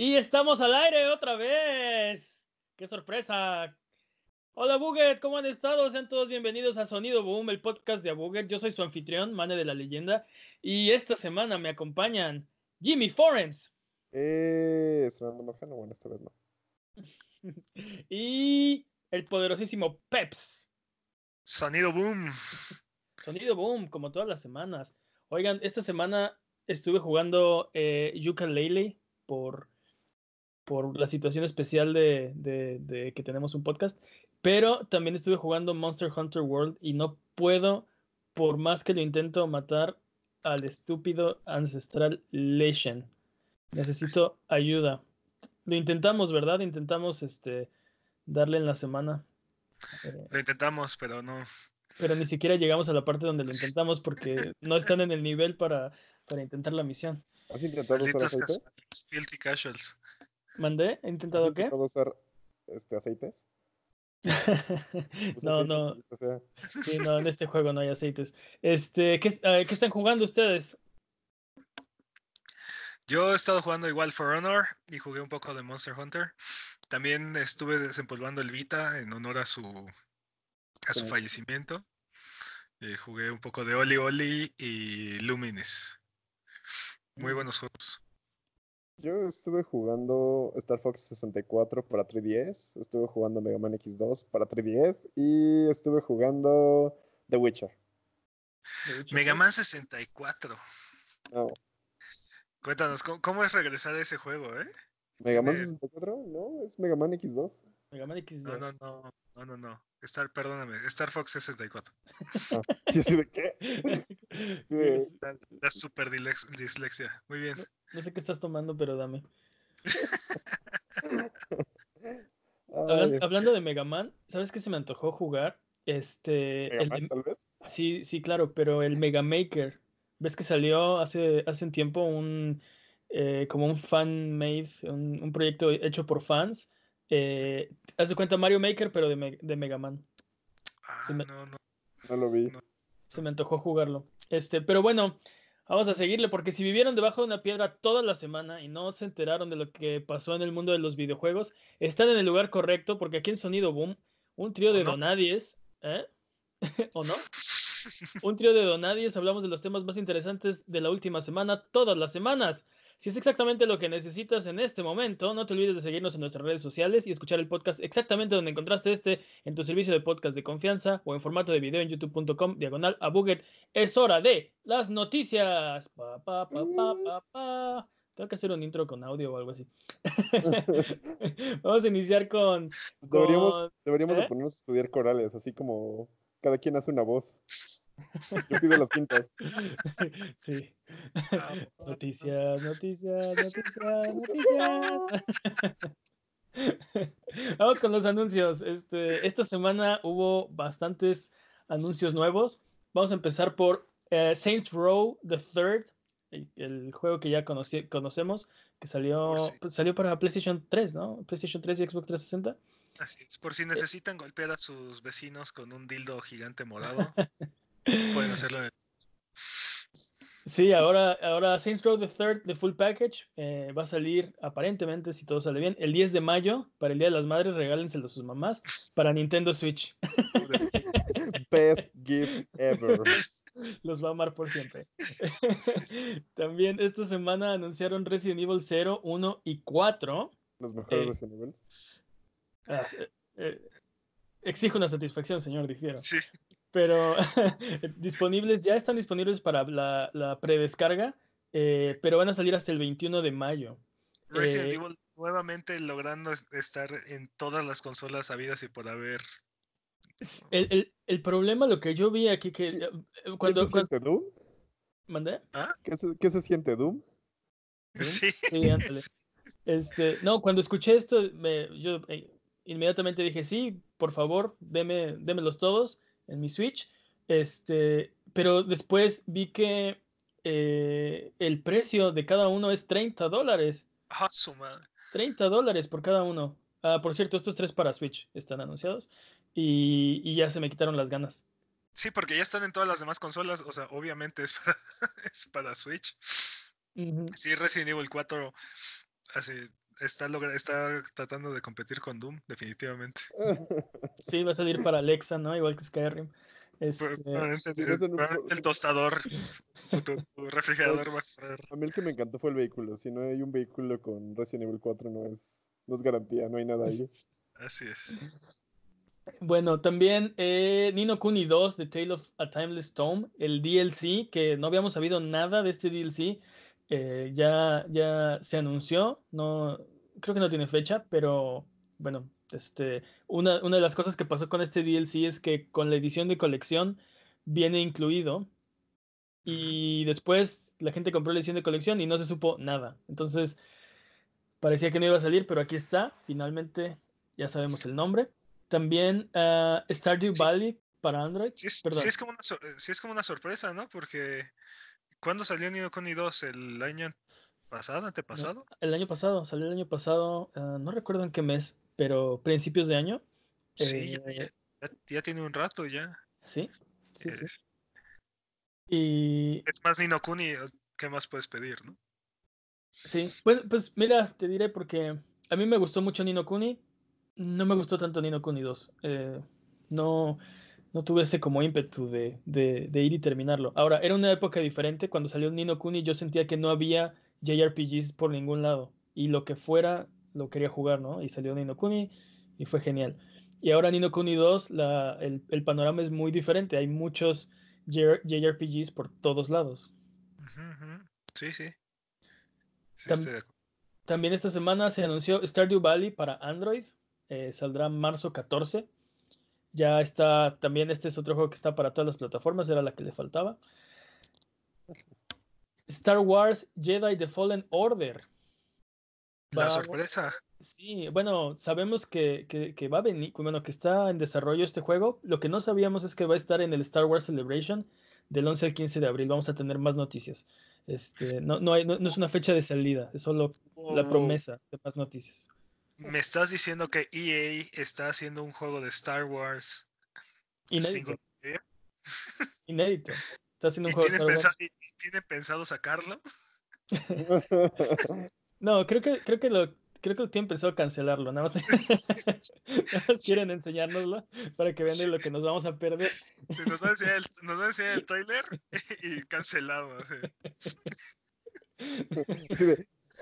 Y estamos al aire otra vez. ¡Qué sorpresa! Hola Buget, ¿cómo han estado? Sean todos bienvenidos a Sonido Boom, el podcast de Abuget. Yo soy su anfitrión, Mane de la Leyenda. Y esta semana me acompañan Jimmy Forens. Eh, Marjano, bueno, esta vez no. y el poderosísimo Peps. Sonido Boom. Sonido Boom, como todas las semanas. Oigan, esta semana estuve jugando eh, Yooka-Laylee por, por la situación especial de, de, que tenemos un podcast, pero también estuve jugando Monster Hunter World y no puedo, por más que lo intento matar al estúpido ancestral Lesion. Necesito ayuda. Lo intentamos, ¿verdad? Intentamos este darle en la semana. Lo intentamos, pero no. Pero ni siquiera llegamos a la parte donde lo intentamos porque no están en el nivel para, para intentar la misión. ¿Has intentado? Filthy casuals. ¿Mandé? ¿He intentado qué? ¿Has usar este, aceites? no, no. Sí, no, en este juego no hay aceites. Este, ¿qué, ¿qué están jugando ustedes? Yo he estado jugando igual For Honor y jugué un poco de Monster Hunter. También estuve desempolvando el Vita en honor a su, a su fallecimiento. Eh, jugué un poco de Oli Oli y Lumines. Muy buenos juegos. Yo estuve jugando Star Fox 64 para 3DS, estuve jugando Mega Man X2 para 3DS y estuve jugando The Witcher. Mega Man 64. Cuéntanos, ¿cómo, es regresar a ese juego, eh? ¿Mega Man 64? No, es Mega Man X2. Mega Man X2. No, no, no, no, no, no. Star, perdóname, Star Fox 64. Ah, ¿sí de qué? Sí, La, super dislexia. Muy bien. No, sé qué estás tomando, pero dame. Hablando de Mega Man, ¿sabes qué se me antojó jugar? Este. ¿Mega Man, tal vez? Sí, sí, claro, pero el Mega Maker. ¿Ves que salió hace, hace un tiempo un. Eh, como un fan made, un, un proyecto hecho por fans eh, haz de cuenta Mario Maker, pero de, de Mega Man. Ah, no, no. No lo vi. Se me antojó jugarlo. Este, pero bueno, vamos a seguirle, porque si vivieron debajo de una piedra toda la semana y no se enteraron de lo que pasó en el mundo de los videojuegos, están en el lugar correcto, porque aquí en Sonido Boom, un trío de donadies, ¿eh? ¿O no? un trío de donadies, hablamos de los temas más interesantes de la última semana, todas las semanas. Si es exactamente lo que necesitas en este momento, no te olvides de seguirnos en nuestras redes sociales y escuchar el podcast exactamente donde encontraste este, en tu servicio de podcast de confianza o en formato de video en youtube.com, diagonal a Buget. Es hora de las noticias. Pa, pa, pa, Tengo que hacer un intro con audio o algo así. Vamos a iniciar con... Deberíamos, deberíamos ¿eh? ponernos a estudiar corales, así como cada quien hace una voz. Yo pido las quintas. Sí. Noticias, noticias, noticias, noticias. Vamos con los anuncios. Este, esta semana hubo bastantes anuncios nuevos. Vamos a empezar por eh, Saints Row the Third, el, juego que ya conocemos, que salió, salió para PlayStation 3, ¿no? PlayStation 3 y Xbox 360. Así es, por si necesitan golpear a sus vecinos con un dildo gigante morado. Pueden hacerlo. Sí, ahora, ahora Saints Row the Third, the full package, eh, va a salir aparentemente, si todo sale bien, el 10 de mayo, para el Día de las Madres, regálenselo a sus mamás, para Nintendo Switch. Best gift ever. Los va a amar por siempre. También esta semana anunciaron Resident Evil 0, 1 y 4. Los mejores eh, Resident Evil. Ah, eh, exijo una satisfacción, señor Difiero. Sí pero disponibles, ya están disponibles para la, la predescarga, eh, pero van a salir hasta el 21 de mayo. Resident eh, Evil nuevamente logrando estar en todas las consolas habidas y por haber. El, el, problema, lo que yo vi aquí, que eh, cuando. ¿Qué se siente Doom? ¿Mandé? ¿Ah? ¿Qué, se, ¿Qué se siente Doom? Sí. Este, no, cuando escuché esto, me, yo inmediatamente dije, sí, por favor, deme, démelos todos en mi Switch. Este, pero después vi que eh, el precio de cada uno es 30 dólares. Ah, su madre. 30 dólares por cada uno. Ah, por cierto, estos tres para Switch están anunciados y, ya se me quitaron las ganas. Sí, porque ya están en todas las demás consolas, o sea, obviamente es para, es para Switch. Sí, Resident Evil 4 hace, está, logra- está tratando de competir con Doom, definitivamente. Sí, va a salir para Alexa, ¿no? Igual que Skyrim. Este, Probablemente, sí, eso no- probablemente el tostador, tu refrigerador va a correr. A mí el que me encantó fue el vehículo. Si no hay un vehículo con Resident Evil 4 no es, no es garantía, no hay nada ahí. Así es. Bueno, también eh, Nino Kuni 2 The Tale of a Timeless Tome, el DLC, que no habíamos sabido nada de este DLC, eh, ya, ya se anunció, no, creo que no tiene fecha, pero bueno, este, una, una de las cosas que pasó con este DLC es que con la edición de colección viene incluido y después la gente compró la edición de colección y no se supo nada. Entonces, parecía que no iba a salir, pero aquí está, finalmente ya sabemos el nombre. También ah, Stardew Sí. Valley para Android. Sí es, sí es como una, sí es como una sorpresa, ¿no? Porque ¿cuándo salió Nino Kuni 2? ¿El año pasado, antepasado? El año pasado, salió el año pasado, ah, no recuerdo en qué mes, pero principios de año. Sí, ya, Eh, ya- ya- ya tiene un rato ya. Sí, sí, sí. Eh, Y Es más Nino Kuni, ¿qué más puedes pedir, no? sí, bueno, pues mira, te diré porque a mí me gustó mucho Nino Kuni, no me gustó tanto Nino Kuni 2. eh, no, no tuve ese como ímpetu de, de- de ir y terminarlo. Ahora, era una época diferente. Cuando salió Nino Kuni, yo sentía que no había JRPGs por ningún lado. Y lo que fuera, lo quería jugar, ¿no? Y salió Nino Kuni y fue genial. Y ahora Nino Kuni 2, la- el, el panorama es muy diferente. Hay muchos JR JRPGs por todos lados. Sí, sí. Sí, Tam- estoy de acuerdo. También esta semana se anunció Stardew Valley para Android. eh, saldrá marzo 14. Ya está, también este es otro juego que está para todas las plataformas, era la que le faltaba. Star Wars Jedi The Fallen Order. La sorpresa. Sí, bueno, sabemos que, que- que va a venir, bueno, que está en desarrollo este juego. Lo que no sabíamos es que va a estar en el Star Wars Celebration del 11 al 15 de abril. Vamos a tener más noticias. Este, no, no, hay- no- no es una fecha de salida, es solo la Oh, promesa de más noticias. Me estás diciendo que EA está haciendo un juego de Star Wars Inédito, inédito. Está haciendo un juego de Star Wars. y- tienen pensado sacarlo. No, creo que, creo que lo, creo que lo tienen pensado cancelarlo. Nada más, nada más quieren enseñárnoslo para que vean de lo que nos vamos a perder. Se nos va a enseñar el, nos va a enseñar el trailer y cancelado. así.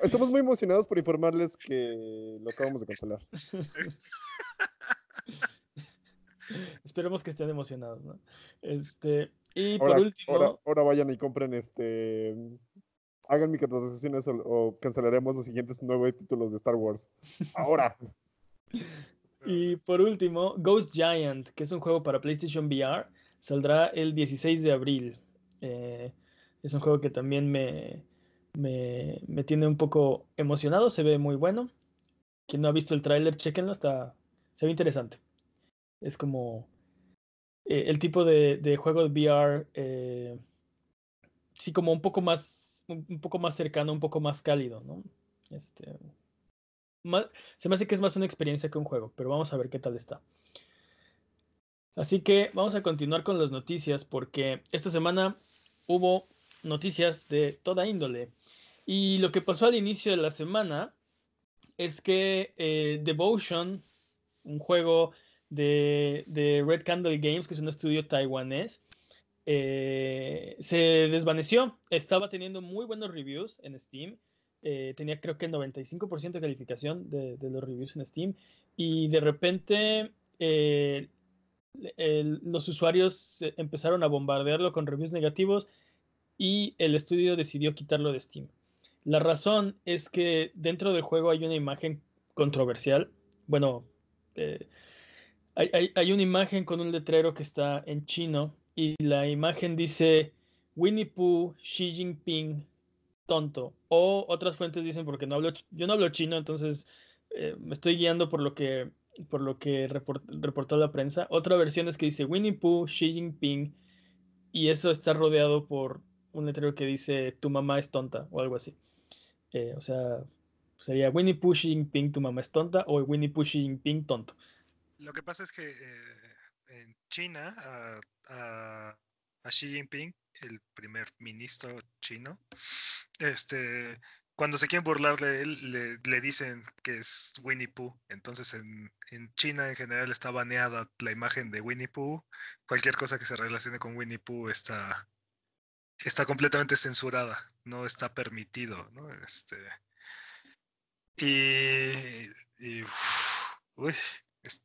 Estamos muy emocionados por informarles que lo acabamos de cancelar. Esperemos que estén emocionados, ¿no? Este, y por último, ahora, ahora vayan y compren este. Hagan microtransacciones o, o cancelaremos los siguientes nueve títulos de Star Wars. Ahora. y por último, Ghost Giant, que es un juego para PlayStation VR, saldrá el 16 de abril. Eh, es un juego que también me, me, me tiene un poco emocionado, se ve muy bueno. Quien no ha visto el tráiler, chequenlo, está, se ve interesante. Es como eh, el tipo de, juego de VR, eh, sí, como un poco más, un, poco más cercano, un poco más cálido, ¿no? Este, se me hace que es más una experiencia que un juego, pero vamos a ver qué tal está. Así que vamos a continuar con las noticias porque esta semana hubo noticias de toda índole. Y lo que pasó al inicio de la semana es que eh, Devotion, un juego de, Red Candle Games, que es un estudio taiwanés, eh, se desvaneció. Estaba teniendo muy buenos reviews en Steam. eh, tenía creo que el 95% de calificación de, los reviews en Steam. Y de repente los usuarios empezaron a bombardearlo con reviews negativos y el estudio decidió quitarlo de Steam. La razón es que dentro del juego hay una imagen controversial. Bueno, eh, hay, hay- hay una imagen con un letrero que está en chino y la imagen dice Winnie Pooh, Xi Jinping, tonto. O otras fuentes dicen, porque no hablo, yo no hablo chino, entonces eh, me estoy guiando por lo que, por lo que report- reportó la prensa. Otra versión es que dice Winnie Pooh, Xi Jinping, y eso está rodeado por un letrero que dice tu mamá es tonta o algo así. Eh, o sea, sería Winnie Pooh, Xi Jinping, tu mamá es tonta, o Winnie Pooh, Xi Jinping, tonto. Lo que pasa es que eh, en China, a, Xi Jinping, el primer ministro chino, este, cuando se quieren burlar de él, le, dicen que es Winnie Pooh. Entonces en, en, China en general está baneada la imagen de Winnie Pooh. Cualquier cosa que se relacione con Winnie Pooh está, está completamente censurada. No está permitido, ¿no? Este, y, y uy,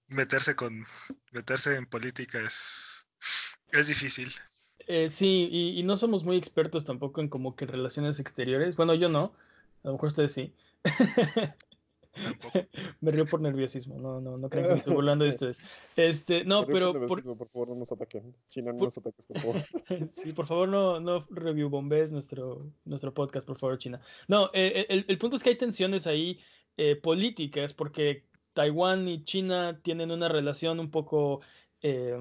meterse con meterse en política es, es difícil. Eh, sí, y, y, no somos muy expertos tampoco en como que relaciones exteriores. Bueno, yo no, a lo mejor ustedes sí. me río por nerviosismo, no, no, no crean que me estoy burlando de ustedes. Este, no, pero. Por... por... favor, no nos ataquen. China, no por... nos ataques, por favor. sí, por favor, no, no review bombes nuestro, nuestro podcast, por favor, China. No, eh, eh, el, el, punto es que hay tensiones ahí eh, políticas, porque Taiwán y China tienen una relación un poco eh,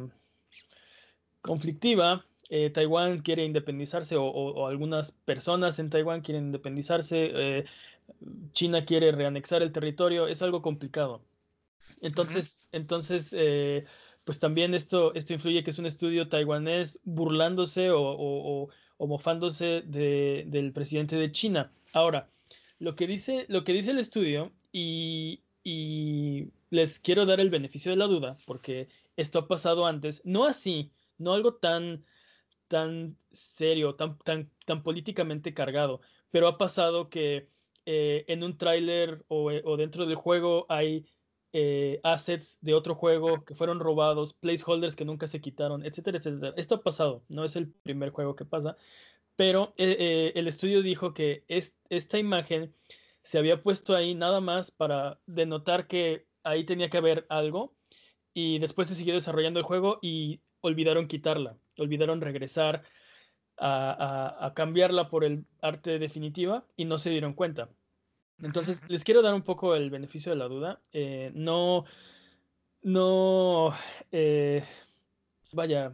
conflictiva. Eh, Taiwán quiere independizarse o, o, o, algunas personas en Taiwán quieren independizarse. Eh, China quiere reanexar el territorio. Es algo complicado. Entonces, uh -huh. entonces eh, pues también esto, esto influye que es un estudio taiwanés burlándose o, o mofándose de, del presidente de China. Ahora, lo que dice, lo que dice el estudio y, y les quiero dar el beneficio de la duda porque esto ha pasado antes, no así, no algo tan tan serio, tan, tan, tan políticamente cargado, pero ha pasado que eh, en un tráiler o, o, dentro del juego hay eh, assets de otro juego que fueron robados, placeholders que nunca se quitaron, etcétera, etcétera. Esto ha pasado, no es el primer juego que pasa, pero eh, el estudio dijo que es, esta imagen se había puesto ahí nada más para denotar que ahí tenía que haber algo y después se siguió desarrollando el juego y olvidaron quitarla olvidaron regresar a, cambiarla por el arte definitiva y no se dieron cuenta. Entonces, les quiero dar un poco el beneficio de la duda. Eh, no, no, eh, vaya,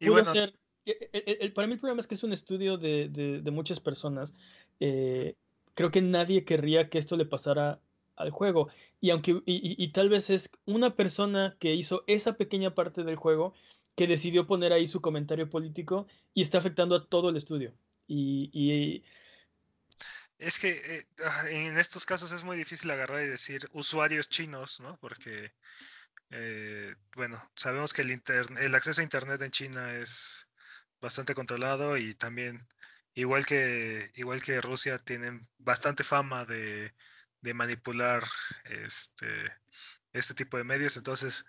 pudo bueno, ser, el, eh, el, eh, el, para mí el problema es que es un estudio de, de, de muchas personas. Eh, creo que nadie querría que esto le pasara al juego. Y aunque, y, y, y, tal vez es una persona que hizo esa pequeña parte del juego que decidió poner ahí su comentario político y está afectando a todo el estudio. Y, y... es que eh, ah, en estos casos es muy difícil agarrar y decir usuarios chinos, ¿no? Porque, eh, bueno, sabemos que el, el acceso a Internet en China es bastante controlado y también, igual que, igual que Rusia, tienen bastante fama de, de manipular este, este tipo de medios. Entonces,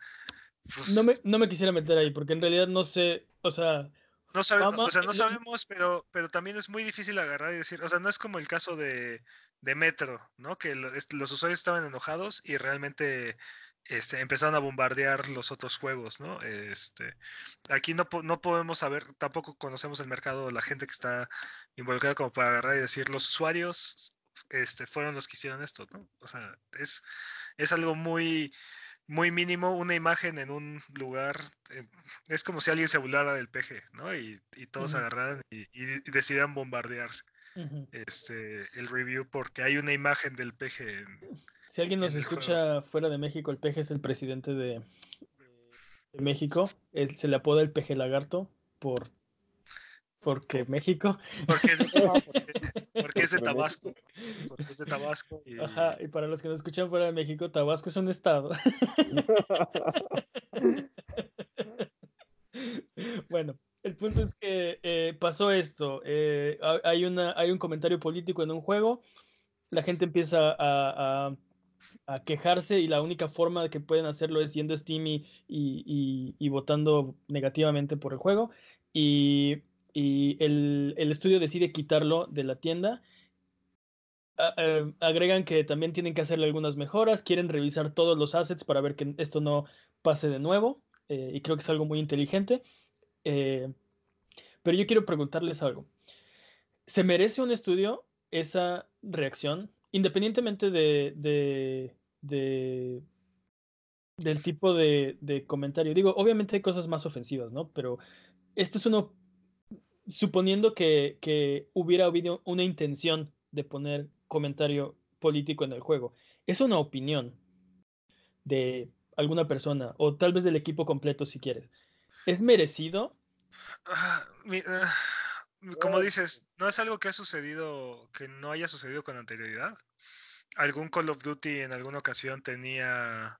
pues... No, me, no, me, quisiera meter ahí, porque en realidad no sé, o sea... No, sabemos, o sea, no sabemos, pero, pero también es muy difícil agarrar y decir, o sea, no es como el caso de, de Metro, ¿no? Que los usuarios estaban enojados y realmente este, empezaron a bombardear los otros juegos, ¿no? Este, aquí no, no podemos saber, tampoco conocemos el mercado, la gente que está involucrada como para agarrar y decir, los usuarios este, fueron los que hicieron esto, ¿no? O sea, es, es algo muy muy mínimo una imagen en un lugar. Eh, es como si alguien se burlara del peje, ¿no? Y, y todos uh -huh. agarraran y, y, decidieran bombardear uh -huh. este, el review porque hay una imagen del peje. En, si alguien nos escucha juego. fuera de México, el peje es el presidente de, de México. Él, se le apoda el peje lagarto por porque México. Porque es, porque, es de Tabasco. Porque es de Tabasco. Y... Ajá, y para los que nos escuchan fuera de México, Tabasco es un estado. bueno, el punto es que eh, pasó esto. Eh, hay, una, hay un comentario político en un juego. La gente empieza a, a, a, quejarse y la única forma de que pueden hacerlo es yendo a Steam y, y, y votando negativamente por el juego. Y y el, el, estudio decide quitarlo de la tienda. Uh, agregan que también tienen que hacerle algunas mejoras, quieren revisar todos los assets para ver que esto no pase de nuevo, eh, y creo que es algo muy inteligente. Eh, pero yo quiero preguntarles algo. ¿Se merece un estudio esa reacción? Independientemente de, de, de del tipo de, comentario. Digo, obviamente hay cosas más ofensivas, ¿no? Pero este es uno suponiendo que, que, hubiera habido una intención de poner comentario político en el juego, es una opinión de alguna persona o tal vez del equipo completo si quieres. ¿Es merecido? Uh, mi, uh, como dices, no es algo que ha sucedido, que no haya sucedido con anterioridad. Algún Call of Duty en alguna ocasión tenía,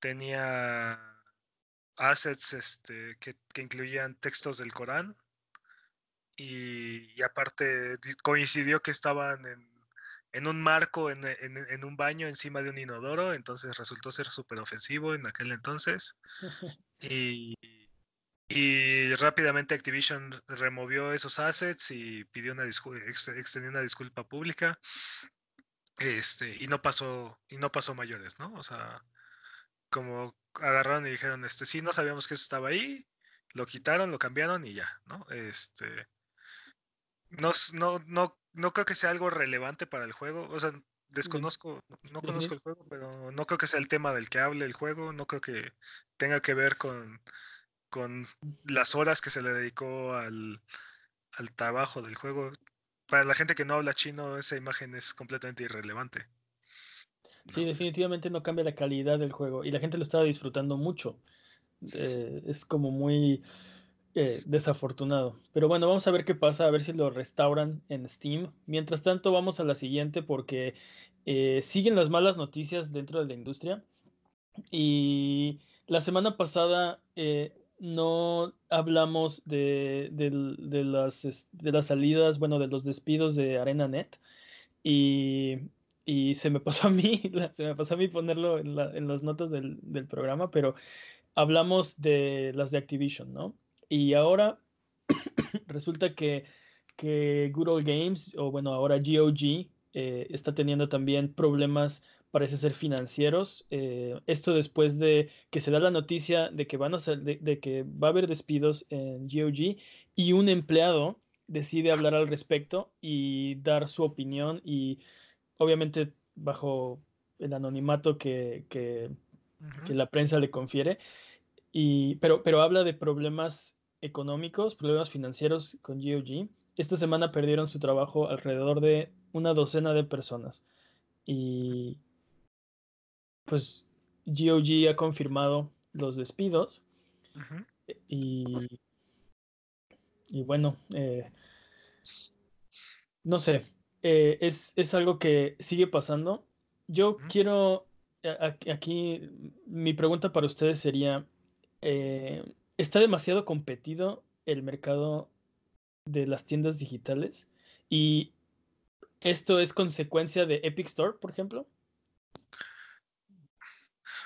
tenía assets este, que, incluían textos del Corán. Y, aparte coincidió que estaban en, un marco, en, en, un baño encima de un inodoro, entonces resultó ser súper ofensivo en aquel entonces. y, y rápidamente Activision removió esos assets y pidió una extendió una disculpa pública. Este, y no pasó, y no pasó mayores, ¿no? O sea, como agarraron y dijeron, este, sí, no sabíamos que eso estaba ahí, lo quitaron, lo cambiaron y ya, ¿no? Este, no, no, no, no creo que sea algo relevante para el juego, o sea, desconozco, no conozco el juego, pero no creo que sea el tema del que hable el juego, no creo que tenga que ver con con las horas que se le dedicó al, trabajo del juego. Para la gente que no habla chino, esa imagen es completamente irrelevante. Sí, definitivamente no cambia la calidad del juego y la gente lo estaba disfrutando mucho. Eh, es como muy eh, desafortunado. Pero bueno, vamos a ver qué pasa, a ver si lo restauran en Steam. Mientras tanto, vamos a la siguiente porque eh, siguen las malas noticias dentro de la industria. Y la semana pasada no hablamos de, las, de las salidas, bueno, de los despidos de ArenaNet. Y, y se me pasó a mí, se me pasó a mí ponerlo en, las notas del, programa, pero hablamos de las de Activision, ¿no? Y ahora resulta que, que Good Games, o bueno, ahora GOG, eh, está teniendo también problemas parece ser financieros. Eh, esto después de que se da la noticia de que, van a de, que va a haber despidos en GOG y un empleado decide hablar al respecto y dar su opinión y obviamente bajo el anonimato que, que, la prensa le confiere. Y, pero, pero habla de problemas económicos, problemas financieros con GOG. Esta semana perdieron su trabajo alrededor de una docena de personas. Y, pues GOG ha confirmado los despidos. y, y bueno, eh, no sé, eh, es, algo que sigue pasando. Yo quiero, aquí mi pregunta para ustedes sería, eh, ¿está demasiado competido el mercado de las tiendas digitales? ¿Y esto es consecuencia de Epic Store, por ejemplo?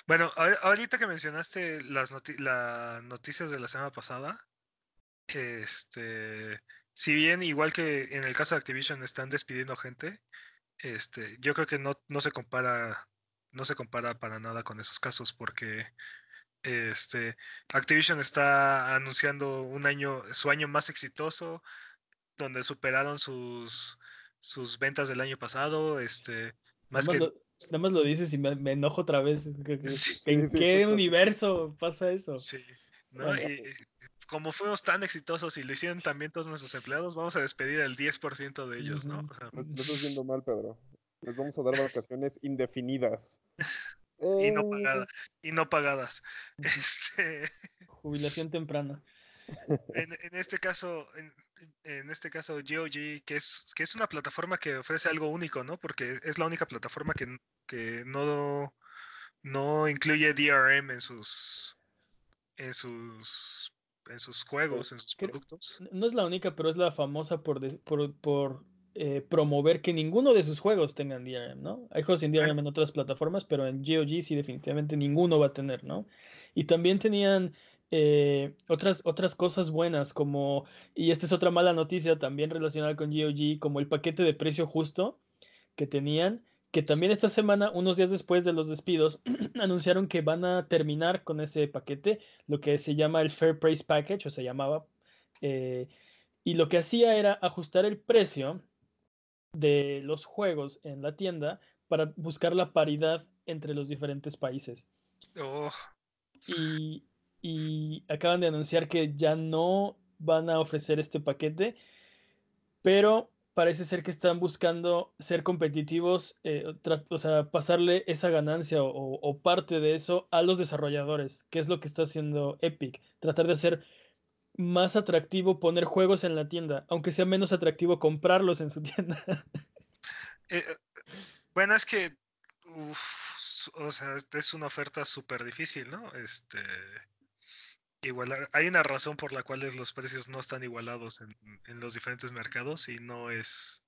Bueno, ahorita que mencionaste las, noticias de la semana pasada, este, si bien igual que en el caso de Activision están despidiendo gente, este, yo creo que no, no se compara, no se compara para nada con esos casos, porque este, Activision está anunciando un año, su año más exitoso, donde superaron sus, sus ventas del año pasado, este, más que Nada más lo dices y me, enojo otra vez. ¿En qué universo pasa eso? Sí. ¿no? Y como fuimos tan exitosos y lo hicieron también todos nuestros empleados, vamos a despedir al 10% de ellos, ¿no? O sea, no, estás viendo mal, Pedro. Les vamos a dar vacaciones indefinidas. Y no pagadas. Y no pagadas. Este... Jubilación temprana. En, en, este caso, en, en este caso GOG, que es, que es una plataforma que ofrece algo único, ¿no? Porque es la única plataforma que, que no, no incluye DRM en sus en sus en sus juegos, en sus productos. No es la única, pero es la famosa por, por, por eh, promover que ninguno de sus juegos tengan DRM, ¿no? Hay juegos sin DRM en otras plataformas, pero en GOG sí definitivamente ninguno va a tener, ¿no? Y también tenían eh, otras, otras cosas buenas, como, y esta es otra mala noticia también relacionada con GOG, como el paquete de precio justo que tenían, que también esta semana, unos días después de los despidos, anunciaron que van a terminar con ese paquete, lo que se llama el Fair Price Package, o se llamaba, eh, y lo que hacía era ajustar el precio de los juegos en la tienda para buscar la paridad entre los diferentes países. Oh. Y, y acaban de anunciar que ya no van a ofrecer este paquete, pero parece ser que están buscando ser competitivos, eh, o sea, pasarle esa ganancia o, parte de eso a los desarrolladores, que es lo que está haciendo Epic, tratar de hacer más atractivo poner juegos en la tienda, aunque sea menos atractivo comprarlos en su tienda. Eh, bueno, es que, o sea, es una oferta súper difícil, ¿no? Este, igualar, hay una razón por la cual los precios no están igualados en, en los diferentes mercados y no es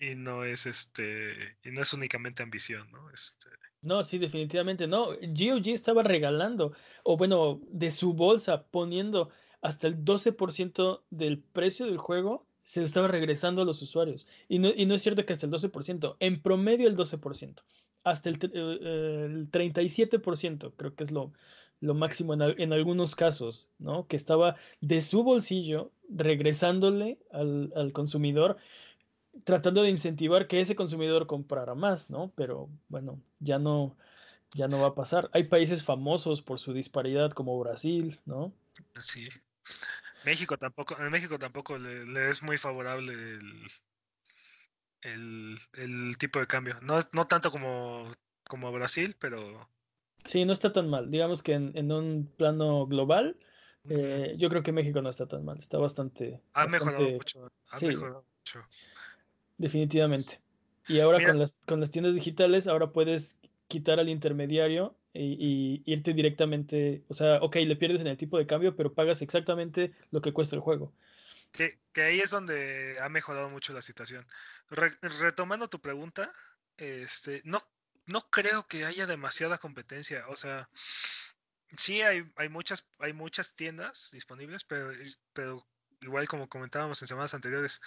y no es este y no es únicamente ambición, ¿no? Este no, sí, definitivamente no. GOG estaba regalando, o bueno, de su bolsa, poniendo hasta el 12% del precio del juego, se lo estaba regresando a los usuarios. Y no, y no es cierto que hasta el 12%, en promedio el 12%, hasta el, eh, el 37%, creo que es lo, lo máximo en, en, algunos casos, ¿no? Que estaba de su bolsillo regresándole al, al consumidor tratando de incentivar que ese consumidor comprara más, ¿no? Pero bueno, ya no, ya no va a pasar. Hay países famosos por su disparidad como Brasil, ¿no? Sí. México tampoco, en México tampoco le, es muy favorable el, el, tipo de cambio. No, no tanto como, como Brasil, pero... Sí, no está tan mal. Digamos que en, un plano global, eh, yo creo que México no está tan mal. Está bastante... Ha mejorado mucho. Ha mejorado mucho. Definitivamente. Y ahora con las, con las tiendas digitales, ahora puedes quitar al intermediario y, irte directamente, o sea, ok, le pierdes en el tipo de cambio, pero pagas exactamente lo que cuesta el juego. Que, que ahí es donde ha mejorado mucho la situación. retomando tu pregunta, este, no, no creo que haya demasiada competencia. O sea, sí hay, hay, muchas, hay muchas tiendas disponibles, pero, pero igual como comentábamos en semanas anteriores,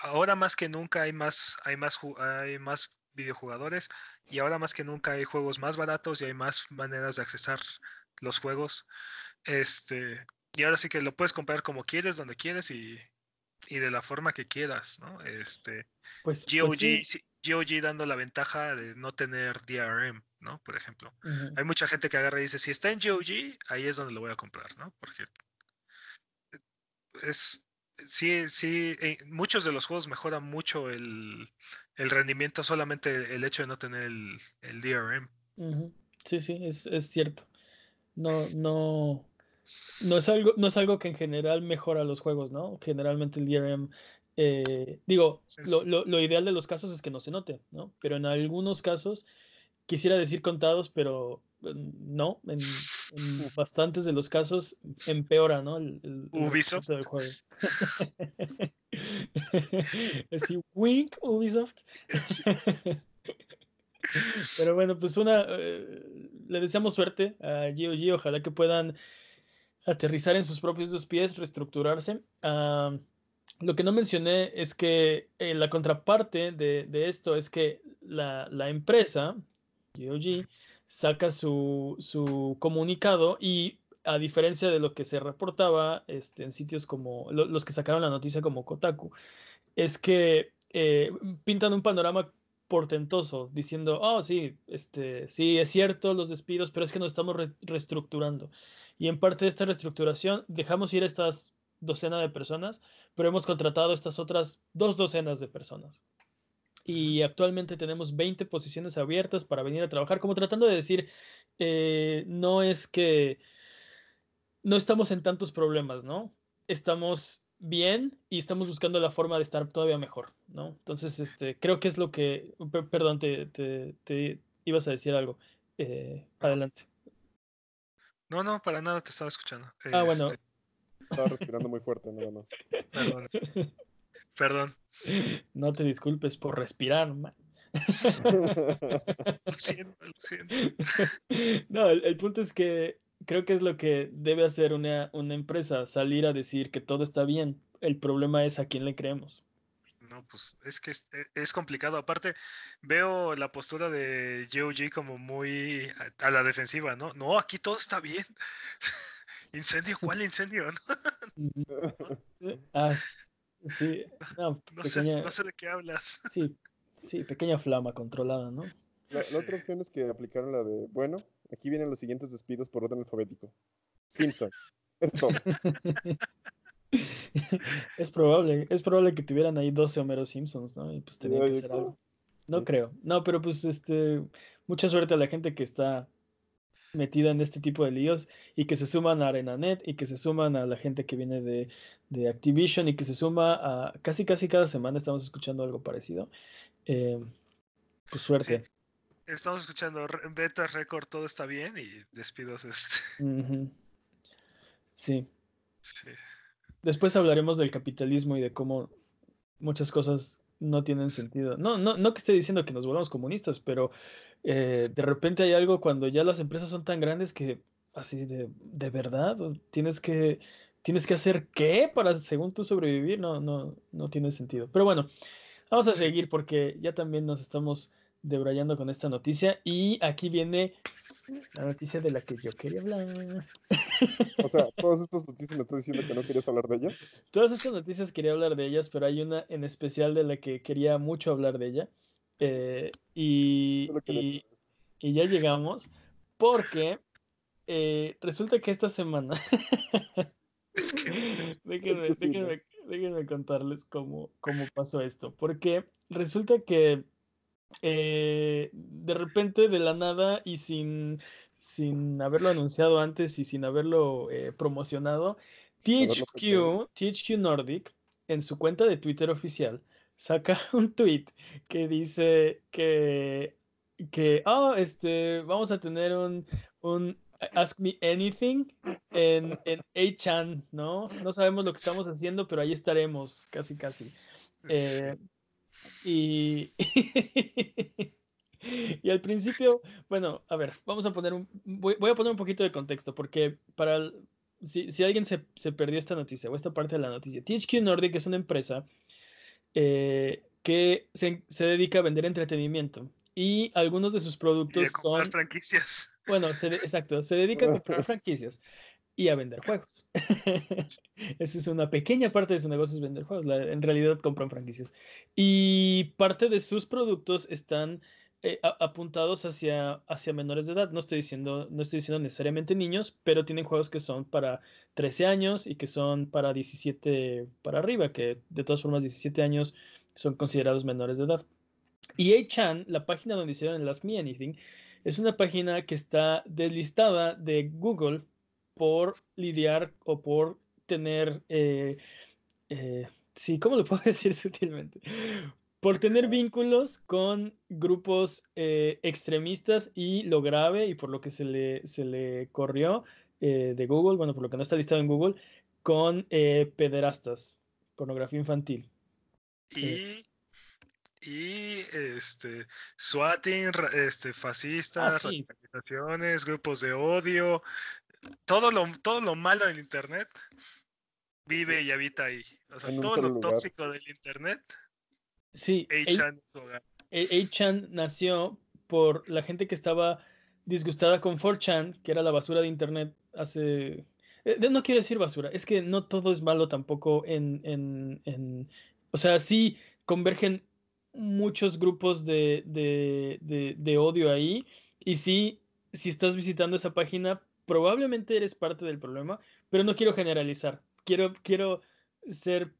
ahora más que nunca hay más, hay más, hay más videojugadores y ahora más que nunca hay juegos más baratos y hay más maneras de accesar los juegos. Este, y ahora sí que lo puedes comprar como quieres, donde quieres y, y de la forma que quieras, ¿no? Este, pues, GOG, pues GOG dando la ventaja de no tener DRM, ¿no? Por ejemplo. Hay mucha gente que agarra y dice, si está en GOG, ahí es donde lo voy a comprar, ¿no? Porque es, sí, sí, eh, muchos de los juegos mejoran mucho el, rendimiento solamente el hecho de no tener el, el DRM. Sí, sí, es, es, cierto. No, no, no es algo, no es algo que en general mejora los juegos, ¿no? Generalmente el DRM, eh, digo, lo, lo, lo, ideal de los casos es que no se note, ¿no? Pero en algunos casos, quisiera decir contados, pero no, en, bastantes de los casos empeora, ¿no? El, Ubisoft. Del juego. Así, wink, Ubisoft. Pero bueno, pues una, eh, le deseamos suerte a GOG, ojalá que puedan aterrizar en sus propios dos pies, reestructurarse. lo que no mencioné es que eh, la contraparte de, de, esto es que la, la empresa, GOG, saca su, su comunicado y a diferencia de lo que se reportaba este, en sitios como los que sacaron la noticia como Kotaku, es que eh, pintan un panorama portentoso diciendo, oh, sí, este, sí, es cierto los despidos, pero es que nos estamos reestructurando. Y en parte de esta reestructuración dejamos ir estas docenas de personas, pero hemos contratado estas otras dos docenas de personas y actualmente tenemos 20 posiciones abiertas para venir a trabajar, como tratando de decir, eh, no es que no estamos en tantos problemas, ¿no? Estamos bien y estamos buscando la forma de estar todavía mejor, ¿no? Entonces, este, creo que es lo que, perdón, te, te, ibas a decir algo. Eh, adelante. No, no, para nada te estaba escuchando. Ah, bueno. Este estaba respirando muy fuerte, nada más. Perdón. Perdón. No te disculpes por respirar, man. lo siento, lo siento. No, el, punto es que creo que es lo que debe hacer una, una, empresa, salir a decir que todo está bien. El problema es a quién le creemos. No, pues es que es, es complicado. Aparte, veo la postura de GOG como muy a, a, la defensiva, ¿no? No, aquí todo está bien. ¿Incendio? ¿Cuál incendio? ah, Sí, no, sé, no sé de qué hablas. Sí, sí, pequeña flama controlada, ¿no? La, otra opción es que aplicaron la de, bueno, aquí vienen los siguientes despidos por orden alfabético. Simpsons. es todo. es probable, es probable que tuvieran ahí 12 Homero Simpsons, ¿no? Y pues tenían que hacer algo. No creo. No, pero pues este, mucha suerte a la gente que está metida en este tipo de líos y que se suman a ArenaNet y que se suman a la gente que viene de, de Activision y que se suma a casi casi cada semana estamos escuchando algo parecido. Eh, pues suerte. Estamos escuchando beta record, todo está bien y despidos este. sí. sí. Después hablaremos del capitalismo y de cómo muchas cosas no tienen sentido. No, no, no que esté diciendo que nos volvamos comunistas, pero eh, de repente hay algo cuando ya las empresas son tan grandes que así de, de verdad tienes que tienes que hacer qué para según tú sobrevivir no no no tiene sentido pero bueno vamos a seguir porque ya también nos estamos debrayando con esta noticia y aquí viene la noticia de la que yo quería hablar. O sea, todas estas noticias me estás diciendo que no querías hablar de ellas. Todas estas noticias quería hablar de ellas, pero hay una en especial de la que quería mucho hablar de ella. Eh, y, y, ya llegamos porque eh, resulta que esta semana... es que... déjenme, contarles cómo, cómo pasó esto. Porque resulta que eh, de repente, de la nada y sin, sin haberlo anunciado antes y sin haberlo eh, promocionado, THQ, THQ Nordic, en su cuenta de Twitter oficial, saca un tweet que dice que, que oh, este, vamos a tener un, un Ask Me Anything en, en A-Chan, ¿no? No sabemos lo que estamos haciendo, pero ahí estaremos, casi, casi. Eh, y, y al principio, bueno, a ver, vamos a poner un, voy, a poner un poquito de contexto, porque para, si, si, alguien se, se, perdió esta noticia o esta parte de la noticia, THQ Nordic es una empresa eh, que se, se, dedica a vender entretenimiento y algunos de sus productos son... franquicias. Bueno, exacto, se dedica a comprar franquicias y a vender juegos. Esa es una pequeña parte de su negocio, es vender juegos. en realidad compran franquicias. Y parte de sus productos están eh, apuntados hacia, hacia menores de edad. No estoy, diciendo, no estoy diciendo necesariamente niños, pero tienen juegos que son para 13 años y que son para 17 para arriba, que de todas formas 17 años son considerados menores de edad. Y A-Chan, la página donde hicieron el Ask Me Anything, es una página que está deslistada de Google por lidiar o por tener, eh, eh, sí, ¿cómo lo puedo decir sutilmente? Por tener vínculos con grupos eh, extremistas y lo grave y por lo que se le, se le corrió de Google, bueno, por lo que no está listado en Google, con pederastas, pornografía infantil. Y y este swatting, este fascistas, ah, grupos de odio, todo lo, todo lo malo del Internet vive y habita ahí. O sea, todo lo tóxico del Internet. Sí. A-Chan nació por la gente que estaba disgustada con 4chan, que era la basura de Internet hace... Eh, no quiero decir basura, es que no todo es malo tampoco en... en, en... O sea, sí convergen muchos grupos de, de, de, de odio ahí. Y sí, si estás visitando esa página, probablemente eres parte del problema, pero no quiero generalizar. Quiero, quiero ser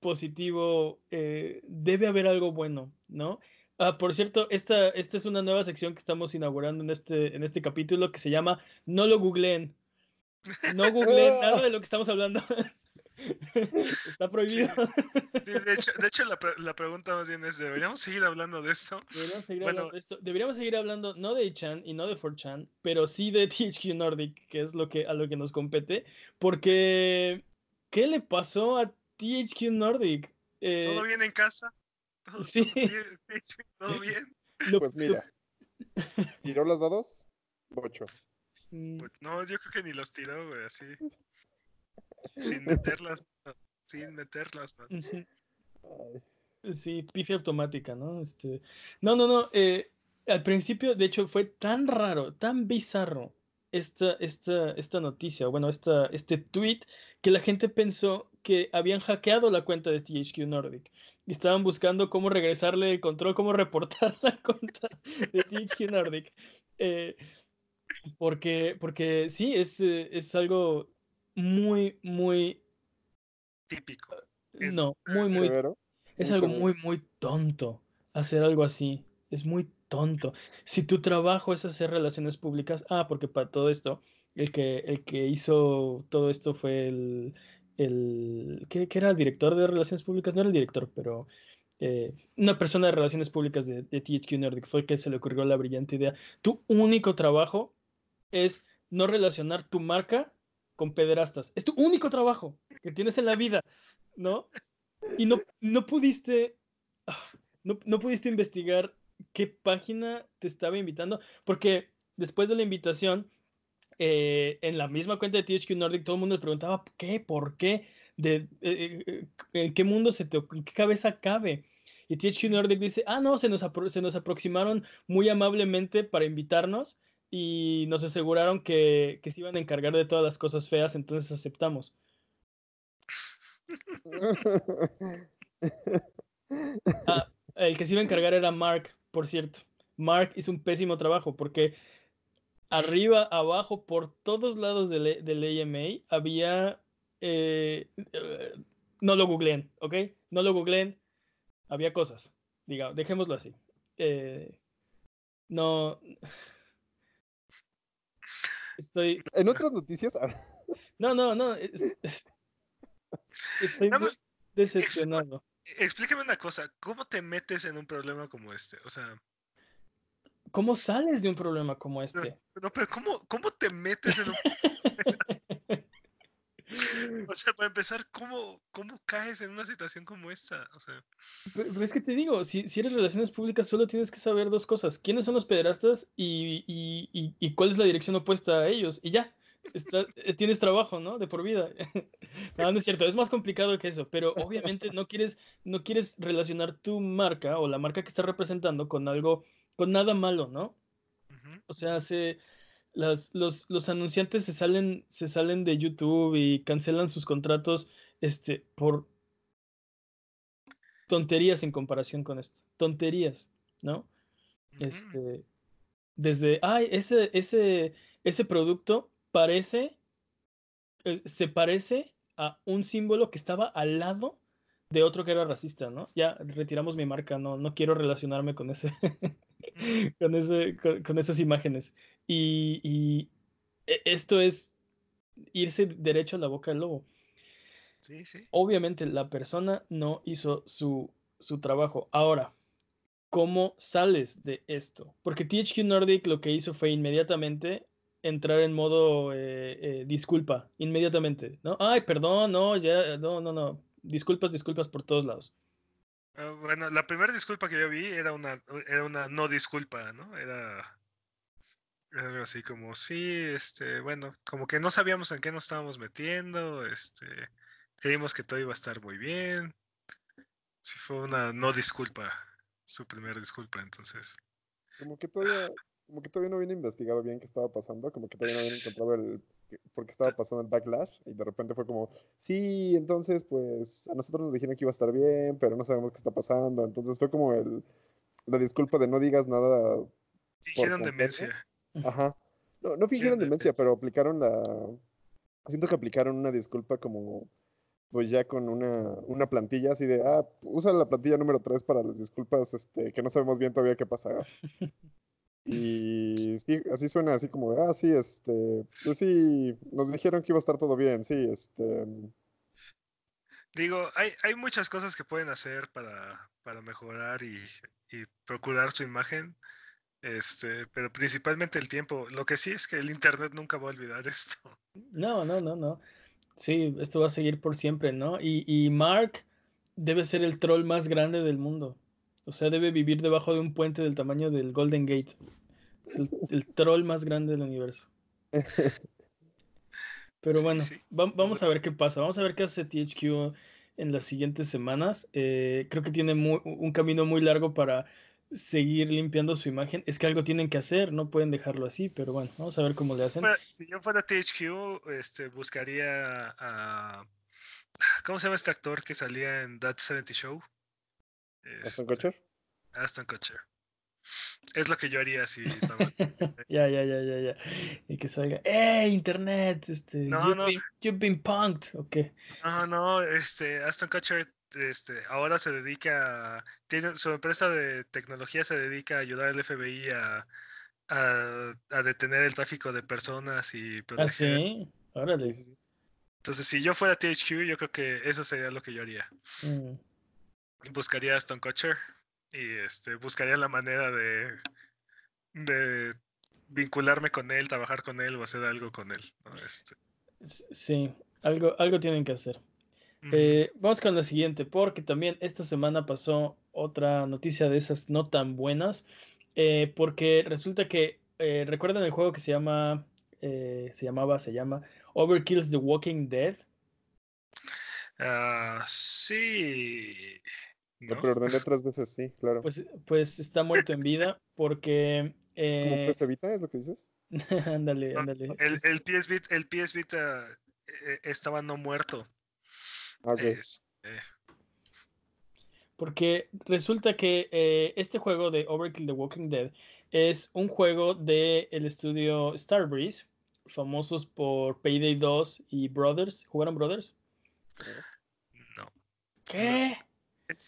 positivo. Eh, debe haber algo bueno, ¿no? Ah, por cierto, esta, esta es una nueva sección que estamos inaugurando en este, en este capítulo que se llama No lo googleen. No googleen nada de lo que estamos hablando. Está prohibido. de hecho, la, pregunta más bien es, ¿deberíamos seguir hablando de esto? Deberíamos seguir, hablando, de esto. Deberíamos seguir hablando no de Chan y no de 4chan, pero sí de THQ Nordic, que es lo que, a lo que nos compete, porque ¿qué le pasó a THQ Nordic? Eh, ¿Todo bien en casa? sí. ¿Todo bien? pues mira, ¿tiró los dados? Ocho. Pues no, yo creo que ni los tiró, güey, así. Sin meterlas, sin meterlas, Sí. sí, pifia automática, ¿no? Este, no, no, no. Eh, al principio, de hecho, fue tan raro, tan bizarro esta, esta, esta noticia, bueno, esta, este tweet, que la gente pensó que habían hackeado la cuenta de THQ Nordic. Y estaban buscando cómo regresarle el control, cómo reportar la cuenta de THQ Nordic. Eh, porque, porque sí, es, eh, es algo muy, muy típico. No, muy, muy. Es algo muy, muy tonto hacer algo así. Es muy tonto. Si tu trabajo es hacer relaciones públicas, ah, porque para todo esto, el que, el que hizo todo esto fue el, el ¿qué, era el director de relaciones públicas? No era el director, pero eh, una persona de relaciones públicas de, THQ Nordic fue el que se le ocurrió la brillante idea. Tu único trabajo es no relacionar tu marca con pederastas. Es tu único trabajo que tienes en la vida, ¿no? Y no, no pudiste, ah, no, no pudiste investigar qué página te estaba invitando, porque después de la invitación, eh, en la misma cuenta de THQ Nordic, todo el mundo le preguntaba qué, por qué, de, eh, eh, en qué mundo se te, en qué cabeza cabe. Y THQ Nordic dice, ah, no, se nos, se nos aproximaron muy amablemente para invitarnos y nos aseguraron que, que se iban a encargar de todas las cosas feas, entonces aceptamos. Ah, el que se iba a encargar era Mark, por cierto. Mark hizo un pésimo trabajo porque arriba, abajo, por todos lados del, del AMA había... Eh, eh, no lo googleen, ¿ok? No lo googleen. Había cosas. Diga, dejémoslo así. Eh, no... Estoy... En otras noticias... no, no, no. Estoy decepcionado. Explícame una cosa, ¿cómo te metes en un problema como este? O sea, ¿Cómo sales de un problema como este? No, pero ¿cómo, cómo te metes en un O sea, para empezar, ¿cómo, ¿cómo caes en una situación como esta? O sea... Pero, es que te digo, si, si, eres relaciones públicas, solo tienes que saber dos cosas. ¿Quiénes son los pederastas y, y, y, cuál es la dirección opuesta a ellos? Y ya, eh, tienes trabajo, ¿no? De por vida. no, no es cierto, es más complicado que eso, pero obviamente no quieres, no quieres relacionar tu marca o la marca que estás representando con algo con nada malo, ¿no? O sea, se, las, los, los, anunciantes se salen, se salen de YouTube y cancelan sus contratos este, por tonterías en comparación con esto. Tonterías, ¿no? Este, desde, ay, ese, ese, ese producto parece, se parece a un símbolo que estaba al lado de otro que era racista, ¿no? Ya retiramos mi marca, no, no quiero relacionarme con ese, con, ese con, esas imágenes. Y, e, esto es irse derecho a la boca del lobo. Sí, sí. Obviamente la persona no hizo su, su trabajo. Ahora, ¿cómo sales de esto? Porque THQ Nordic lo que hizo fue inmediatamente entrar en modo eh, eh, disculpa, inmediatamente, ¿no? Ay, perdón, no, ya, no, no, no disculpas, disculpas por todos lados. Ah, bueno, la primera disculpa que yo vi era una, era una no disculpa, ¿no? Era, era así como, sí, este, bueno, como que no sabíamos en qué nos estábamos metiendo, este, creímos que todo iba a estar muy bien. Sí, fue una no disculpa, su primera disculpa, entonces. Como que todavía, como que todavía no habían investigado bien qué estaba pasando, como que todavía no habían encontrado el porque estaba pasando el backlash y de repente fue como, sí, entonces pues a nosotros nos dijeron que iba a estar bien, pero no sabemos qué está pasando. Entonces fue como el, la disculpa de no digas nada. Fingieron demencia. Ajá. No, no fingieron demencia, pero aplicaron la... Siento que aplicaron una disculpa como pues ya con una, una plantilla así de, ah, usa la plantilla número 3 para las disculpas este, que no sabemos bien todavía qué pasa. Y sí, así suena así como de, ah, sí, este, pues sí, nos dijeron que iba a estar todo bien, sí, este. Digo, hay, hay muchas cosas que pueden hacer para, para mejorar y, y, procurar su imagen, este, pero principalmente el tiempo. Lo que sí es que el Internet nunca va a olvidar esto. No, no, no, no. Sí, esto va a seguir por siempre, ¿no? Y, y Mark debe ser el troll más grande del mundo. O sea, debe vivir debajo de un puente del tamaño del Golden Gate. Es el, troll más grande del universo. Pero bueno, vamos a ver qué pasa. Vamos a ver qué hace THQ en las siguientes semanas. Eh, creo que tiene un camino muy largo para seguir limpiando su imagen. Es que algo tienen que hacer, no pueden dejarlo así, pero bueno, vamos a ver cómo le hacen. si yo fuera THQ, este, buscaría a... ¿Cómo se llama este actor que salía en That 70 Show? Aston Kutcher. Aston Kutcher. Es lo que yo haría si ya, ya, ya, ya, ya. Y que salga, ¡eh, internet! Este, no, you've, no. Been, you've been punked, ok. No, no, este, Aston Kutcher este, ahora se dedica, tiene, su empresa de tecnología se dedica a ayudar al FBI a, a, detener el tráfico de personas y ¿Ah, proteger. ¿Ah, sí? Órale. Entonces, si yo fuera THQ, yo creo que eso sería lo que yo haría. Mm. Buscaría a Stone Kutcher y este, buscaría la manera de, de vincularme con él, trabajar con él o hacer algo con él. Este. Sí, algo, algo tienen que hacer. Eh, vamos con la siguiente, porque también esta semana pasó otra noticia de esas no tan buenas, eh, porque resulta que, eh, ¿recuerdan el juego que se llama, se llamaba, se llama Overkill's The Walking Dead? Ah, sí. Lo preordené tres veces, sí, claro. Pues, pues está muerto en vida porque... ¿Es como PS Vita, es lo que dices? ándale, ándale. El, el, PS Vita, el PS Vita estaba no muerto. Este, porque resulta que eh, este juego de Overkill The Walking Dead es un juego del el estudio Starbreeze, famosos por Payday 2 y Brothers. ¿Jugaron Brothers? No. ¿Qué?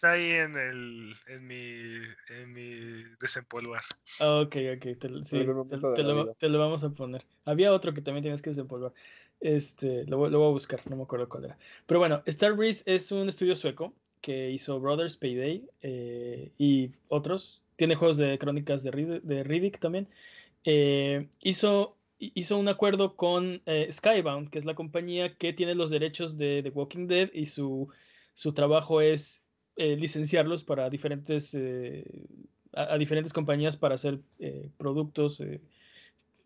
Está ahí en, el, en, mi, en mi desempolvar. Ok, ok. Te, lo, te, lo, vamos a poner. Había otro que también tienes que desempolvar. Este, lo, lo, voy a buscar, no me acuerdo cuál era. Pero bueno, Starbreeze es un estudio sueco que hizo Brothers, Payday eh, y otros. Tiene juegos de crónicas de, Riddick, también. Eh, hizo, hizo un acuerdo con eh, Skybound, que es la compañía que tiene los derechos de The Walking Dead y su, su trabajo es licenciarlos para diferentes, a, diferentes compañías para hacer productos,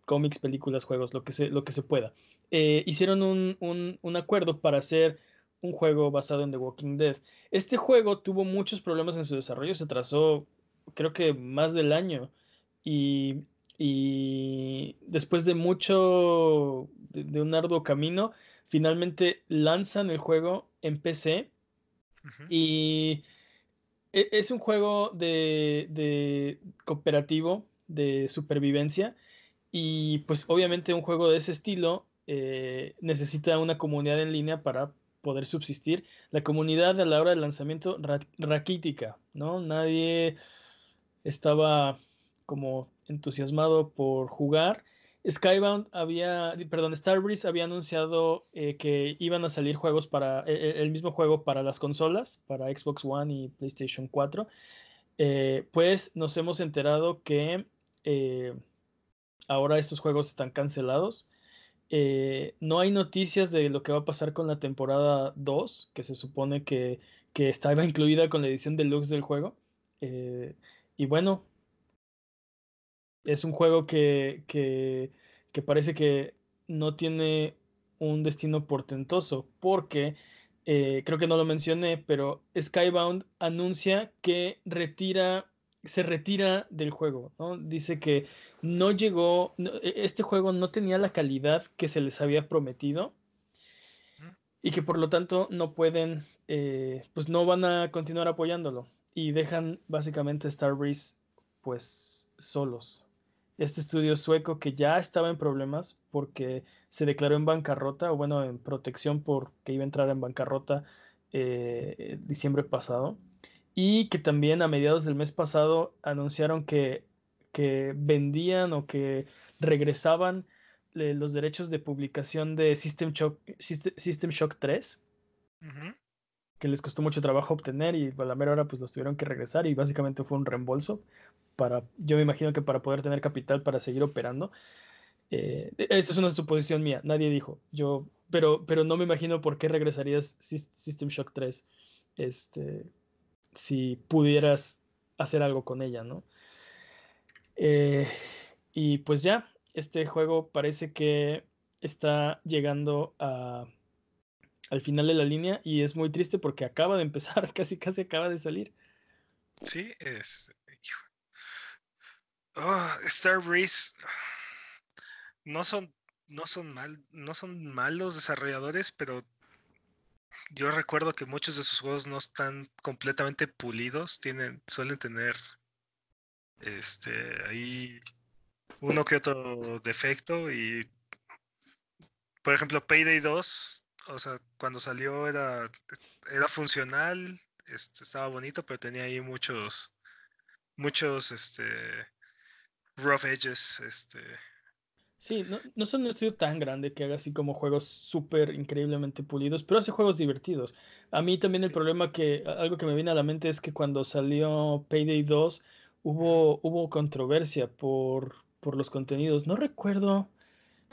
cómics, películas, juegos, lo que se, lo que se pueda. Eh, hicieron un, acuerdo para hacer un juego basado en The Walking Dead. Este juego tuvo muchos problemas en su desarrollo, se trazó creo que más del año y, después de mucho, de, un arduo camino, finalmente lanzan el juego en PC y e, es un juego de, cooperativo, de supervivencia y pues obviamente un juego de ese estilo eh, necesita una comunidad en línea para poder subsistir. La comunidad a la hora del lanzamiento raquítica, ¿no? Nadie estaba como entusiasmado por jugar. Skybound había, perdón, Starbreeze había anunciado eh, que iban a salir juegos para e, e, el mismo juego para las consolas, para Xbox One y PlayStation 4. Eh, pues nos hemos enterado que ahora estos juegos están cancelados. Eh, no hay noticias de lo que va a pasar con la temporada 2, que se supone que, estaba incluida con la edición deluxe del juego. Eh, y bueno, es un juego que, que, parece que no tiene un destino portentoso, porque eh, creo que no lo mencioné, pero Skybound anuncia que retira se retira del juego, ¿no? Dice que no llegó, e, este juego no tenía la calidad que se les había prometido y que por lo tanto no pueden, eh, pues no van a continuar apoyándolo y dejan básicamente Starbreeze pues solos. Este estudio sueco que ya estaba en problemas porque se declaró en bancarrota o bueno, en protección porque iba a entrar en bancarrota eh, diciembre pasado y que también a mediados del mes pasado anunciaron que, que vendían o que regresaban eh, los derechos de publicación de System Shock, System Shock 3, que les costó mucho trabajo obtener y a la mera hora pues los tuvieron que regresar y básicamente fue un reembolso para, yo me imagino que para poder tener capital para seguir operando. Eh, esta es una suposición mía, nadie dijo, yo, pero, pero no me imagino por qué regresarías System Shock 3. Este, si pudieras hacer algo con ella, ¿no? Eh, y pues ya, este juego parece que está llegando a, al final de la línea y es muy triste porque acaba de empezar, casi casi acaba de salir. Sí, es... Oh, Star Breeze no son no son mal no son malos desarrolladores, pero yo recuerdo que muchos de sus juegos no están completamente pulidos, tienen, suelen tener este ahí uno que otro defecto y por ejemplo Payday 2, o sea, cuando salió era, era funcional, este, estaba bonito, pero tenía ahí muchos, muchos, este, rough edges, este. Sí, no, no son un estudio tan grande que haga así como juegos súper increíblemente pulidos, pero hace juegos divertidos. A mí también el problema que, algo que me viene a la mente es que cuando salió Payday 2 hubo, hubo controversia por, por los contenidos. No recuerdo,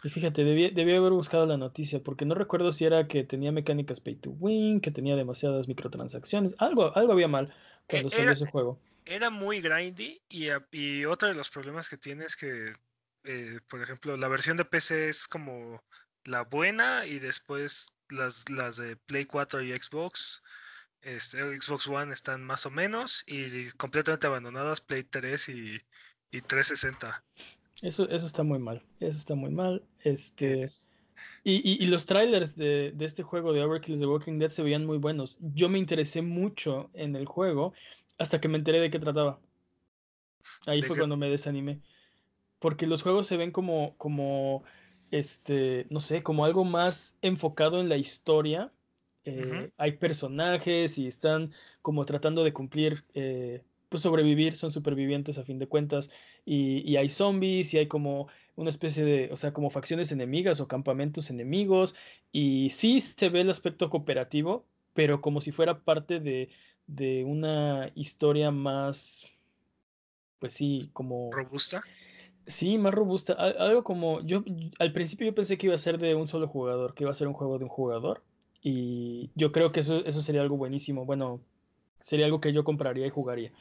y fíjate, debí, haber buscado la noticia, porque no recuerdo si era que tenía mecánicas pay to win, que tenía demasiadas microtransacciones, algo, algo había mal cuando salió ese juego era muy grindy y, y, otro de los problemas que tiene es que, eh, por ejemplo, la versión de PC es como la buena y después las, las de Play 4 y Xbox, este, Xbox One están más o menos y completamente abandonadas Play 3 y, y 360. Eso, eso está muy mal, eso está muy mal. Este, y, y, y los trailers de, de, este juego de Overkill The Walking Dead se veían muy buenos. Yo me interesé mucho en el juego hasta que me enteré de qué trataba. Ahí fue cuando me desanimé. Porque los juegos se ven como, como, este, no sé, como algo más enfocado en la historia. Eh, hay personajes y están como tratando de cumplir, eh, pues sobrevivir, son supervivientes a fin de cuentas. Y, y, hay zombies y hay como una especie de, o sea, como facciones enemigas o campamentos enemigos. Y sí se ve el aspecto cooperativo, pero como si fuera parte de, de una historia más, pues sí, como... Robusta. Sí, más robusta. Algo como, yo al principio yo pensé que iba a ser de un solo jugador, que iba a ser un juego de un jugador. Y yo creo que eso, eso sería algo buenísimo. Bueno, sería algo que yo compraría y jugaría.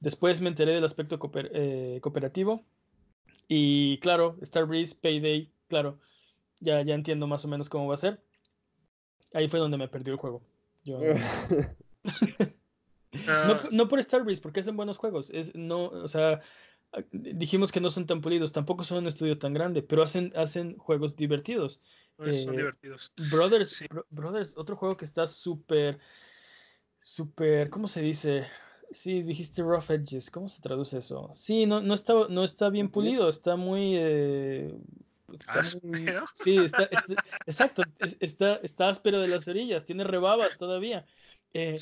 Después me enteré del aspecto eh, cooperativo. Y claro, Star Breeze, Payday, claro, ya, ya entiendo más o menos cómo va a ser. Ahí fue donde me perdió el juego. Yo, Ah. no, por Star porque hacen buenos juegos. Es, no, o sea, dijimos que no son tan pulidos, tampoco son un estudio tan grande, pero hacen, hacen juegos divertidos. Pues son eh, divertidos. Brothers, Brothers, otro juego que está súper, súper, ¿cómo se dice? Sí, dijiste rough edges, ¿cómo se traduce eso? Sí, no, no, está, no está bien pulido, está muy... Eh, sí, está, exacto, está, está áspero de las orillas, tiene rebabas todavía. Eh,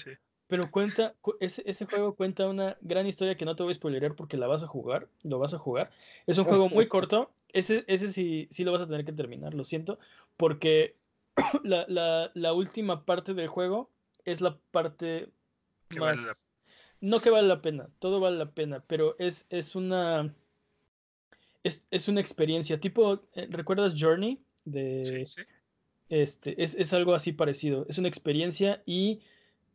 pero cuenta, ese, ese, juego cuenta una gran historia que no te voy a spoilerar porque la vas a jugar, lo vas a jugar. Es un juego muy corto, ese, ese sí, sí lo vas a tener que terminar, lo siento, porque la, la, la última parte del juego es la parte más... No que vale la pena, todo vale la pena, pero es, es una... Es, es una experiencia, tipo, eh, ¿recuerdas Journey? De, sí, sí. Este, es, es algo así parecido, es una experiencia y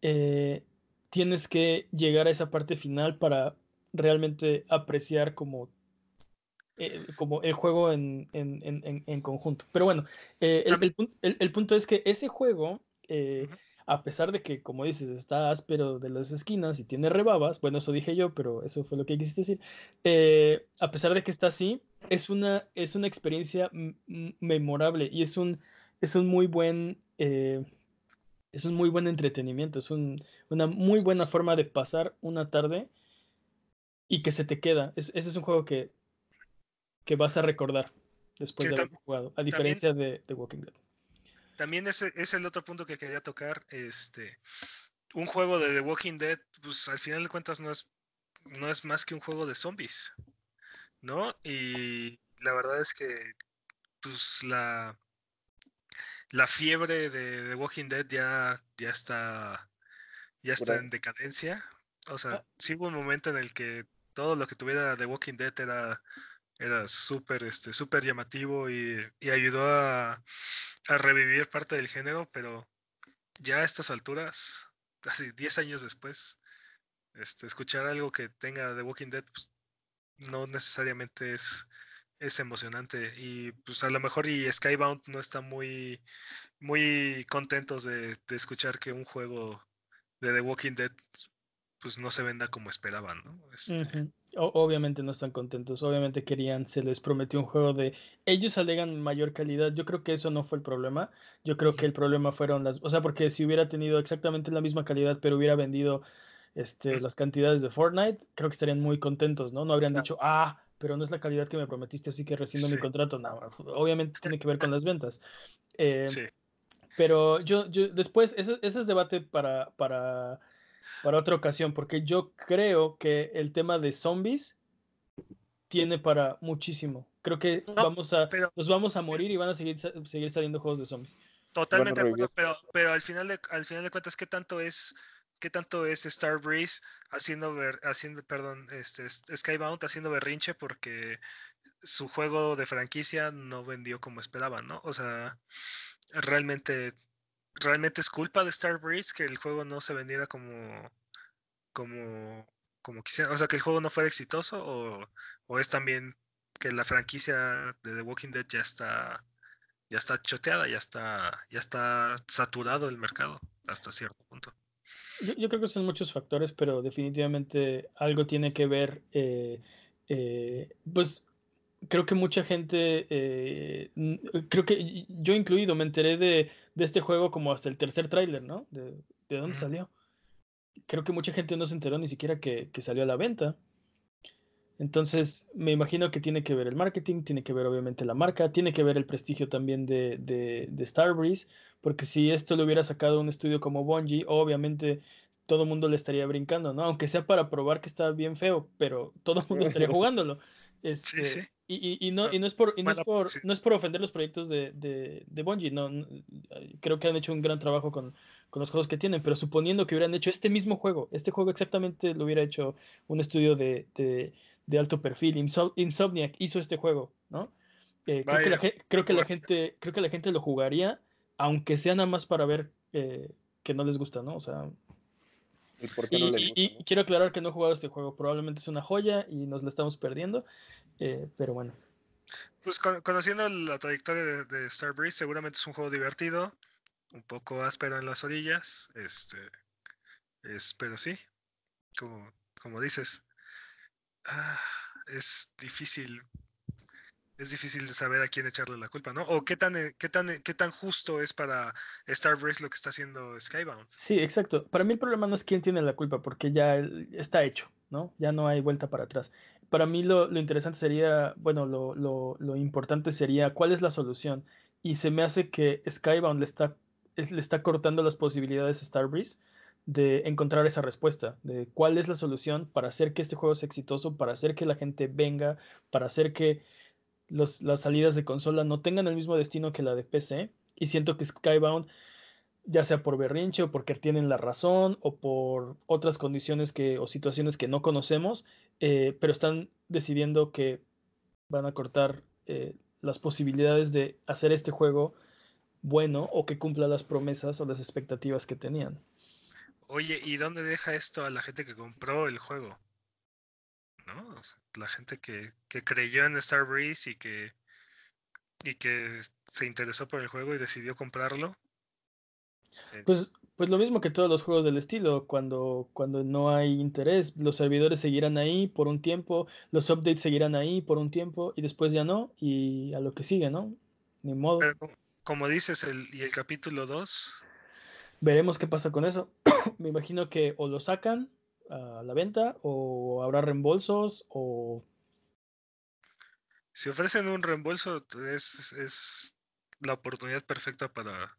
eh, tienes que llegar a esa parte final para realmente apreciar como, eh, como el juego en, conjunto. Pero bueno, eh, el, punto es que ese juego, a pesar de que, como dices, está áspero de las esquinas y tiene rebabas, bueno, eso dije yo, pero eso fue lo que quisiste decir, a pesar de que está así, es una, es una experiencia memorable y es un, es un muy buen es un muy buen entretenimiento, es una muy buena forma de pasar una tarde y que se te queda. ese es un juego que, que vas a recordar después de haber jugado, a diferencia de, de, Walking Dead. También ese es el otro punto que quería tocar. Este, un juego de The Walking Dead, pues al final de cuentas no es, no es más que un juego de zombies, ¿no? Y la verdad es que, pues la, la fiebre de, The Walking Dead ya, ya está ya está en decadencia. O sea, ah. sí hubo un momento en el que todo lo que tuviera The Walking Dead era, era súper este, super llamativo y, ayudó a, revivir parte del género, pero ya a estas alturas, casi 10 años después, este, escuchar algo que tenga The Walking Dead pues, no necesariamente es, es emocionante y pues a lo mejor y Skybound no está muy muy contentos de, escuchar que un juego de The Walking Dead pues no se venda como esperaban, ¿no? Este obviamente no están contentos, obviamente querían, se les prometió un juego de ellos alegan mayor calidad, yo creo que eso no fue el problema, yo creo que el problema fueron las, o sea, porque si hubiera tenido exactamente la misma calidad pero hubiera vendido este, las cantidades de Fortnite, creo que estarían muy contentos, ¿no? No habrían dicho, ah, pero no es la calidad que me prometiste, así que rescindo mi contrato. No, obviamente tiene que ver con las ventas. Eh, sí. Pero yo, yo después, ese, ese, es debate para, para, para otra ocasión, porque yo creo que el tema de zombies tiene para muchísimo. Creo que vamos a, nos vamos a morir y van a seguir, seguir saliendo juegos de zombies. Totalmente de acuerdo, pero, pero al final de, al final de cuentas, ¿qué tanto es qué tanto es Star Breeze haciendo ver, haciendo, perdón, este Skybound haciendo berrinche porque su juego de franquicia no vendió como esperaban, ¿no? O sea, realmente, realmente es culpa de Star Breeze que el juego no se vendiera como, como, como quisiera, o sea, que el juego no fuera exitoso o, o es también que la franquicia de The Walking Dead ya está, ya está choteada, ya está, ya está saturado el mercado hasta cierto punto. Yo, creo que son muchos factores, pero definitivamente algo tiene que ver, eh, eh, pues creo que mucha gente, eh, creo que yo incluido, me enteré de, este juego como hasta el tercer tráiler, ¿no? De, dónde salió. Creo que mucha gente no se enteró ni siquiera que, salió a la venta. Entonces, me imagino que tiene que ver el marketing, tiene que ver obviamente la marca, tiene que ver el prestigio también de, de, de Starbreeze, porque si esto lo hubiera sacado un estudio como Bungie, obviamente todo el mundo le estaría brincando, ¿no? Aunque sea para probar que está bien feo, pero todo el mundo estaría jugándolo. Este, y, y, no, y no es por, no, es por no es por ofender los proyectos de, de, de Bungie, no, creo que han hecho un gran trabajo con, con, los juegos que tienen, pero suponiendo que hubieran hecho este mismo juego, este juego exactamente lo hubiera hecho un estudio de, de alto perfil, Insomniac hizo este juego, ¿no? Eh, creo, que la, creo, que la, gente, creo que la gente lo jugaría, aunque sea nada más para ver eh, que no les gusta, ¿no? O sea, y, quiero aclarar que no he jugado este juego. Probablemente es una joya y nos la estamos perdiendo. Eh, pero bueno. Pues conociendo la trayectoria de, de Starbreeze, seguramente es un juego divertido, un poco áspero en las orillas. Este, es, pero sí, como, como dices, ah, es difícil es difícil de saber a quién echarle la culpa, ¿no? O qué tan, eh, qué tan, eh, qué tan justo es para Starbreeze lo que está haciendo Skybound. Sí, exacto. Para mí el problema no es quién tiene la culpa, porque ya está hecho, ¿no? Ya no hay vuelta para atrás. Para mí lo, interesante sería, bueno, lo, importante sería cuál es la solución. Y se me hace que Skybound le está, le está cortando las posibilidades a Starbreeze de encontrar esa respuesta, de cuál es la solución para hacer que este juego sea exitoso, para hacer que la gente venga, para hacer que las salidas de consola no tengan el mismo destino que la de PC. Y siento que Skybound, ya sea por berrinche o porque tienen la razón o por otras condiciones que, o situaciones que no conocemos, eh, pero están decidiendo que van a cortar eh, las posibilidades de hacer este juego bueno o que cumpla las promesas o las expectativas que tenían. Oye, ¿y dónde deja esto a la gente que compró el juego? ¿no? la gente que, que creyó en Star Breeze y que, y que se interesó por el juego y decidió comprarlo. Pues, pues lo mismo que todos los juegos del estilo, cuando, cuando no hay interés, los servidores seguirán ahí por un tiempo, los updates seguirán ahí por un tiempo y después ya no, y a lo que sigue, ¿no? Ni modo. como dices, el, y el capítulo 2. Veremos qué pasa con eso. Me imagino que o lo sacan a la venta o habrá reembolsos o... Si ofrecen un reembolso es, es la oportunidad perfecta para,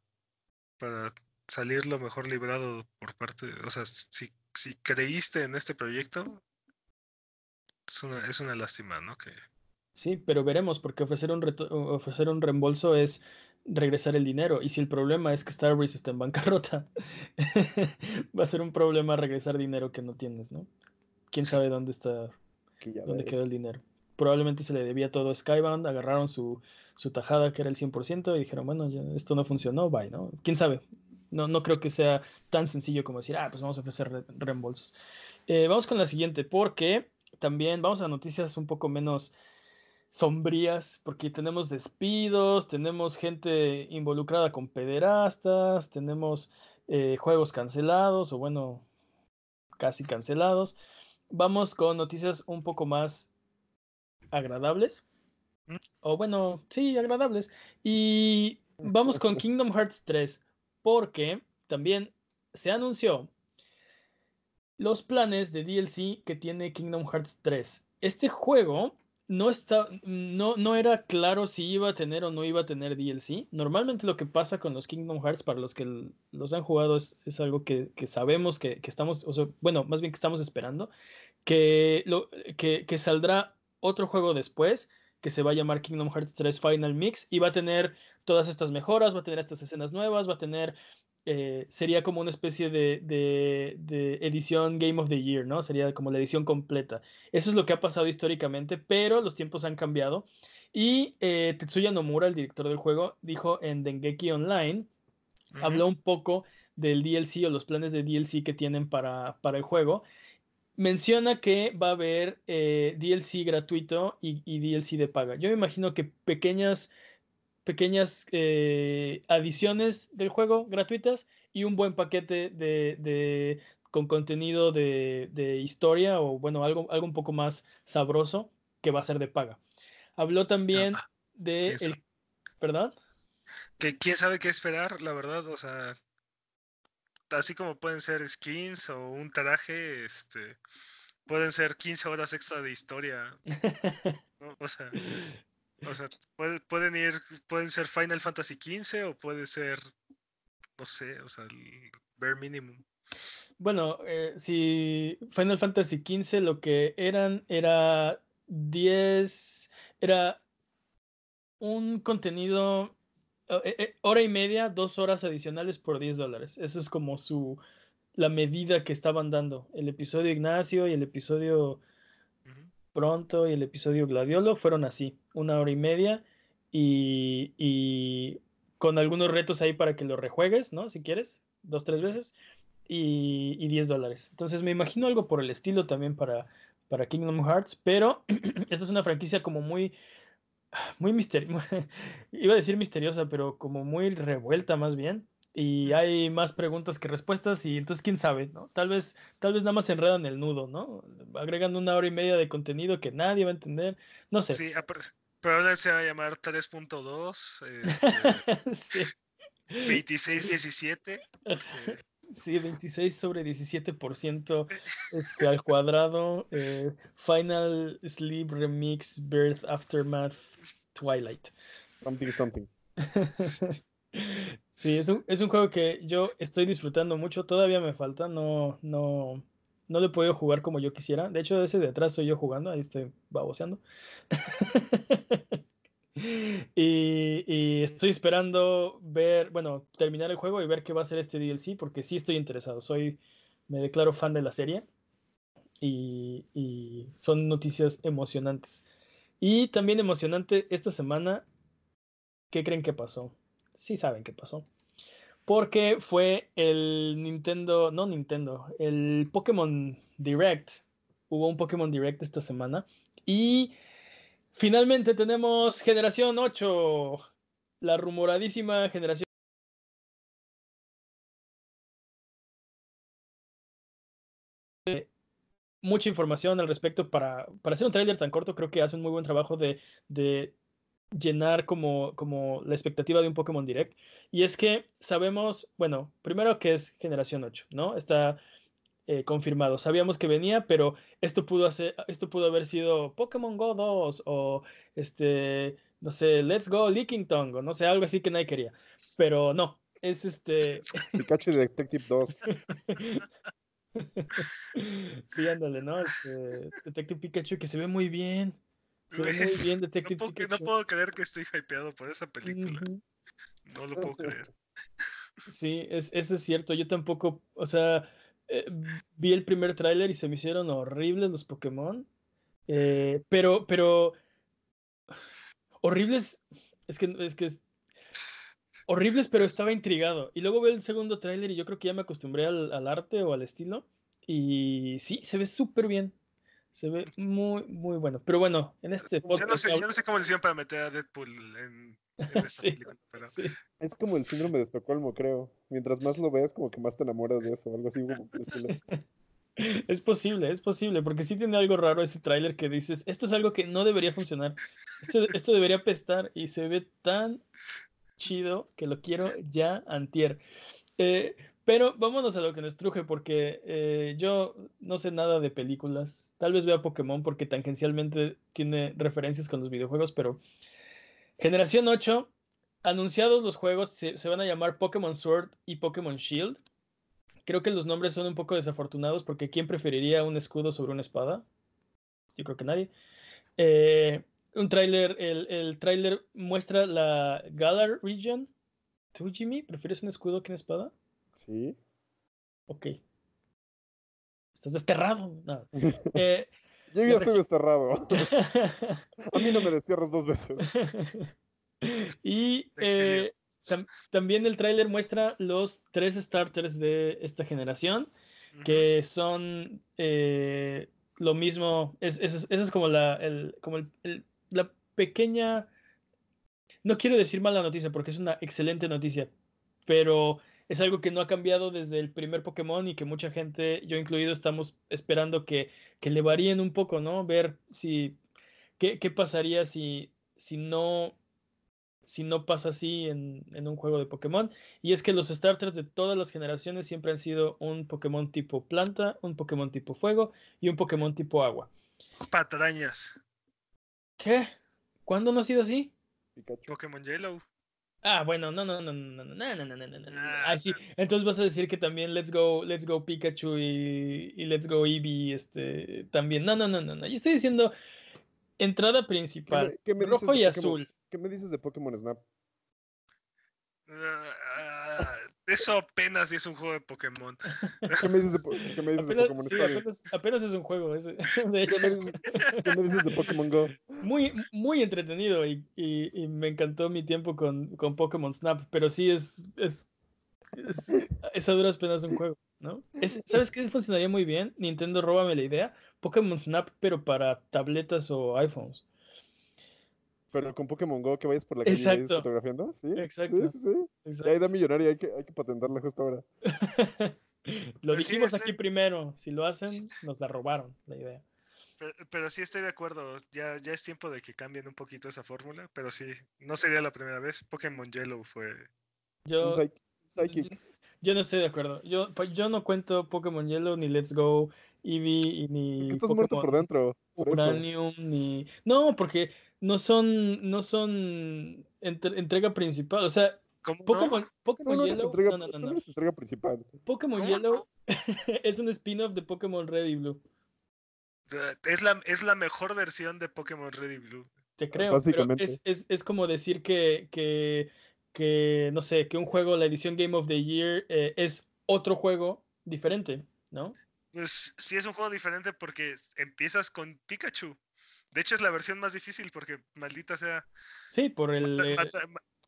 para salir lo mejor librado por parte, o sea, si, si creíste en este proyecto, es una, es una lástima, ¿no? Que... Sí, pero veremos, porque ofrecer un, ofrecer un reembolso es regresar el dinero. Y si el problema es que Starbreeze está en bancarrota, va a ser un problema regresar dinero que no tienes, ¿no? ¿Quién sabe dónde está, dónde quedó el dinero? Probablemente se le debía todo a Skybound, agarraron su, su tajada que era el 100% y dijeron, bueno, esto no funcionó, bye, ¿no? ¿Quién sabe? No, no creo que sea tan sencillo como decir, ah, pues vamos a ofrecer reembolsos. Eh, vamos con la siguiente, porque también vamos a noticias un poco menos sombrías, porque tenemos despidos, tenemos gente involucrada con pederastas, tenemos eh, juegos cancelados, o bueno, casi cancelados. Vamos con noticias un poco más agradables. Mm. O bueno, sí, agradables. Y vamos con Kingdom Hearts 3, porque también se anunció los planes de DLC que tiene Kingdom Hearts 3. Este juego no, está, no, no era claro si iba a tener o no iba a tener DLC. Normalmente lo que pasa con los Kingdom Hearts, para los que los han jugado, es, algo que, sabemos que, estamos, o sea, bueno, más bien que estamos esperando, que, lo, que, que saldrá otro juego después que se va a llamar Kingdom Hearts 3 Final Mix y va a tener todas estas mejoras, va a tener estas escenas nuevas, va a tener eh, sería como una especie de, edición Game of the Year, ¿no? Sería como la edición completa. Eso es lo que ha pasado históricamente, pero los tiempos han cambiado. Y eh, Tetsuya Nomura, el director del juego, dijo en Dengeki Online, habló un poco del DLC o los planes de DLC que tienen para, para el juego. Menciona que va a haber eh, DLC gratuito y, y DLC de paga. Yo me imagino que pequeñas pequeñas eh, adiciones del juego gratuitas y un buen paquete de, con contenido de, historia o bueno, algo, algo un poco más sabroso que va a ser de paga. Habló también ah, de... El, ¿Perdón? Que quién sabe qué esperar, la verdad, o sea, así como pueden ser skins o un traje, este, pueden ser 15 horas extra de historia. O sea, o sea, pueden ir, pueden ser Final Fantasy XV o puede ser, no sé, o sea, el bare minimum. Bueno, eh, si Final Fantasy XV lo que eran era 10, era un contenido, hora y media, dos horas adicionales por 10 dólares. Eso es como su, la medida que estaban dando. El episodio Ignacio y el episodio pronto y el episodio Gladiolo fueron así, una hora y media y, con algunos retos ahí para que lo rejuegues, ¿no? Si quieres, dos, tres veces y, y 10 dólares. Entonces me imagino algo por el estilo también para, para Kingdom Hearts, pero esta es una franquicia como muy, muy misteriosa, iba a decir misteriosa, pero como muy revuelta más bien y hay más preguntas que respuestas y entonces quién sabe, ¿no? Tal vez, tal vez nada más se enredan el nudo, ¿no? Agregando una hora y media de contenido que nadie va a entender, no sé. Sí, pero ahora se va a llamar 3.2, este, 26-17. Sí, 26 sobre 17% este, al cuadrado. Eh, Final Sleep Remix Birth Aftermath Twilight. Something, something. Sí, es un, es un juego que yo estoy disfrutando mucho. Todavía me falta, no, no, no lo he podido jugar como yo quisiera. De hecho, ese de atrás soy yo jugando, ahí estoy baboseando. y, y, estoy esperando ver, bueno, terminar el juego y ver qué va a ser este DLC, porque sí estoy interesado. Soy, me declaro fan de la serie. Y, y son noticias emocionantes. Y también emocionante esta semana, ¿qué creen que pasó? sí saben qué pasó. Porque fue el Nintendo, no Nintendo, el Pokémon Direct. Hubo un Pokémon Direct esta semana. Y finalmente tenemos generación 8. La rumoradísima generación. mucha información al respecto para, para hacer un trailer tan corto. Creo que hace un muy buen trabajo de, de llenar como, como la expectativa de un Pokémon Direct. Y es que sabemos, bueno, primero que es generación 8, ¿no? Está eh, confirmado. Sabíamos que venía, pero esto pudo, hacer, esto pudo haber sido Pokémon Go 2 o este, no sé, Let's Go Leaking Tongue o no sé, algo así que nadie quería. Pero no, es este... Pikachu Detective 2. sí, ándale, ¿no? Este, Detective Pikachu que se ve muy bien bien no, puedo, creer que estoy hypeado por esa película. No lo puedo creer. Sí, es, eso es cierto. Yo tampoco, o sea, eh, vi el primer tráiler y se me hicieron horribles los Pokémon. Eh, pero, pero horribles, es que es que horribles, pero estaba intrigado. Y luego veo el segundo tráiler y yo creo que ya me acostumbré al, al arte o al estilo. Y sí, se ve súper bien. Se ve muy, muy bueno. Pero bueno, en este podcast. Yo no sé, yo no sé cómo le hicieron para meter a Deadpool en, en esta película. Pero... Es como el síndrome de Estocolmo, creo. Mientras más lo ves, como que más te enamoras de eso. Algo así como Es posible, es posible, porque sí tiene algo raro ese tráiler que dices, esto es algo que no debería funcionar, esto, esto, debería pestar y se ve tan chido que lo quiero ya antier. Eh, Pero vámonos a lo que nos truje, porque eh, yo no sé nada de películas. Tal vez vea Pokémon porque tangencialmente tiene referencias con los videojuegos, pero Generación 8, anunciados los juegos, se, van a llamar Pokémon Sword y Pokémon Shield. Creo que los nombres son un poco desafortunados porque ¿quién preferiría un escudo sobre una espada? Yo creo que nadie. Eh, un tráiler, el, el tráiler muestra la Galar Region. ¿Tú, Jimmy, prefieres un escudo que una espada? Sí. Ok. Estás desterrado. Eh, Yo ya estoy desterrado. A mí no me destierras dos veces. y eh, también el tráiler muestra los tres starters de esta generación, que son eh, lo mismo. Esa es, como la, como la pequeña... No quiero decir mala noticia porque es una excelente noticia, pero es algo que no ha cambiado desde el primer Pokémon y que mucha gente, yo incluido, estamos esperando que, que le varíen un poco, ¿no? Ver si qué, qué pasaría si, si no si no pasa así en, en, un juego de Pokémon. Y es que los starters de todas las generaciones siempre han sido un Pokémon tipo planta, un Pokémon tipo fuego y un Pokémon tipo agua. Patrañas. ¿Qué? ¿Cuándo no ha sido así? Pokémon Yellow. Ah, bueno, no, no, no, no, no, no, no, no, no, no, no. Ah, sí. Entonces vas a decir que también Let's Go, Let's Go Pikachu y, y Let's Go Eevee, este, también. No, no, no, no, no. Yo estoy diciendo entrada principal, ¿Qué me, rojo y azul. ¿Qué me dices de Pokémon Snap? Eso apenas es un juego de Pokémon. ¿Qué me dices de, Pokémon apenas, es un juego. Ese, ¿Qué, me dices, de Pokémon Go? Muy, muy entretenido y, me encantó mi tiempo con, con Pokémon Snap, pero sí es, es, es, a duras penas un juego, ¿no? ¿Sabes qué funcionaría muy bien? Nintendo, róbame la idea. Pokémon Snap, pero para tabletas o iPhones. Pero con Pokémon Go que vayas por la calle y fotografiando, ¿sí? Exacto. Sí, sí, sí. Ahí da millonaria, hay que, hay que patentarla justo ahora. lo pues dijimos aquí primero, si lo hacen, nos la robaron la idea. Pero, sí estoy de acuerdo, ya, ya es tiempo de que cambien un poquito esa fórmula, pero sí, no sería la primera vez. Pokémon Yellow fue... Yo, yo no estoy de acuerdo. Yo, pues, yo no cuento Pokémon Yellow, ni Let's Go, Eevee, ni... estás muerto por dentro. Uranium, ni... No, porque no son, no son entrega principal. O sea, Pokémon, Pokémon Yellow. no, no, no, no. entrega principal. Pokémon Yellow es un spin-off de Pokémon Red y Blue. Es la, es la mejor versión de Pokémon Red y Blue. Te creo. Pero es, es, es, como decir que, que, que, no sé, que un juego, la edición Game of the Year, eh, es otro juego diferente, ¿no? Pues sí es un juego diferente porque empiezas con Pikachu. De hecho, es la versión más difícil porque maldita sea. Sí, por el.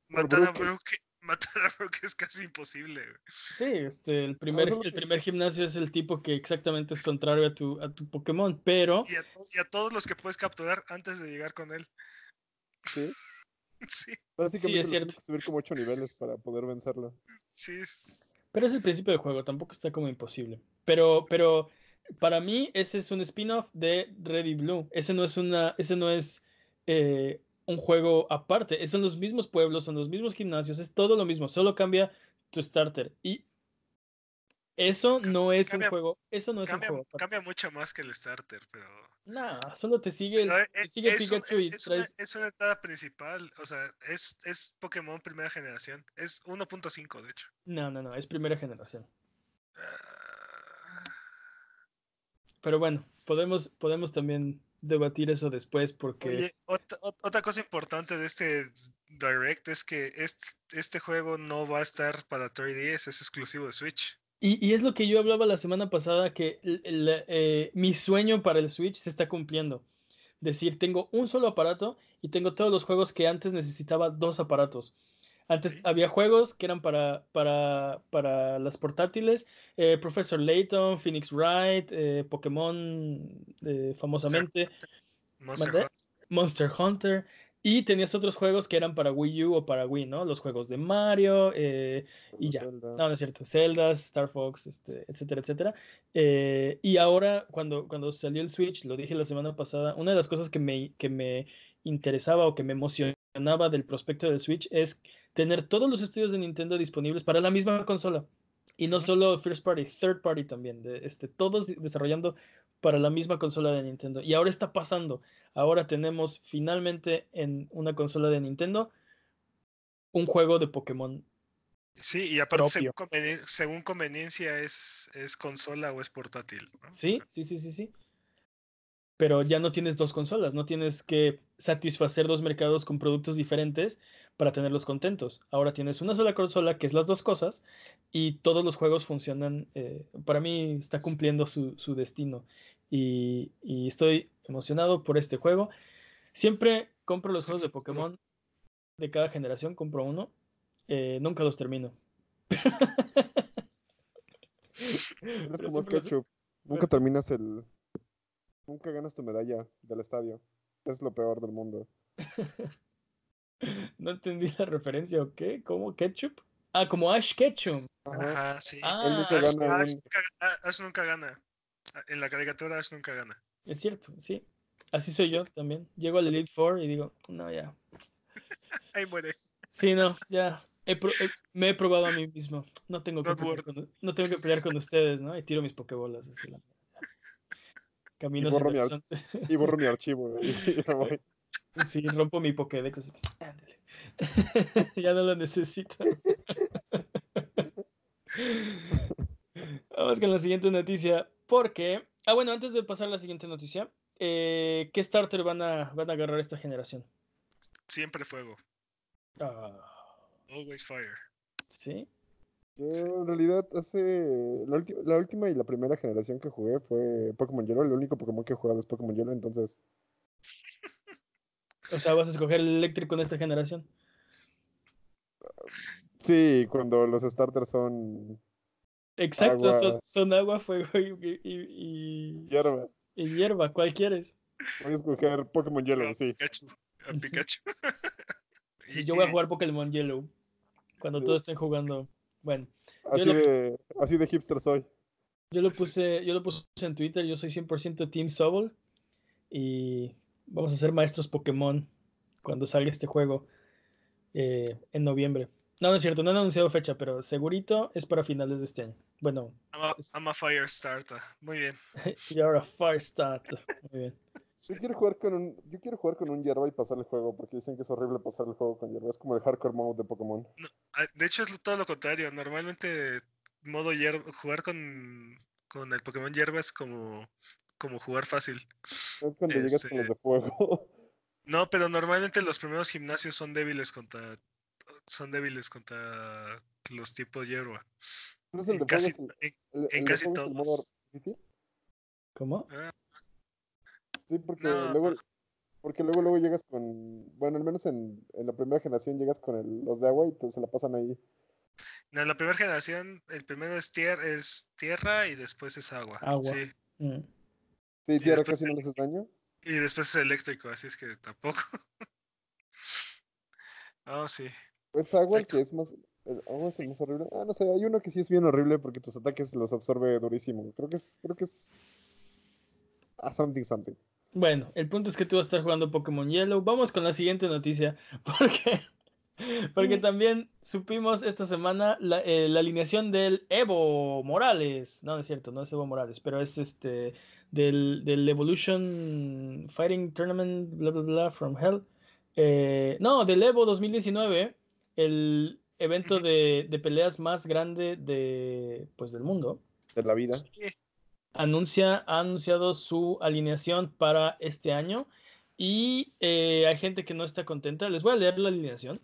matar a Brook. Matar a Brook es casi imposible. Sí, este, el primer, el primer gimnasio es el tipo que exactamente es contrario a tu, a tu Pokémon, pero. Y a, todos los que puedes capturar antes de llegar con él. Sí. sí. Básicamente sí, es cierto. subir como ocho niveles para poder vencerlo. Sí. Pero es el principio del juego, tampoco está como imposible. Pero, pero para mí ese es un spin-off de Ready Blue. Ese no es una, ese no es eh, un juego aparte. Son los mismos pueblos, son los mismos gimnasios, es todo lo mismo, solo cambia tu starter. Y eso no es un juego. Eso no es cambia, un juego. Cambia mucho más que el starter, pero. Nah, solo te sigue, el, te sigue es, Pikachu y es, una, es una entrada principal. O sea, es, es Pokémon primera generación. Es 1.5, de hecho. No, no, no, es primera generación. Uh, pero bueno, podemos, podemos también debatir eso después porque... Oye, otra, cosa importante de este Direct es que este, este, juego no va a estar para 3DS, es exclusivo de Switch. Y, y es lo que yo hablaba la semana pasada, que eh, mi sueño para el Switch se está cumpliendo. Decir, tengo un solo aparato y tengo todos los juegos que antes necesitaba dos aparatos. Antes había juegos que eran para, para, para las portátiles. Eh, Professor Layton, Phoenix Wright, eh, Pokémon, eh, famosamente. Monster, Hunter. Y tenías otros juegos que eran para Wii U o para Wii, ¿no? Los juegos de Mario y ya. No, no es cierto. Zelda, Star Fox, este, etcétera, etcétera. y ahora, cuando, cuando salió el Switch, lo dije la semana pasada, una de las cosas que me, que me interesaba o que me emocionaba del prospecto del Switch es tener todos los estudios de Nintendo disponibles para la misma consola. Y no solo first party, third party también. De, este, todos desarrollando para la misma consola de Nintendo. Y ahora está pasando. Ahora tenemos finalmente en una consola de Nintendo un juego de Pokémon. Sí, y aparte según, conveniencia es, es, consola o es portátil. Sí, sí, sí, sí, sí. Pero ya no tienes dos consolas, no tienes que satisfacer dos mercados con productos diferentes para tenerlos contentos. Ahora tienes una sola consola que es las dos cosas y todos los juegos funcionan. Eh, para mí está cumpliendo su, su destino y, y, estoy emocionado por este juego. Siempre compro los juegos de Pokémon de cada generación, compro uno. Eh, nunca los termino. es como ketchup. Nunca terminas el. Nunca ganas tu medalla del estadio. Es lo peor del mundo. no entendí la referencia, ¿o qué? ¿Cómo? ¿Ketchup? Ah, como Ash Ketchum. Ajá, sí. Ah, Ash, nunca, Ash, nunca gana. En la caricatura Ash nunca gana. Es cierto, sí. Así soy yo también. Llego al Elite Four y digo, no, ya. Ahí muere. Sí, no, ya. me he probado a mí mismo. No tengo que, pelear con, no tengo que pelear con ustedes, ¿no? Y tiro mis pokebolas. Así, Camino y borro, mi, y borro mi archivo. Sí, rompo mi Pokédex. Así. ya no lo necesito. Vamos con la siguiente noticia. Porque. Ah, bueno, antes de pasar a la siguiente noticia. Eh, ¿Qué starter van a, van a agarrar esta generación? Siempre fuego. Ah. Always fire. ¿Sí? Yo en realidad hace la, la, última y la primera generación que jugué fue Pokémon Yellow, el único Pokémon que he jugado es Pokémon Yellow, entonces o sea, vas a escoger el eléctrico en esta generación. Sí, cuando los starters son. Exacto, Son, agua, fuego y, y, hierba. Y hierba, ¿cuál quieres? Voy a escoger Pokémon Yellow, sí. Pikachu. A Pikachu. y yo voy a jugar Pokémon Yellow. Cuando todos estén jugando. Bueno. Así, de, así de hipster soy. Yo lo puse, yo lo puse en Twitter, yo soy 100% Team Sobol. Y vamos a ser maestros Pokémon cuando salga este juego eh, en noviembre. No, no es cierto, no han anunciado fecha, pero segurito es para finales de este año. Bueno. I'm a, fire starter. Muy bien. You're a fire starter. Muy bien. Yo quiero jugar con un, yo quiero jugar con un hierba y pasar el juego, porque dicen que es horrible pasar el juego con hierba. Es como el hardcore mode de Pokémon. Ah, de hecho, es todo lo contrario. Normalmente, modo hierba, jugar con, con el Pokémon hierba es como como jugar fácil. Es cuando llegas con los de fuego. No, pero normalmente los primeros gimnasios son débiles contra son débiles contra los tipos hierba. en, casi, casi todos. ¿Cómo? Ah. Sí, porque luego porque luego luego llegas con bueno, al menos en, en la primera generación llegas con el, los de agua y te, se la pasan ahí. No, en la primera generación el primero es, tierra es tierra y después es agua. Agua. Sí. Mm. Sí, tierra casi no le haces daño. Y después es eléctrico, así es que tampoco. oh, sí. Pues agua el que es más. agua es el más horrible. Ah, no sé, hay uno que sí es bien horrible porque tus ataques los absorbe durísimo. Creo que es. Creo que es. Ah, something, something. Bueno, el punto es que tú vas a estar jugando Pokémon Yellow. Vamos con la siguiente noticia. Porque porque también supimos esta semana eh, la, alineación del Evo Morales. No, no es cierto, no es Evo Morales, pero es este del, del Evolution Fighting Tournament, bla, bla, bla, from Hell. Eh, no, del Evo 2019, el evento de, de, peleas más grande de, pues, del mundo. De la vida. Anuncia, ha anunciado su alineación para este año y eh, hay gente que no está contenta. Les voy a leer la alineación.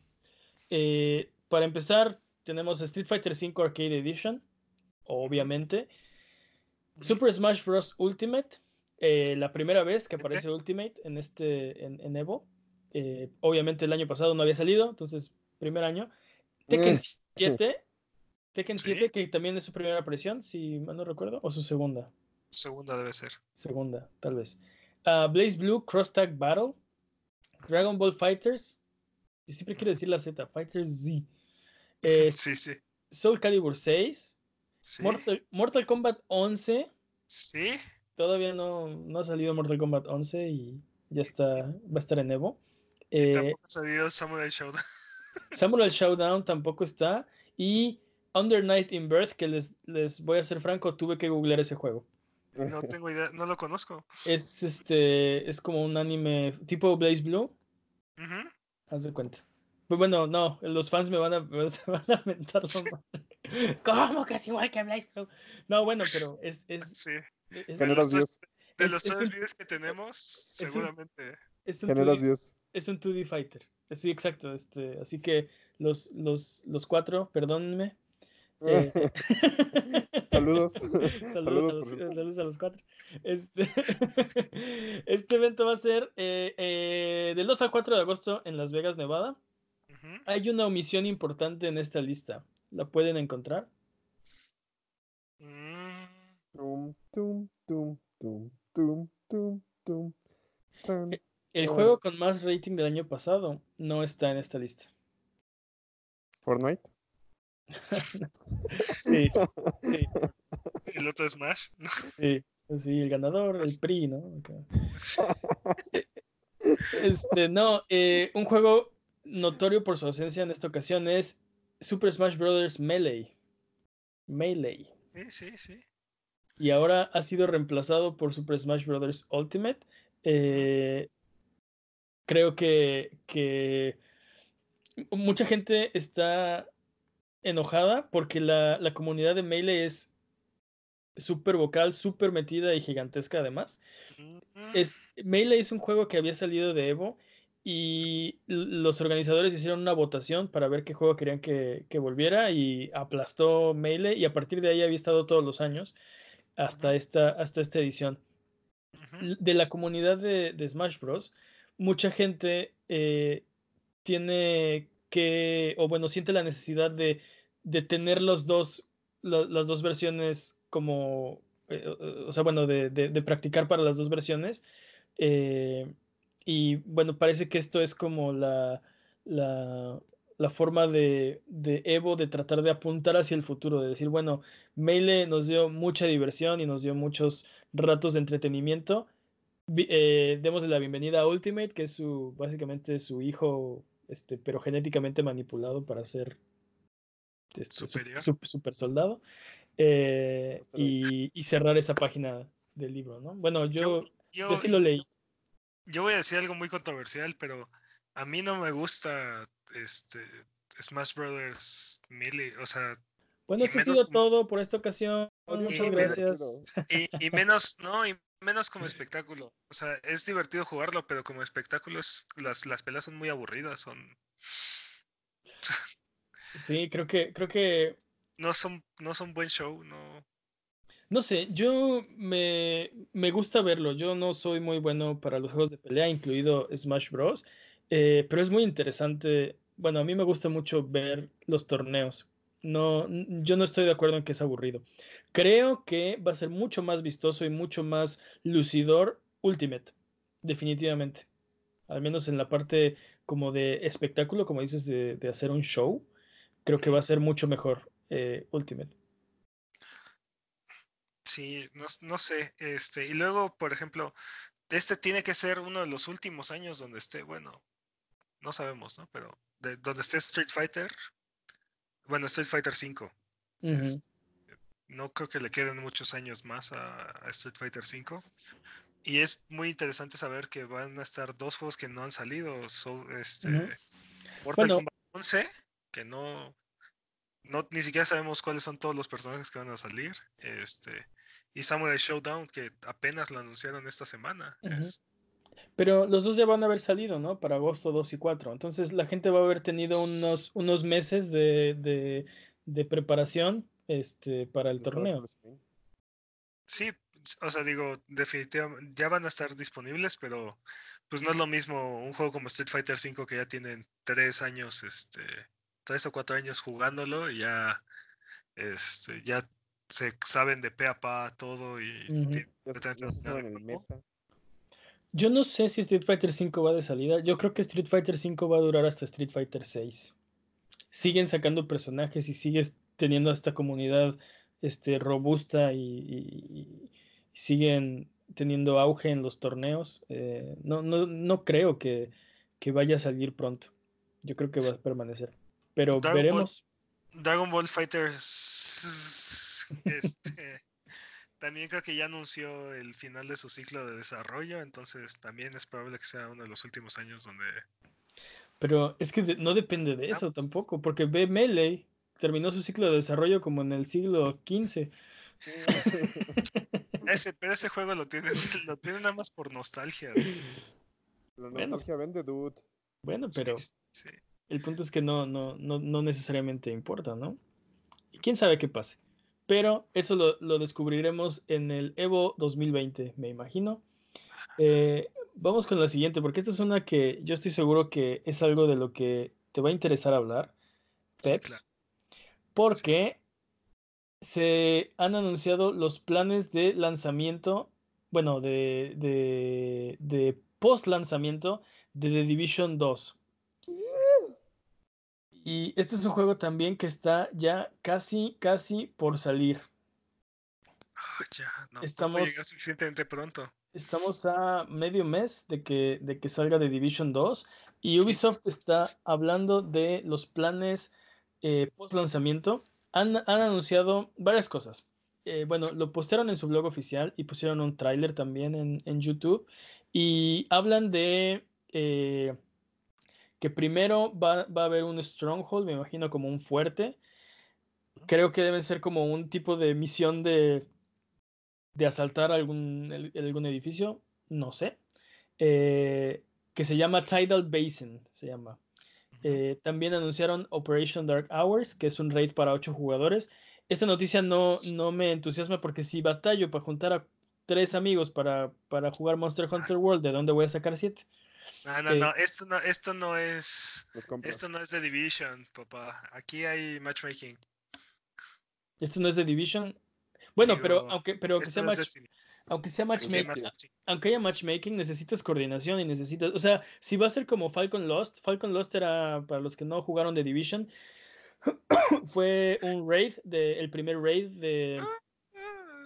Eh, para empezar, tenemos Street Fighter V Arcade Edition, obviamente. Super Smash Bros. Ultimate, eh, la primera vez que aparece Ultimate en este en, Evo. Eh, obviamente el año pasado no había salido, entonces primer año. Tekken 7, Tekken 7, que también es su primera aparición, si mal no recuerdo, o su segunda. Segunda debe ser. Segunda, tal vez. Ah, Blaze Blue Cross Tag Battle, Dragon Ball Fighters, siempre quiero decir la Z, Fighter Z. Eh, sí, sí. Soul Calibur 6. Mortal, Kombat 11. Sí. Todavía no, no, ha salido Mortal Kombat 11 y ya está, va a estar en Evo. Eh, tampoco ha salido Samurai Showdown. Samurai Showdown tampoco está. Y Under Night in Birth, que les, les voy a ser franco, tuve que googlear ese juego. No tengo idea, no lo conozco. Es este, es como un anime tipo Blaze Blue. Haz de cuenta. Pues bueno, no, los fans me van a, me van a mentar ¿Cómo que es igual que Blaze Blue? No, bueno, pero es. es, sí. es de los, de los tres videos que tenemos, seguramente. Es un, 2D, es un 2D Fighter. Sí, exacto. Este, así que los, los, los cuatro, perdónenme, eh, saludos. saludos. a los, cuatro. Este, este evento va a ser eh, eh, del 2 al 4 de agosto en Las Vegas, Nevada. Hay una omisión importante en esta lista. ¿La pueden encontrar? El juego con más rating del año pasado no está en esta lista. Fortnite. Sí, sí. El otro es Smash. Sí, sí, el ganador, el PRI, ¿no? Este, no, eh, un juego notorio por su ausencia en esta ocasión es Super Smash Bros. Melee. Melee. Sí, sí, sí. Y ahora ha sido reemplazado por Super Smash Bros. Ultimate. Eh, creo que, que mucha gente está enojada porque la, la comunidad de Melee es súper vocal, súper metida y gigantesca además. Es, Melee es un juego que había salido de Evo y los organizadores hicieron una votación para ver qué juego querían que, que, volviera y aplastó Melee y a partir de ahí había estado todos los años hasta esta, hasta esta edición. De la comunidad de, de Smash Bros., mucha gente eh, tiene o bueno, siente la necesidad de, de tener los dos, las dos versiones como, eh, o sea, bueno, de, de, practicar para las dos versiones. Eh, y bueno, parece que esto es como la, la, forma de, de, Evo de tratar de apuntar hacia el futuro, de decir, bueno, Melee nos dio mucha diversión y nos dio muchos ratos de entretenimiento. Eh, démosle la bienvenida a Ultimate, que es su, básicamente su hijo este, pero genéticamente manipulado para ser este, super soldado. Eh, y, y, cerrar esa página del libro, ¿no? Bueno, yo, yo, sí lo leí. Yo voy a decir algo muy controversial, pero a mí no me gusta este Smash Brothers Melee, o sea. Bueno, esto ha sido todo por esta ocasión. Muchas gracias. Y, y, menos, no, y menos como espectáculo. O sea, es divertido jugarlo, pero como espectáculo las, las peleas son muy aburridas, son... sí, creo que, creo que... No son, no son buen show, no... No sé, yo me, me gusta verlo. Yo no soy muy bueno para los juegos de pelea, incluido Smash Bros. Eh, pero es muy interesante. Bueno, a mí me gusta mucho ver los torneos no, yo no estoy de acuerdo en que es aburrido. Creo que va a ser mucho más vistoso y mucho más lucidor Ultimate, definitivamente. Al menos en la parte como de espectáculo, como dices, de, hacer un show, creo que va a ser mucho mejor eh, Ultimate. Sí, no, no, sé. Este, y luego, por ejemplo, este tiene que ser uno de los últimos años donde esté, bueno, no sabemos, ¿no? Pero de, donde esté Street Fighter, bueno, Street Fighter V. no creo que le queden muchos años más a, Street Fighter V. Y es muy interesante saber que van a estar dos juegos que no han salido. este, Mortal Kombat 11, que no, no, ni siquiera sabemos cuáles son todos los personajes que van a salir. Este, y Samurai Showdown, que apenas lo anunciaron esta semana. Pero los dos ya van a haber salido, ¿no? Para agosto 2 y 4. Entonces la gente va a haber tenido unos, unos meses de, preparación este, para el torneo. Sí, o sea, digo, definitivamente ya van a estar disponibles, pero pues no es lo mismo un juego como Street Fighter V que ya tienen tres años, este, tres o cuatro años jugándolo y ya, este, ya se saben de pe a pa todo y yo no sé si Street Fighter V va de salida. Yo creo que Street Fighter V va a durar hasta Street Fighter VI. Siguen sacando personajes y sigues teniendo esta comunidad este, robusta y, siguen teniendo auge en los torneos. Eh, no, no, no creo que, vaya a salir pronto. Yo creo que va a permanecer. Pero veremos. Dragon Ball Fighters este, también creo que ya anunció el final de su ciclo de desarrollo, entonces también es probable que sea uno de los últimos años donde... Pero es que no depende de eso tampoco, porque B Melee terminó su ciclo de desarrollo como en el siglo XV. ese, pero ese juego lo tiene, lo tiene nada más por nostalgia. La nostalgia vende, dude. Bueno, pero el punto es que no, no, no, no necesariamente importa, ¿no? Y quién sabe qué pase. Pero eso lo, descubriremos en el Evo 2020, me imagino. Eh, vamos con la siguiente, porque esta es una que yo estoy seguro que es algo de lo que te va a interesar hablar, Peps, porque se han anunciado los planes de lanzamiento, bueno, de, de, de post lanzamiento de The Division 2. Y este es un juego también que está ya casi, casi por salir. Ah, ya, no, estamos, suficientemente pronto. Estamos a medio mes de que, de que salga The Division 2 y Ubisoft está hablando de los planes eh, post lanzamiento. Han, anunciado varias cosas. Eh, bueno, lo postearon en su blog oficial y pusieron un tráiler también en, en, YouTube y hablan de eh, que primero va, a haber un stronghold, me imagino como un fuerte. Creo que deben ser como un tipo de misión de, de asaltar algún, algún edificio, no sé. Eh, que se llama Tidal Basin, se llama. Eh, también anunciaron Operation Dark Hours, que es un raid para ocho jugadores. Esta noticia no, no me entusiasma porque si batallo para juntar a tres amigos para, para jugar Monster Hunter World, ¿de dónde voy a sacar siete? No, no, no, esto no, esto no es. Esto no es The Division, papá. Aquí hay matchmaking. Esto no es The Division. Bueno, pero aunque, pero que sea aunque sea matchmaking, aunque haya matchmaking, necesitas coordinación y necesitas, o sea, si va a ser como Falcon Lost, Falcon Lost era para los que no jugaron The Division, fue un raid de, el primer raid de,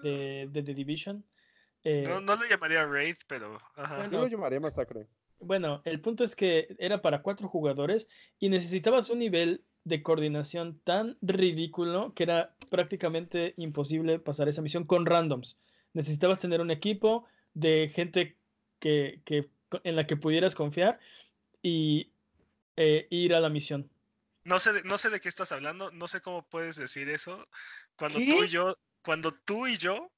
de, The Division. Eh, no, no lo llamaría raid, pero Yo lo llamaría masacre. Bueno, el punto es que era para cuatro jugadores y necesitabas un nivel de coordinación tan ridículo que era prácticamente imposible pasar esa misión con randoms. Necesitabas tener un equipo de gente que, en la que pudieras confiar y eh, ir a la misión. No sé, de, no sé de qué estás hablando, no sé cómo puedes decir eso cuando tú y yo, cuando tú y yo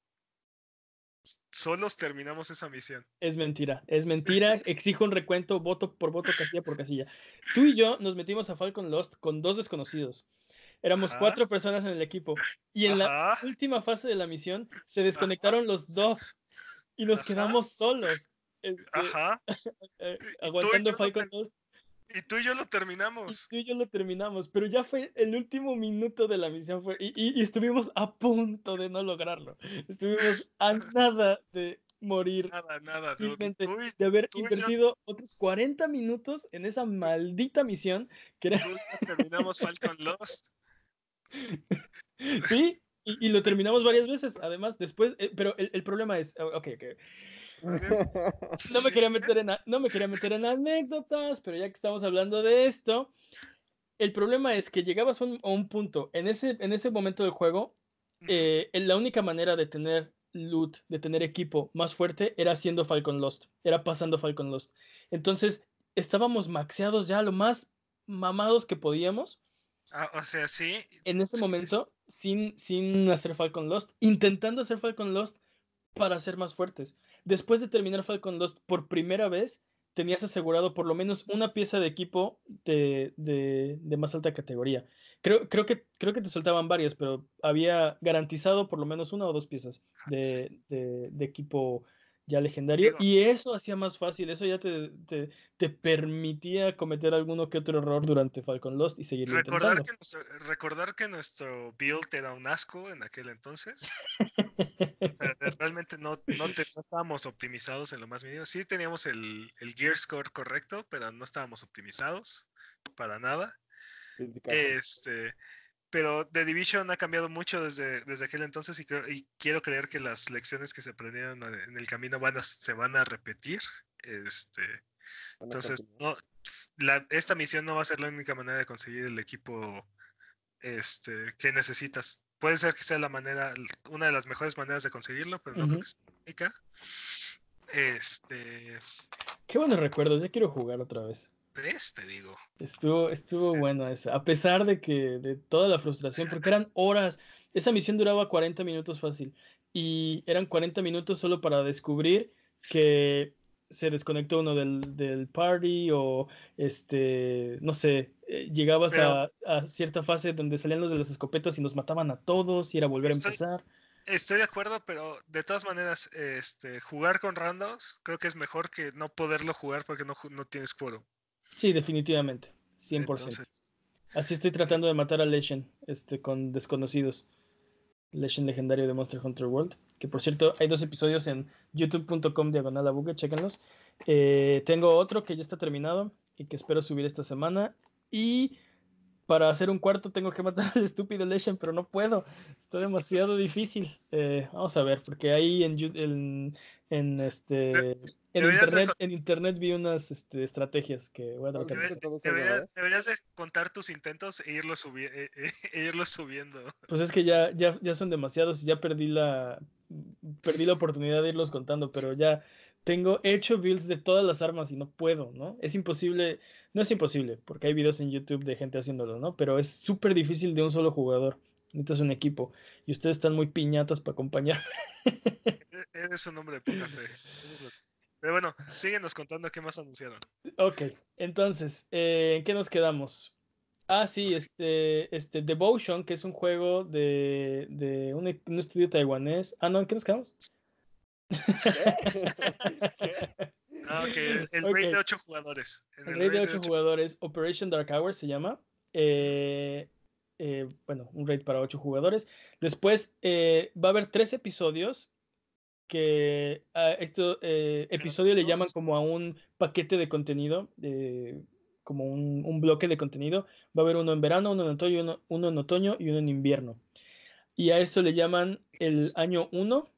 solos terminamos esa misión. Es mentira, es mentira. Exijo un recuento voto por voto, casilla por casilla. Tú y yo nos metimos a Falcon Lost con dos desconocidos. Éramos cuatro personas en el equipo. Y en la última fase de la misión se desconectaron los dos y nos quedamos solos. Este, Ajá. Eh, aguantando Falcon Lost. Y tú y yo lo terminamos. Y tú y yo lo terminamos, pero ya fue el último minuto de la misión fue, y, estuvimos a punto de no lograrlo. Estuvimos a nada de morir. Nada, nada. de haber invertido otros 40 minutos en esa maldita misión que era... Tú terminamos Falcon Lost. sí, y, lo terminamos varias veces, además, después, eh, pero el, el, problema es, ok, ok. No me, quería meter en, no me quería meter en anécdotas, pero ya que estamos hablando de esto, el problema es que llegabas a un, punto, en ese, en ese momento del juego, eh, la única manera de tener loot, de tener equipo más fuerte, era haciendo Falcon Lost, era pasando Falcon Lost. Entonces, estábamos maxeados ya lo más mamados que podíamos. Ah, o sea, sí. En ese momento, Sin, sin hacer Falcon Lost, intentando hacer Falcon Lost para ser más fuertes después de terminar Falcon 2 por primera vez, tenías asegurado por lo menos una pieza de equipo de, más alta categoría. Creo, creo, que, creo que te soltaban varias, pero había garantizado por lo menos una o dos piezas de, de equipo ya legendario. y eso hacía más fácil, eso ya te, te, permitía cometer alguno que otro error durante Falcon Lost y seguir recordar que nuestro, recordar que nuestro build era un asco en aquel entonces. realmente no, no, estábamos optimizados en lo más mínimo. Sí teníamos el, el gear score correcto, pero no estábamos optimizados para nada. Este, pero The Division ha cambiado mucho desde, desde aquel entonces y, quiero creer que las lecciones que se aprendieron en el camino van a, se van a repetir. Este, entonces, no, esta misión no va a ser la única manera de conseguir el equipo este, que necesitas. Puede ser que sea la manera, una de las mejores maneras de conseguirlo, pero no creo que sea única. Este. Qué buenos recuerdos, ya quiero jugar otra vez. Te digo. Estuvo, estuvo bueno esa. A pesar de que, de toda la frustración, porque eran horas. Esa misión duraba 40 minutos fácil. Y eran 40 minutos solo para descubrir que se desconectó uno del, del party o este, no sé, eh, llegabas a, a, cierta fase donde salían los de las escopetas y nos mataban a todos y era volver a empezar. Estoy de acuerdo, pero de todas maneras, este, jugar con randos creo que es mejor que no poderlo jugar porque no, no tienes quórum. Sí, definitivamente, 100%. Así estoy tratando de matar a Legend este, con desconocidos. Legend legendario de Monster Hunter World. Que por cierto, hay dos episodios en youtube.com diagonal a chequenlos. Eh, tengo otro que ya está terminado y que espero subir esta semana. Y para hacer un cuarto tengo que matar al estúpido Legend, pero no puedo. Está demasiado difícil. Eh, vamos a ver, porque ahí en, en, en este en internet, en internet vi unas este, estrategias que voy a tratar. Deberías, deberías, de contar tus intentos e irlos, subi e, e, e irlos subiendo. Pues es que ya, ya, ya son demasiados y ya perdí la perdí la oportunidad de irlos contando, pero ya tengo hecho builds de todas las armas y no puedo, ¿no? Es imposible, no es imposible, porque hay videos en YouTube de gente haciéndolo, ¿no? Pero es súper difícil de un solo jugador. Necesitas un equipo y ustedes están muy piñatas para acompañarme. Eres un hombre de poca fe. Pero bueno, síguenos contando qué más anunciaron. Ok, entonces, eh, ¿en qué nos quedamos? Ah, sí, este, este Devotion, que es un juego de, de un, un, estudio taiwanés. Ah, no, ¿en qué nos quedamos? Ah, ok, el raid de 8 jugadores. El, raid de 8 jugadores, Operation Dark Hour se llama. Eh, eh, bueno, un raid para 8 jugadores. Después eh, va a haber 3 episodios que a este episodio le llaman como a un paquete de contenido, como un, un, bloque de contenido. Va a haber uno en verano, uno en otoño, uno, uno, en otoño y uno en invierno. Y a esto le llaman el año 1,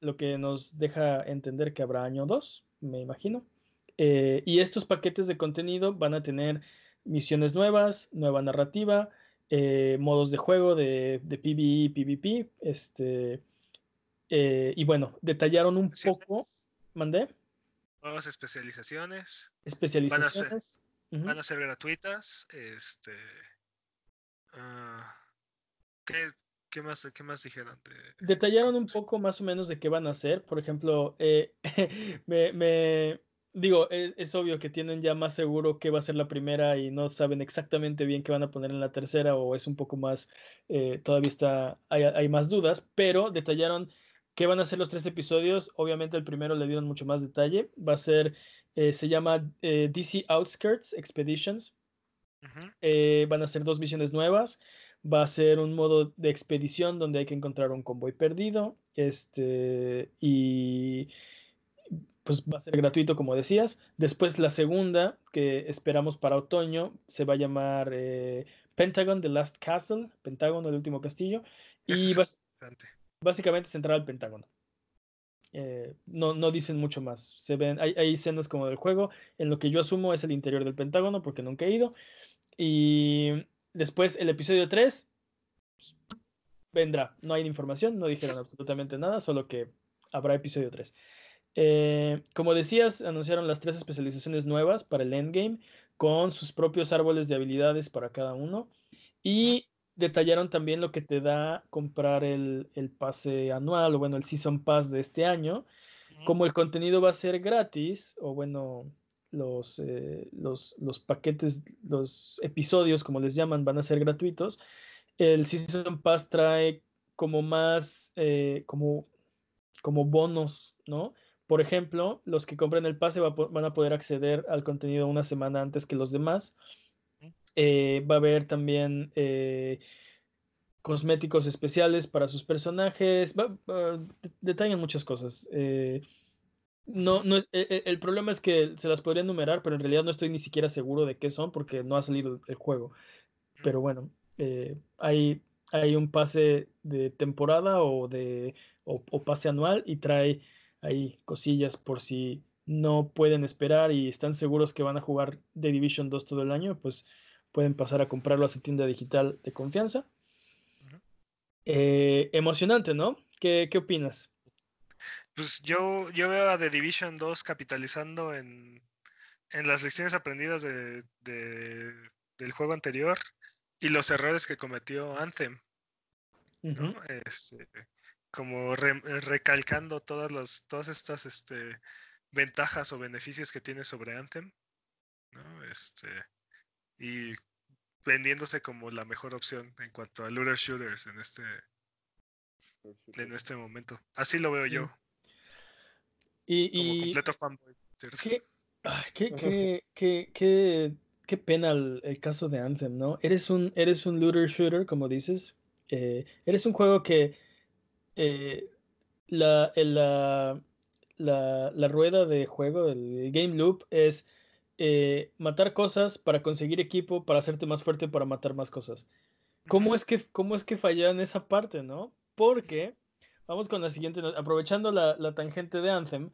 lo que nos deja entender que habrá año 2, me imagino. Eh, y estos paquetes de contenido van a tener misiones nuevas, nueva narrativa, eh, modos de juego de, de PvE, PvP, este, eh, y bueno, detallaron un poco. ¿Mandé? Nuevas especializaciones. Especializaciones. Van a ser, gratuitas. Este. Ah, ¿qué, más, ¿Qué más dijeron? Detallaron un poco más o menos de qué van a hacer. Por ejemplo, eh, me, me, digo, es, obvio que tienen ya más seguro qué va a ser la primera y no saben exactamente bien qué van a poner en la tercera o es un poco más, eh, todavía está, hay, hay, más dudas, pero detallaron ¿Qué van a ser los tres episodios? Obviamente el primero le dieron mucho más detalle. Va a ser, eh, se llama eh, DC Outskirts Expeditions. Eh, van a ser dos misiones nuevas. Va a ser un modo de expedición donde hay que encontrar un convoy perdido. Este, y pues va a ser gratuito, como decías. Después la segunda, que esperamos para otoño, se va a llamar Pentagon, The Last Castle, Pentágono, el último castillo. y básicamente es entrar al Pentágono. Eh, no, no dicen mucho más. Se ven, hay, hay, escenas como del juego, en lo que yo asumo es el interior del Pentágono, porque nunca he ido. Y después el episodio 3 pues, vendrá. No hay información, no dijeron absolutamente nada, solo que habrá episodio 3. Eh, como decías, anunciaron las tres especializaciones nuevas para el endgame, con sus propios árboles de habilidades para cada uno. Y detallaron también lo que te da comprar el, pase anual o bueno, el Season Pass de este año. Como el contenido va a ser gratis, o bueno, los, eh, los, los, paquetes, los episodios, como les llaman, van a ser gratuitos. El Season Pass trae como más, eh, como, como bonos, ¿no? Por ejemplo, los que compren el pase van a poder acceder al contenido una semana antes que los demás. Eh, va a haber también eh, cosméticos especiales para sus personajes. detallan muchas cosas. Eh, no, no el problema es que se las podría enumerar, pero en realidad no estoy ni siquiera seguro de qué son porque no ha salido el juego. Pero bueno, hay, hay un pase de temporada o de o pase anual y trae ahí cosillas por si no pueden esperar y están seguros que van a jugar The Division 2 todo el año, pues pueden pasar a comprarlo a su tienda digital de confianza. Eh, emocionante, ¿no? ¿Qué, ¿Qué, opinas? Pues yo, yo veo a The Division 2 capitalizando en, en las lecciones aprendidas de, de, del juego anterior y los errores que cometió Anthem. ¿no? este, como recalcando todas, las, todas estas este, ventajas o beneficios que tiene sobre Anthem. ¿no? Este, y vendiéndose como la mejor opción en cuanto a looter shooters en este en este momento. Así lo veo yo. Y, como completo fanboy. Qué, qué, qué, qué, qué, pena el, el, caso de Anthem, ¿no? Eres un, eres un looter shooter, como dices. Eh, eres un juego que eh, la, la, la, la, rueda de juego, el game loop, es eh, matar cosas para conseguir equipo, para hacerte más fuerte, para matar más cosas. ¿Cómo es que, cómo es que en esa parte, no? Porque, vamos con la siguiente, aprovechando la, la tangente de Anthem,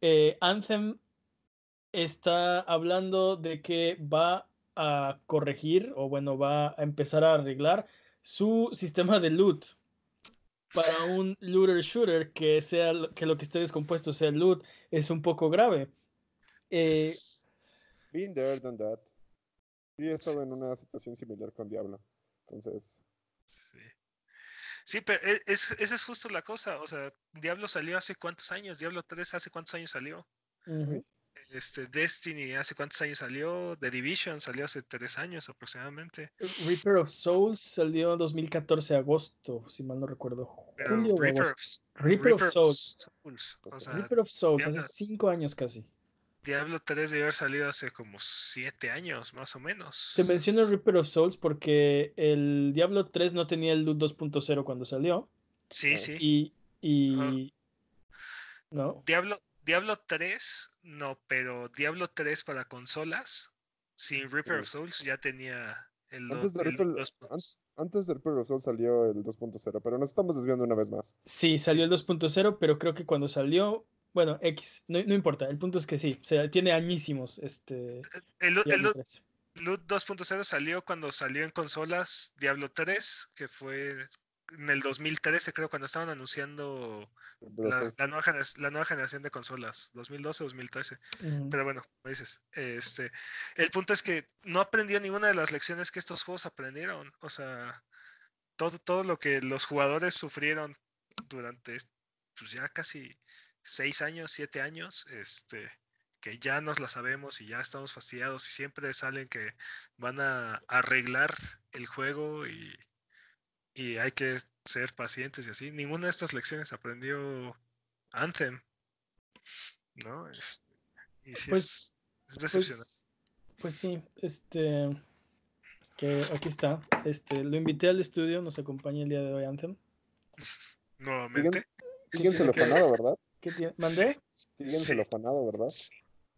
eh, Anthem está hablando de que va a corregir, o bueno, va a empezar a arreglar su sistema de loot para un looter shooter que sea que lo que esté descompuesto sea loot es un poco grave. Eh, Been there, done that. Sí, he estado en una situación similar con Diablo. Entonces. Sí. Sí, pero e, es, esa es justo la cosa. O sea, Diablo salió hace cuántos años? Diablo 3 hace cuántos años salió? este, Destiny hace cuántos años salió? The Division salió hace tres años aproximadamente. Reaper of Souls salió en 2014, agosto, si mal no recuerdo. Reaper, of, Reaper, of, Souls. Reaper of Souls, hace cinco años casi. Diablo 3 debe haber salido hace como 7 años, más o menos. Se menciona Reaper of Souls porque el Diablo 3 no tenía el loot 2.0 cuando salió. Sí, sí. Y. y... ¿No? Diablo, Diablo 3, no, pero Diablo 3 para consolas, sin Reaper of Souls ya tenía el, antes de, Reaper, antes de Reaper of Souls salió el 2.0, pero nos estamos desviando una vez más. Sí, salió el 2.0, pero creo que cuando salió bueno, X, no, importa, el punto es que sí, o sea, tiene añísimos este... El, el, Loot 2.0 salió cuando salió en consolas Diablo 3, que fue en el 2013 creo, cuando estaban anunciando la, nueva, la nueva, generación de consolas, 2012-2013. Pero bueno, como dices, este, el punto es que no aprendió ninguna de las lecciones que estos juegos aprendieron. O sea, todo, todo lo que los jugadores sufrieron durante pues ya casi seis años, siete años, este, que ya nos la sabemos y ya estamos fastidiados y siempre salen que van a arreglar el juego y, y hay que ser pacientes y así. Ninguna de estas lecciones aprendió Anthem, ¿no? Este, y sí pues, es, es, pues, decepcionante. Pues, sí, este, que aquí está. Este, lo invité al estudio, nos acompaña el día de hoy Anthem. Nuevamente. Siguen celofanado, ¿verdad? ¿Qué tiene? ¿Mandé? Siguen sí. celofanado, ¿verdad?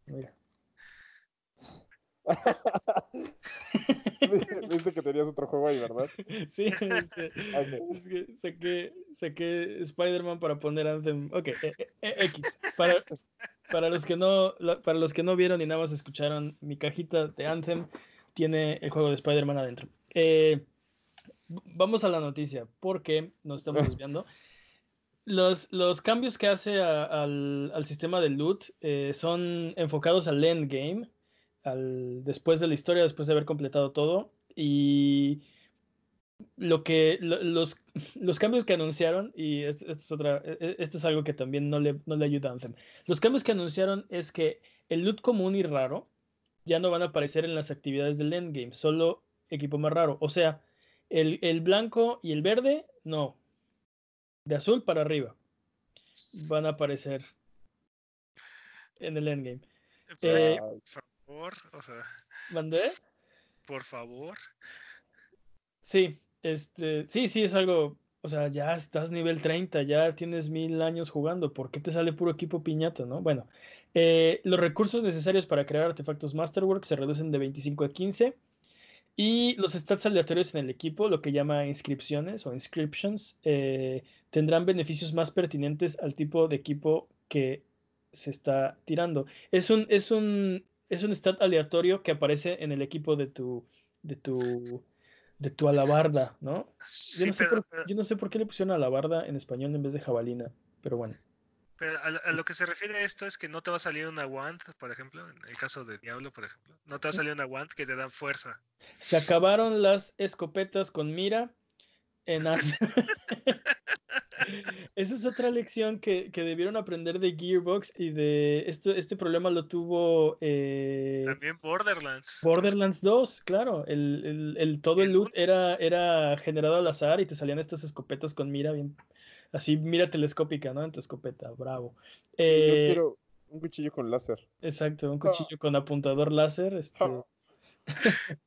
Mira. Viste que tenías otro juego ahí, ¿verdad? Sí, es que saqué, saqué Spider-Man para poner Anthem. Ok, e, e, e, X. Para, para, los que no, para los que no vieron y nada más escucharon, mi cajita de Anthem tiene el juego de Spider-Man adentro. Eh, vamos a la noticia, porque nos estamos desviando. Los, cambios que hace al, sistema de loot eh, son enfocados al endgame, al, después de la historia, después de haber completado todo. Y lo que los, cambios que anunciaron, y esto, es otra, e, e, esto es algo que también no le, ayuda a Anthem. Los cambios que anunciaron es que el loot común y raro ya no van a aparecer en las actividades del endgame, solo equipo más raro. O sea, el blanco y el verde, no, de azul para arriba van a aparecer en el endgame. Eh, por favor, o sea. ¿Mandé? Por favor. Sí, este, sí, sí, es algo, o sea, ya estás nivel 30, ya tienes mil años jugando, ¿por qué te sale puro equipo piñata, no? Bueno, eh, los recursos necesarios para crear artefactos Masterwork se reducen de 25 a 15 y los stats aleatorios en el equipo, lo que llama inscripciones o inscriptions, eh, tendrán beneficios más pertinentes al tipo de equipo que se está tirando. Es un, es un, es un stat aleatorio que aparece en el equipo de tu, de tu, de tu alabarda, ¿no? yo, no sé por, yo no sé por qué le pusieron alabarda en español en vez de jabalina, pero bueno. Pero a, lo que se refiere esto es que no te va a salir una wand, por ejemplo, en el caso de Diablo, por ejemplo. No te va a salir una wand que te da fuerza. Se acabaron las escopetas con mira en Esa es otra lección que, debieron aprender de Gearbox y de esto, este problema lo tuvo eh, también Borderlands. Borderlands 2, claro. El, todo el loot era, era generado al azar y te salían estas escopetas con mira bien. Así, mira telescópica, ¿no? En tu escopeta, bravo. Yo eh, quiero un cuchillo con láser. Exacto, un cuchillo con apuntador láser. Este...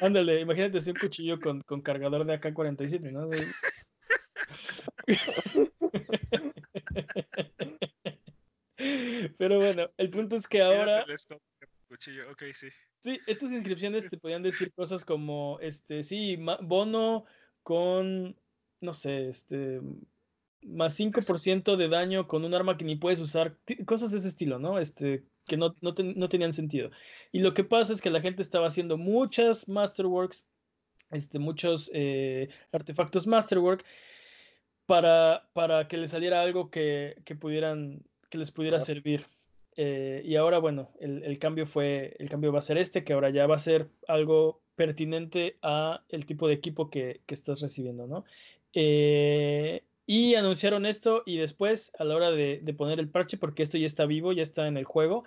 Ándale, imagínate un cuchillo con, con cargador de AK-47, ¿no? Pero bueno, el punto es que ahora. sí. estas inscripciones te podían decir cosas como, este, sí, bono con, no sé, este, más 5% de daño con un arma que ni puedes usar, cosas de ese estilo, ¿no? Este, que no, no, no tenían sentido. Y lo que pasa es que la gente estaba haciendo muchas Masterworks, este, muchos eh, artefactos Masterwork, para, para que les saliera algo que, que pudieran, que les pudiera servir. Eh, y ahora, bueno, el, el, cambio fue, el cambio va a ser este, que ahora ya va a ser algo pertinente a el tipo de equipo que, que estás recibiendo, ¿no? Eh, y anunciaron esto y después, a la hora de, de, poner el parche, porque esto ya está vivo, ya está en el juego,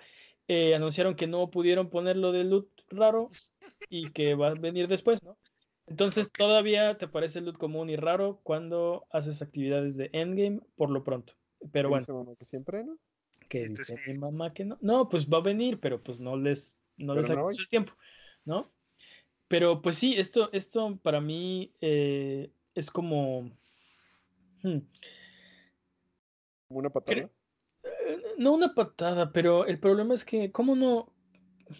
eh, anunciaron que no pudieron ponerlo de loot raro y que va a venir después, ¿no? Entonces todavía te parece loot común y raro cuando haces actividades de endgame por lo pronto. Pero bueno. Mamá que siempre no? Que dice mi mamá que no. No, pues va a venir, pero pues no les, no les el tiempo, ¿no? Pero pues sí, esto, esto para mí eh, es como. Hmm, ¿Una patada? Eh, no una patada, pero el problema es que, ¿cómo no?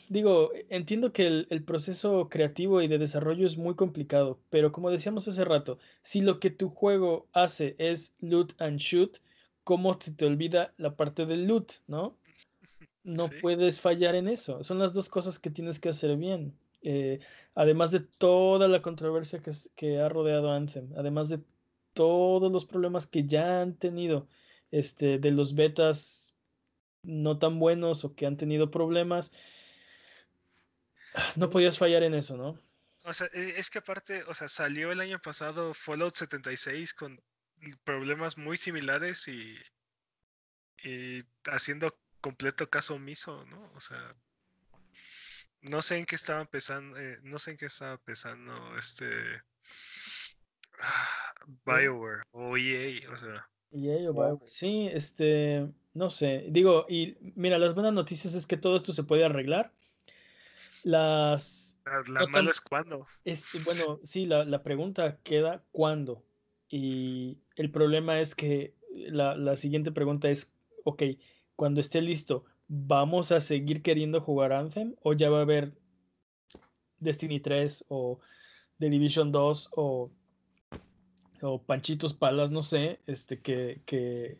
digo, entiendo que el, proceso creativo y de desarrollo es muy complicado, pero como decíamos hace rato, si lo que tu juego hace es loot and shoot, ¿cómo te, te olvida la parte del loot, no? No puedes fallar en eso. Son las dos cosas que tienes que hacer bien. Eh, además de toda la controversia que, que, ha rodeado Anthem, además de todos los problemas que ya han tenido este, de los betas no tan buenos o que han tenido problemas, no podías fallar en eso, ¿no? O sea, e, es que aparte, o sea, salió el año pasado Fallout 76 con problemas muy similares y, y haciendo completo caso omiso, ¿no? O sea, no sé en qué estaba empezando, eh, no sé en qué estaba pensando este BioWare o EA, o sea. EA o BioWare, sí, este, no sé, digo, y mira, las buenas noticias es que todo esto se puede arreglar las... La, mala es cuándo. Es, bueno, sí, la, la, pregunta queda cuándo. Y el problema es que la, la siguiente pregunta es, ok, cuando esté listo, ¿vamos a seguir queriendo jugar Anthem? ¿O ya va a haber Destiny 3 o The Division 2 o, o Panchitos Palas, no sé, este, que, que,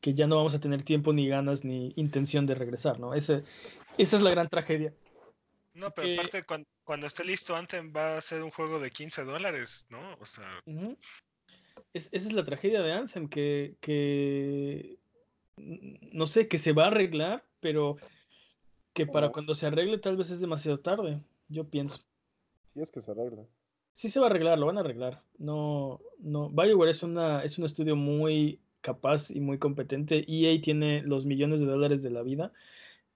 que, ya no vamos a tener tiempo ni ganas ni intención de regresar, ¿no? Ese, esa es la gran tragedia. No, pero aparte, cuando, esté listo, Anthem va a ser un juego de 15 dólares, ¿no? O sea. esa es la tragedia de Anthem, que, que. No sé, que se va a arreglar, pero que para cuando se arregle tal vez es demasiado tarde, yo pienso. Sí, es que se arregla. Sí se va a arreglar, lo van a arreglar. No, no. BioWare es, una, es un estudio muy capaz y muy competente. EA tiene los millones de dólares de la vida.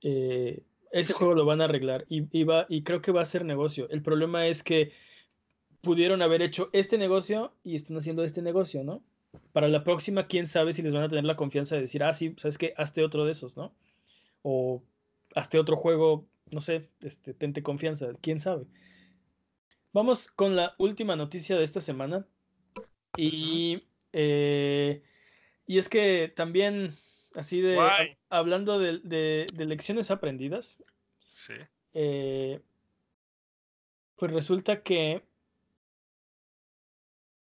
Eh, ese juego lo van a arreglar y, y creo que va a ser negocio. El problema es que pudieron haber hecho este negocio y están haciendo este negocio, ¿no? Para la próxima, quién sabe si les van a tener la confianza de decir, ah, sí, sabes que hazte otro de esos, ¿no? O hazte otro juego, no sé, este, tente confianza, quién sabe. Vamos con la última noticia de esta semana. Y, eh, y es que también Así de, hablando de, lecciones aprendidas. Sí. Eh, pues resulta que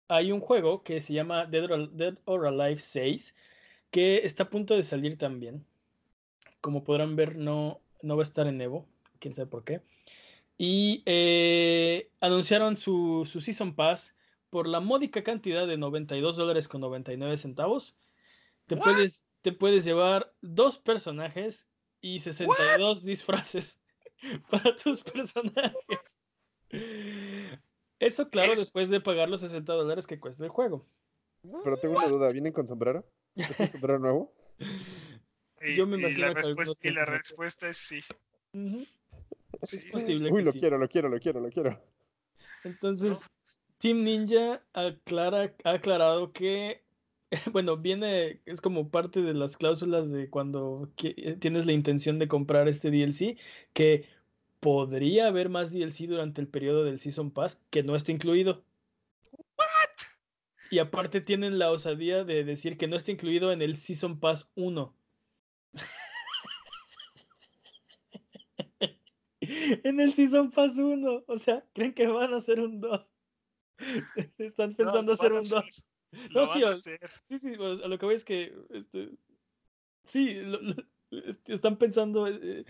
hay un juego que se llama Dead or, Alive 6 que está a punto de salir también. Como podrán ver, no, no va a estar en Evo, quién sabe por qué. Y eh, anunciaron su, su Season Pass por la módica cantidad de 92 dólares con 99 centavos. Te puedes, te puedes llevar dos personajes y 62 disfraces para tus personajes. Eso, claro, después de pagar los 60 dólares que cuesta el juego. Pero tengo una duda, ¿vienen con sombrero? ¿Es un sombrero nuevo? Yo me imagino y la, respuesta, y la respuesta es sí. Es posible. Uy, lo quiero, lo quiero, lo quiero, lo quiero. Entonces, Team Ninja aclara, ha aclarado que, bueno, viene, es como parte de las cláusulas de cuando tienes la intención de comprar este DLC, que podría haber más DLC durante el periodo del Season Pass que no está incluido. Y aparte tienen la osadía de decir que no está incluido en el Season Pass 1. en el Season Pass 1. O sea, creen que van a hacer un 2. Están pensando hacer un 2. No, sí, sí, sí, a lo que voy es que este, sí, están pensando. Eh,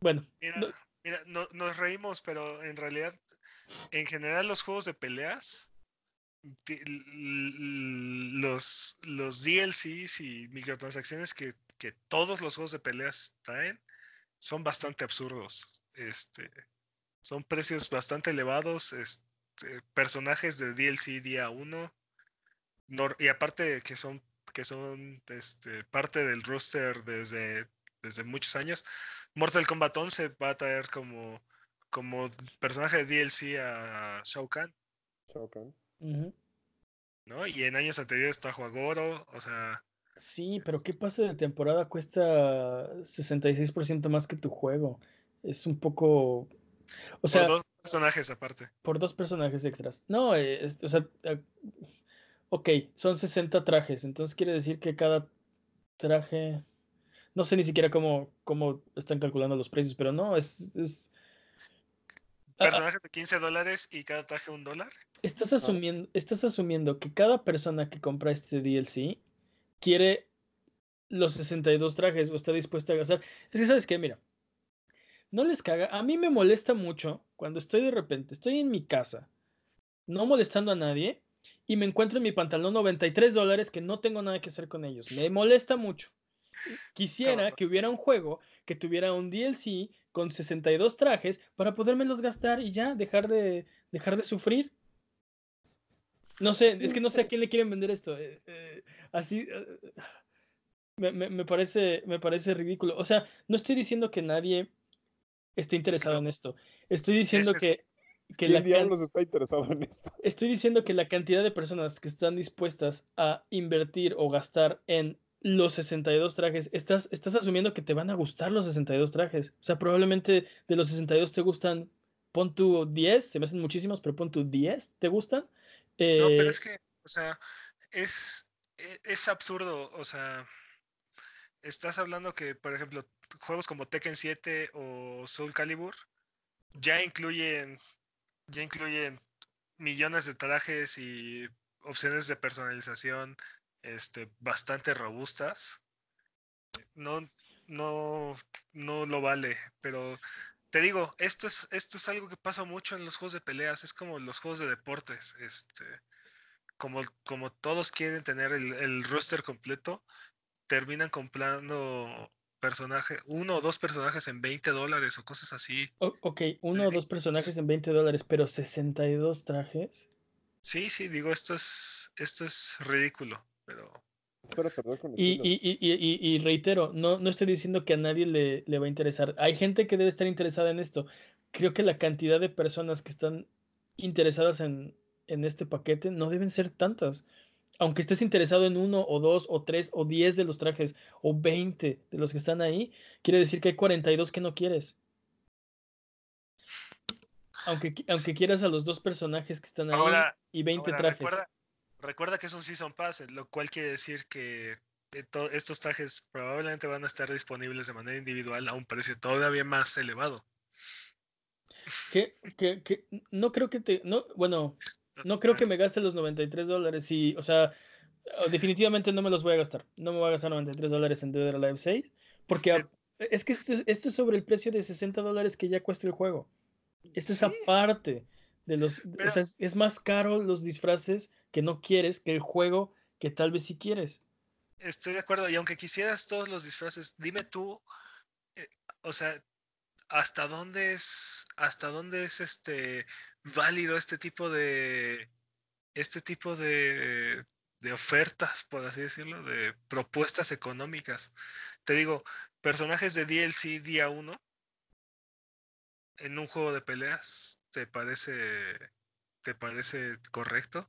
bueno. Mira, mira nos reímos, pero en realidad, en general, los juegos de peleas, los, los DLCs y microtransacciones que, que todos los juegos de peleas traen son bastante absurdos. Este, son precios bastante elevados. Este, personajes de DLC día 1. y aparte que son, que son este, parte del roster desde, desde muchos años. Mortal Kombat 11 va a traer como, como personaje de DLC a Shao Kahn. Shao Kahn. ¿No? Y en años anteriores está Goro, o sea. Sí, pero ¿qué pasa de temporada? Cuesta 66% más que tu juego. Es un poco. O sea. Por dos personajes aparte. Por dos personajes extras. No, eh, o sea. Eh, ok, son 60 trajes. Entonces quiere decir que cada traje. No sé ni siquiera cómo, cómo están calculando los precios, pero no, es. es... Personajes de 15 dólares y cada traje un dólar. Estás asumiendo, estás asumiendo que cada persona que compra este DLC quiere los 62 trajes o está dispuesta a gastar. Es que, ¿sabes qué? Mira, no les caga. A mí me molesta mucho cuando estoy de repente, estoy en mi casa, no molestando a nadie, y me encuentro en mi pantalón 93 dólares que no tengo nada que hacer con ellos. Me molesta mucho. Quisiera que hubiera un juego que tuviera un DLC con 62 trajes para podérmelos gastar y ya dejar de, dejar de sufrir. No sé, es que no sé a quién le quieren vender esto. Eh, eh, así eh, me, parece, me parece ridículo. O sea, no estoy diciendo que nadie esté interesado en esto. Estoy diciendo que, que la está interesado en esto? Estoy diciendo que la cantidad de personas que están dispuestas a invertir o gastar en los 62 trajes, estás, estás asumiendo que te van a gustar los 62 trajes. O sea, probablemente de los 62 te gustan, pon tu 10, se me hacen muchísimos, pero pon tu 10, ¿te gustan? No, pero eh, es que, o sea, es, e, es absurdo, o sea, estás hablando que, por ejemplo, juegos como Tekken 7 o Soul Calibur ya incluyen, ya incluyen millones de trajes y opciones de personalización este, bastante robustas. No, no, no lo vale, pero te digo, esto es, esto es algo que pasa mucho en los juegos de peleas, es como los juegos de deportes, este, como, como todos quieren tener el, el roster completo, terminan comprando personaje, uno o dos personajes en 20 dólares o cosas así. ok, uno o dos personajes en 20 dólares, pero 62 trajes. Sí, sí, digo, esto es, esto es ridículo, pero... Y, y, y, y, reitero, no, no estoy diciendo que a nadie le, le va a interesar. Hay gente que debe estar interesada en esto. Creo que la cantidad de personas que están interesadas en, en este paquete no deben ser tantas aunque estés interesado en uno o dos o tres o diez de los trajes o veinte de los que están ahí, quiere decir que hay 42 que no quieres. Aunque, aunque quieras a los dos personajes que están ahí y 20 trajes. Recuerda, que es un Season Pass, lo cual quiere decir que eh, estos trajes probablemente van a estar disponibles de manera individual a un precio todavía más elevado. Que, que, que no creo que te. No, bueno, no creo que me gaste los 93 dólares. Y, o sea, definitivamente no me los voy a gastar. No me voy a gastar 93 dólares en Dead or Alive 6. Porque es que esto, es sobre el precio de 60 dólares que ya cuesta el juego. Esta es aparte de los... o sea, es, más caro los disfraces que no quieres que el juego que tal vez sí quieres. Estoy de acuerdo, y aunque quisieras todos los disfraces, dime tú, eh, o sea, hasta dónde es, hasta dónde es este válido este tipo de este tipo de, de ofertas, por así decirlo, de propuestas económicas. Te digo, personajes de DLC día 1 en un juego de peleas, ¿te parece, te parece correcto?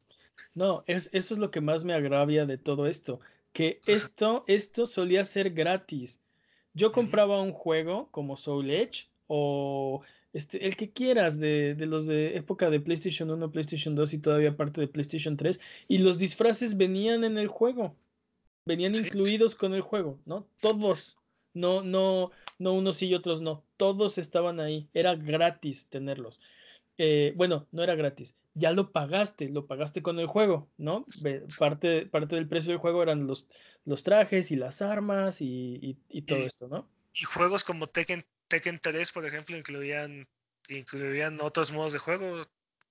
No, es, eso es lo que más me agravia de todo esto, que esto, esto solía ser gratis. Yo compraba un juego como Soul Edge o este, el que quieras de, los de época de PlayStation 1, PlayStation 2 y todavía parte de PlayStation 3, y los disfraces venían en el juego, venían incluidos con el juego, ¿no? Todos, no, no, no unos y otros no, todos estaban ahí, era gratis tenerlos. Eh, bueno, no era gratis, ya lo pagaste, lo pagaste con el juego, ¿no? Parte, parte del precio del juego eran los, los trajes y las armas y, todo esto, ¿no? Y juegos como Tekken Tekken 3, por ejemplo, incluían, incluían otros modos de juego.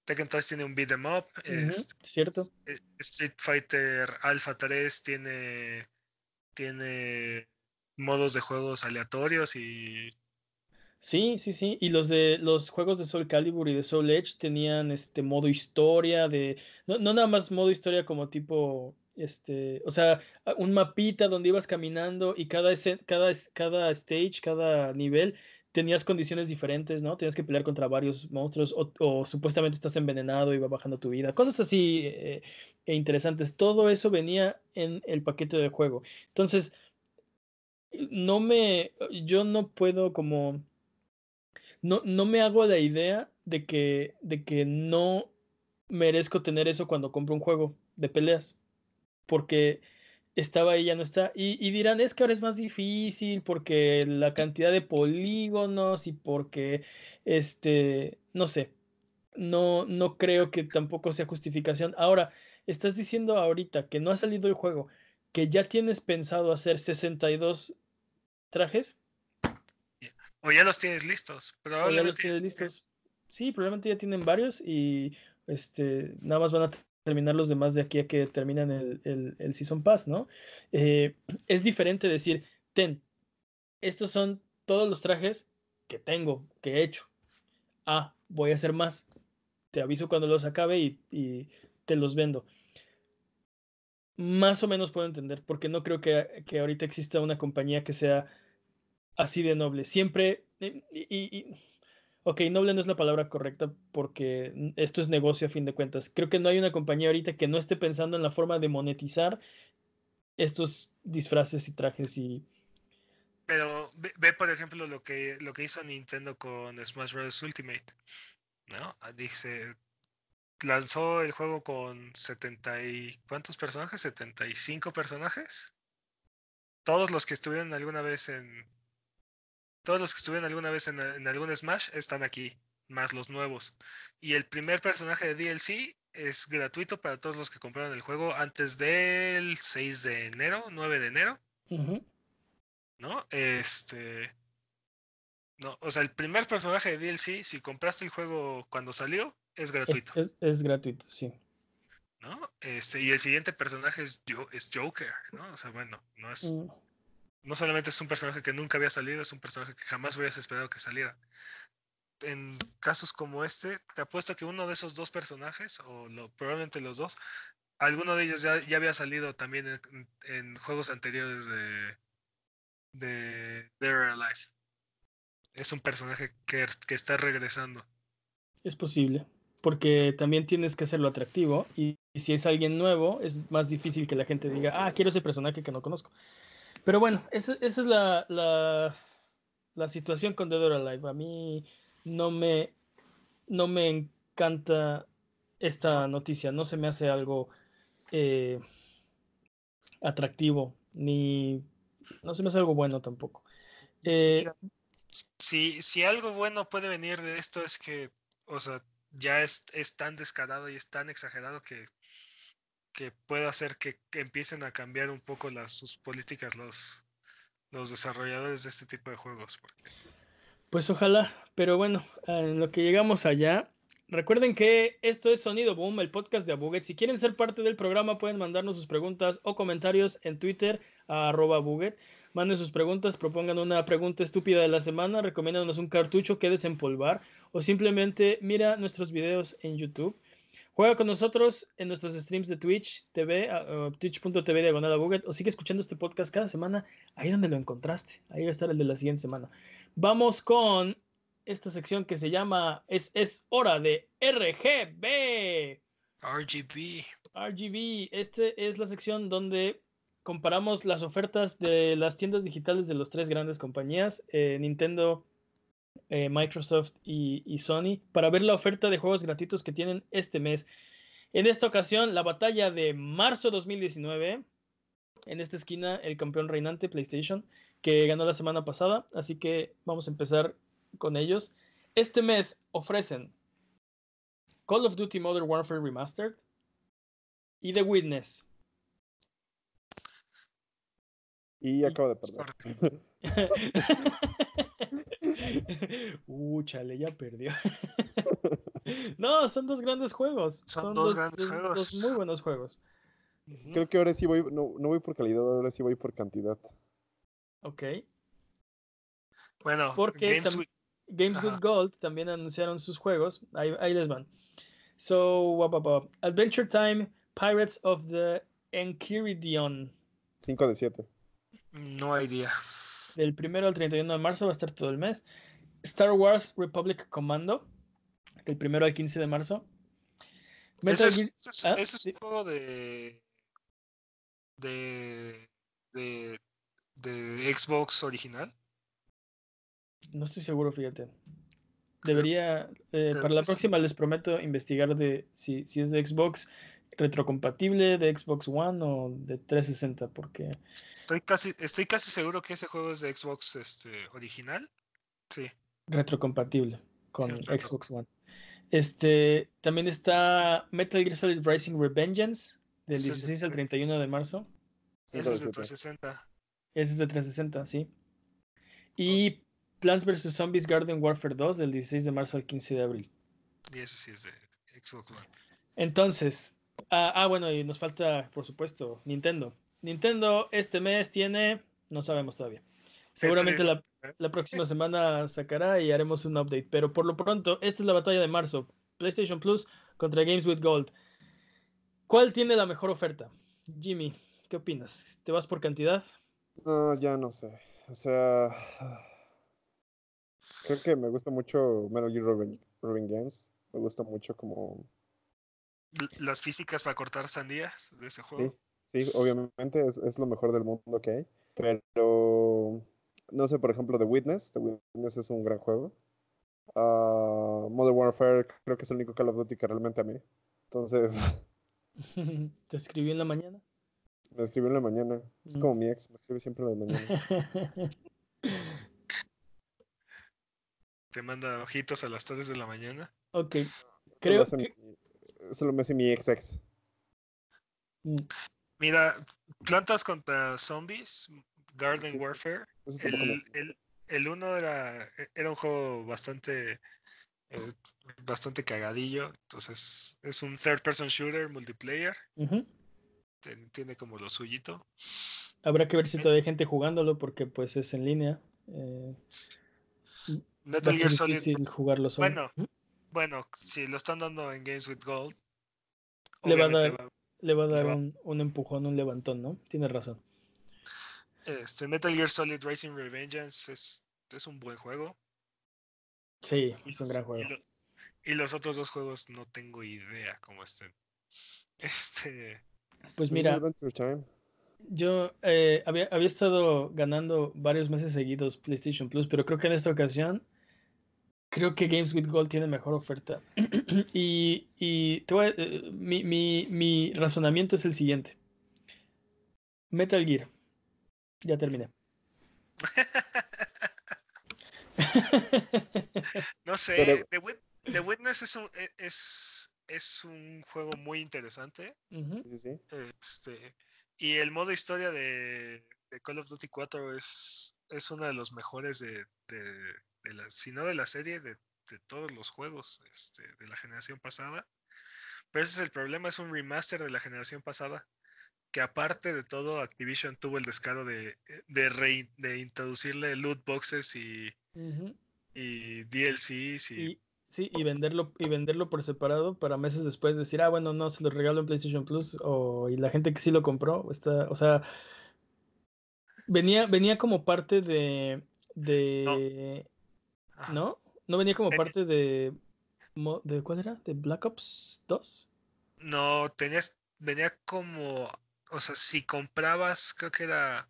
Tekken 3 tiene un beat em up. Este, cierto. Eh, Street Fighter Alpha 3 tiene, tiene modos de juegos aleatorios y Sí, sí, sí. Y los de los juegos de Soul Calibur y de Soul Edge tenían este modo historia de. No, no nada más modo historia como tipo este, o sea, un mapita donde ibas caminando y cada, cada, cada stage, cada nivel, tenías condiciones diferentes, ¿no? Tenías que pelear contra varios monstruos o, supuestamente estás envenenado y va bajando tu vida, cosas así eh, e interesantes. Todo eso venía en el paquete de juego. Entonces, no me, yo no puedo como, no, no me hago la idea de que, de que no merezco tener eso cuando compro un juego de peleas porque estaba ahí, ya no está. Y, dirán, es que ahora es más difícil porque la cantidad de polígonos y porque, este, no sé, no, no creo que tampoco sea justificación. Ahora, estás diciendo ahorita que no ha salido el juego, que ya tienes pensado hacer 62 trajes. O ya los tienes listos. O ya los tienes listos. Sí, probablemente ya tienen varios y este, nada más van a terminar los demás de aquí a que terminan el, el, Season Pass, ¿no? Eh, es diferente decir, ten, estos son todos los trajes que tengo, que he hecho. Ah, voy a hacer más. Te aviso cuando los acabe y, y te los vendo. Más o menos puedo entender, porque no creo que, que ahorita exista una compañía que sea así de noble. Siempre, y, y ok, noble no es la palabra correcta porque esto es negocio a fin de cuentas. Creo que no hay una compañía ahorita que no esté pensando en la forma de monetizar estos disfraces y trajes y... Pero ve, por ejemplo lo que, lo que hizo Nintendo con Smash Bros. Ultimate, ¿no? Ah, dice, lanzó el juego con 70 y... ¿Cuántos personajes? ¿75 personajes? Todos los que estuvieron alguna vez en, todos los que estuvieron alguna vez en, algún Smash están aquí, más los nuevos. Y el primer personaje de DLC es gratuito para todos los que compraron el juego antes del 6 de enero, 9 de enero. ¿No? Este. No, o sea, el primer personaje de DLC, si compraste el juego cuando salió, es gratuito. Es, gratuito, sí. ¿No? Este, y el siguiente personaje es, es Joker, ¿no? O sea, bueno, no es. Mm no solamente es un personaje que nunca había salido, es un personaje que jamás hubieras esperado que saliera. En casos como este, te apuesto que uno de esos dos personajes, o probablemente los dos, alguno de ellos ya, ya había salido también en, juegos anteriores de, de Dead Alive. Es un personaje que, que está regresando. Es posible, porque también tienes que hacerlo atractivo y, y si es alguien nuevo, es más difícil que la gente diga, ah, quiero ese personaje que no conozco. Pero bueno, esa, es la, la, situación con Dead or Alive. A mí no me, no me encanta esta noticia, no se me hace algo eh, atractivo, ni no se me hace algo bueno tampoco. Eh, si, si algo bueno puede venir de esto es que, o sea, ya es, es tan descarado y es tan exagerado que que pueda hacer que, empiecen a cambiar un poco las, sus políticas los, los desarrolladores de este tipo de juegos. Pues ojalá, pero bueno, en lo que llegamos allá, recuerden que esto es Sonido Boom, el podcast de Abuget. Si quieren ser parte del programa, pueden mandarnos sus preguntas o comentarios en Twitter a arroba. Manden sus preguntas, propongan una pregunta estúpida de la semana, recomiéndanos un cartucho que desempolvar o simplemente mira nuestros videos en YouTube. Juega con nosotros en nuestros streams de Twitch TV, uh, twitch.tv diagonal o sigue escuchando este podcast cada semana ahí donde lo encontraste. Ahí va a estar el de la siguiente semana. Vamos con esta sección que se llama Es, es hora de RGB. RGB. RGB. Este es la sección donde comparamos las ofertas de las tiendas digitales de las tres grandes compañías, eh, Nintendo, eh, Microsoft y, Sony para ver la oferta de juegos gratuitos que tienen este mes. En esta ocasión, la batalla de marzo 2019. En esta esquina, el campeón reinante PlayStation, que ganó la semana pasada. Así que vamos a empezar con ellos. Este mes ofrecen Call of Duty Modern Warfare Remastered y The Witness. Y acabo de perder. uh, chale, ya perdió. no, son dos grandes juegos. Son, dos, grandes juegos. Dos muy buenos juegos. Creo que ahora sí voy, no, no voy por calidad, ahora sí voy por cantidad. Ok. Bueno, porque Games, with... Games with... Gold también anunciaron sus juegos. Ahí, ahí les van. So, Adventure Time, Pirates of the Enchiridion. 5 de 7. No hay día. Del primero al 31 de marzo va a estar todo el mes. Star Wars Republic Commando, del primero al 15 de marzo. ese es, ¿Ah? un juego de, de, de, de Xbox original. No estoy seguro, fíjate. Debería, eh, para la próxima les prometo investigar de si, si es de Xbox retrocompatible, de Xbox One o de 360, porque... Estoy casi, estoy casi seguro que ese juego es de Xbox este, original. Sí. Retrocompatible con Xbox One. Este, también está Metal Gear Solid Rising Revengeance, del 16 al 31 de marzo. Ese es de 360. Ese es de 360, sí. Y Plants vs. Zombies Garden Warfare 2 del 16 de marzo al 15 de abril. Y ese sí es de Xbox One. Entonces, ah, ah, bueno, y nos falta, por supuesto, Nintendo. Nintendo este mes tiene, no sabemos todavía. Seguramente la, la, próxima semana sacará y haremos un update. Pero por lo pronto, esta es la batalla de marzo. PlayStation Plus contra Games with Gold. ¿Cuál tiene la mejor oferta? Jimmy, ¿qué opinas? ¿Te vas por cantidad? No, ya no sé. O sea, Creo que me gusta mucho Metal Gear Revengeance. Me gusta mucho como... Las físicas para cortar sandías de ese juego. Sí, obviamente es, lo mejor del mundo que hay. Pero, no sé, por ejemplo, The Witness. The Witness es un gran juego. Uh, Modern Warfare creo que es el único Call of Duty que realmente a mí. Entonces... ¿Te escribí en la mañana? Me escribió en la mañana. Es mm. como mi ex, me escribe siempre en la mañana. te manda ojitos a las 3 de la mañana. Ok. Creo que... Eso lo me hace mi ex ex. Mm. Mira, plantas contra zombies, Garden Warfare. El, el, uno era, era un juego bastante eh, bastante cagadillo. Entonces, es un third person shooter multiplayer. tiene como lo suyito. Habrá que ver si todavía hay gente jugándolo porque pues es en línea. Eh, Metal Gear Solid. jugarlo Bueno, bueno, si lo están dando en Games with Gold, le va a dar, le va a dar un, empujón, un levantón, ¿no? Tienes razón. Este, Metal Gear Solid Racing Revengeance es, es un buen juego. Sí, es un gran juego. Y, los otros dos juegos no tengo idea cómo estén. Este. Pues mira. Yo eh, había, había estado ganando varios meses seguidos PlayStation Plus, pero creo que en esta ocasión creo que Games with Gold tiene mejor oferta. y, y eh, mi, mi, mi, razonamiento es el siguiente. Metal Gear. Ya terminé. no sé, The, Witness es un, e, es, es un juego muy interesante. sí, sí. Este, y el modo historia de, Call of Duty 4 es, es uno de los mejores de, de, la, si no de la serie, de, de todos los juegos este, de la generación pasada. Pero ese es el problema, es un remaster de la generación pasada. Que aparte de todo, Activision tuvo el descaro de, de, de introducirle loot boxes y, y DLCs y, Sí, y venderlo, y venderlo por separado para meses después decir, ah, bueno, no, se lo regalo en PlayStation Plus, o, y la gente que sí lo compró, está, o sea, venía, venía como parte de, de, ¿no? ¿No? venía como parte de, de, ¿cuál era? ¿De Black Ops 2? No, tenías, venía como, o sea, si comprabas, creo que era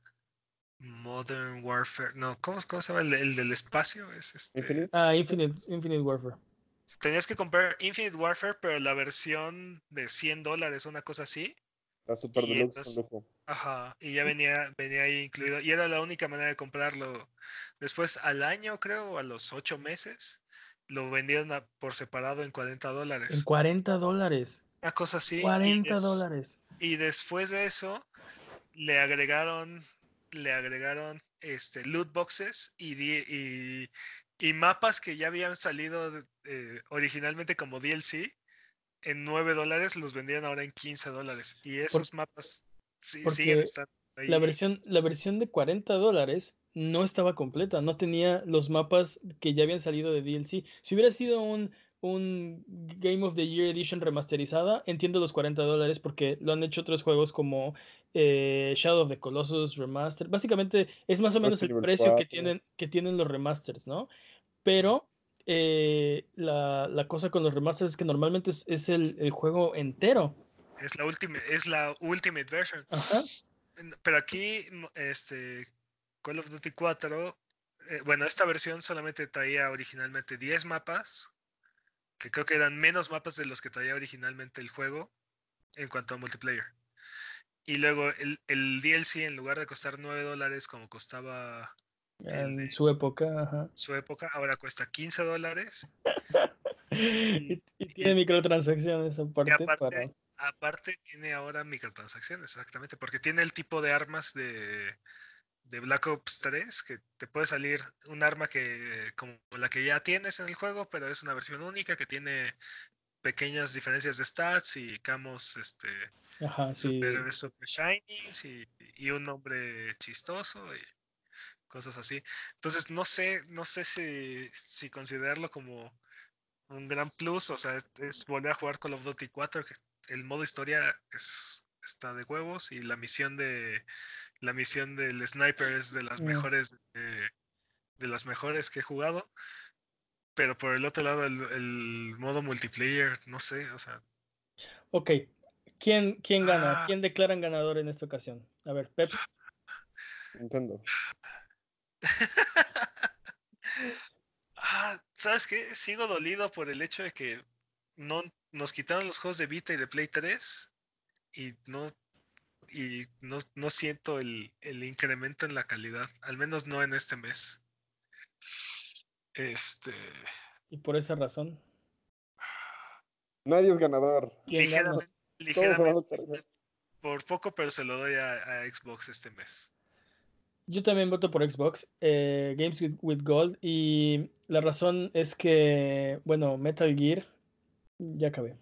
Modern Warfare, no, ¿cómo, cómo se llama el, el, del espacio? Es este... Ah, Infinite, Infinite Warfare tenías que comprar Infinite Warfare, pero la versión de 100 dólares, una cosa así. La Super Deluxe. Ajá, y ya venía, venía ahí incluido. Y era la única manera de comprarlo. Después, al año, creo, a los 8 meses, lo vendieron por separado en 40 dólares. En 40 dólares. Una cosa así. 40 dólares. Y después de eso, le agregaron, le agregaron este, loot boxes y, y, y mapas que ya habían salido eh, originalmente como DLC en 9 dólares los vendían ahora en 15 dólares. Y esos mapas sí, siguen estando ahí. La versión, la versión de 40 dólares no estaba completa, no tenía los mapas que ya habían salido de DLC. Si hubiera sido un, un Game of the Year Edition remasterizada, entiendo los 40 dólares porque lo han hecho otros juegos como eh, Shadow of the Colossus Remaster. Básicamente es más o menos el precio que tienen, que tienen los remasters, ¿no? Pero eh, la, cosa con los remasters es que normalmente es, el, juego entero. Es la última, es la ultimate version. Pero aquí, este, Call of Duty 4, eh, bueno, esta versión solamente traía originalmente 10 mapas, que creo que eran menos mapas de los que traía originalmente el juego en cuanto a multiplayer. Y luego el, el DLC, en lugar de costar 9 dólares como costaba en su época, Su época, ahora cuesta 15 dólares. y, tiene microtransacciones aparte. Aparte, aparte, tiene ahora microtransacciones, exactamente, porque tiene el tipo de armas de, de Black Ops 3, que te puede salir un arma que como la que ya tienes en el juego, pero es una versión única que tiene pequeñas diferencias de stats y camos este super, shiny y, y, un nombre chistoso y cosas así. Entonces, no sé, no sé si, si considerarlo como un gran plus, o sea, es, volver a jugar Call of Duty 4, que el modo historia es, está de huevos y la misión de la misión del sniper es de las mm. mejores de, las mejores que he jugado. Pero por el otro lado, el, modo multiplayer, no sé, o sea. Ok. ¿Quién, quién gana? Ah. ¿Quién declaran ganador en esta ocasión? A ver, Pep. Nintendo. ah, ¿sabes qué? Sigo dolido por el hecho de que no nos quitaron los juegos de Vita y de Play 3 y no y no, no siento el, el, incremento en la calidad, al menos no en este mes. Este. Y por esa razón. Nadie es ganador. Ligeramente, por poco, pero se lo doy a Xbox este mes. Yo también voto por Xbox, eh, Games with, Gold, y la razón es que, bueno, Metal Gear, ya acabé.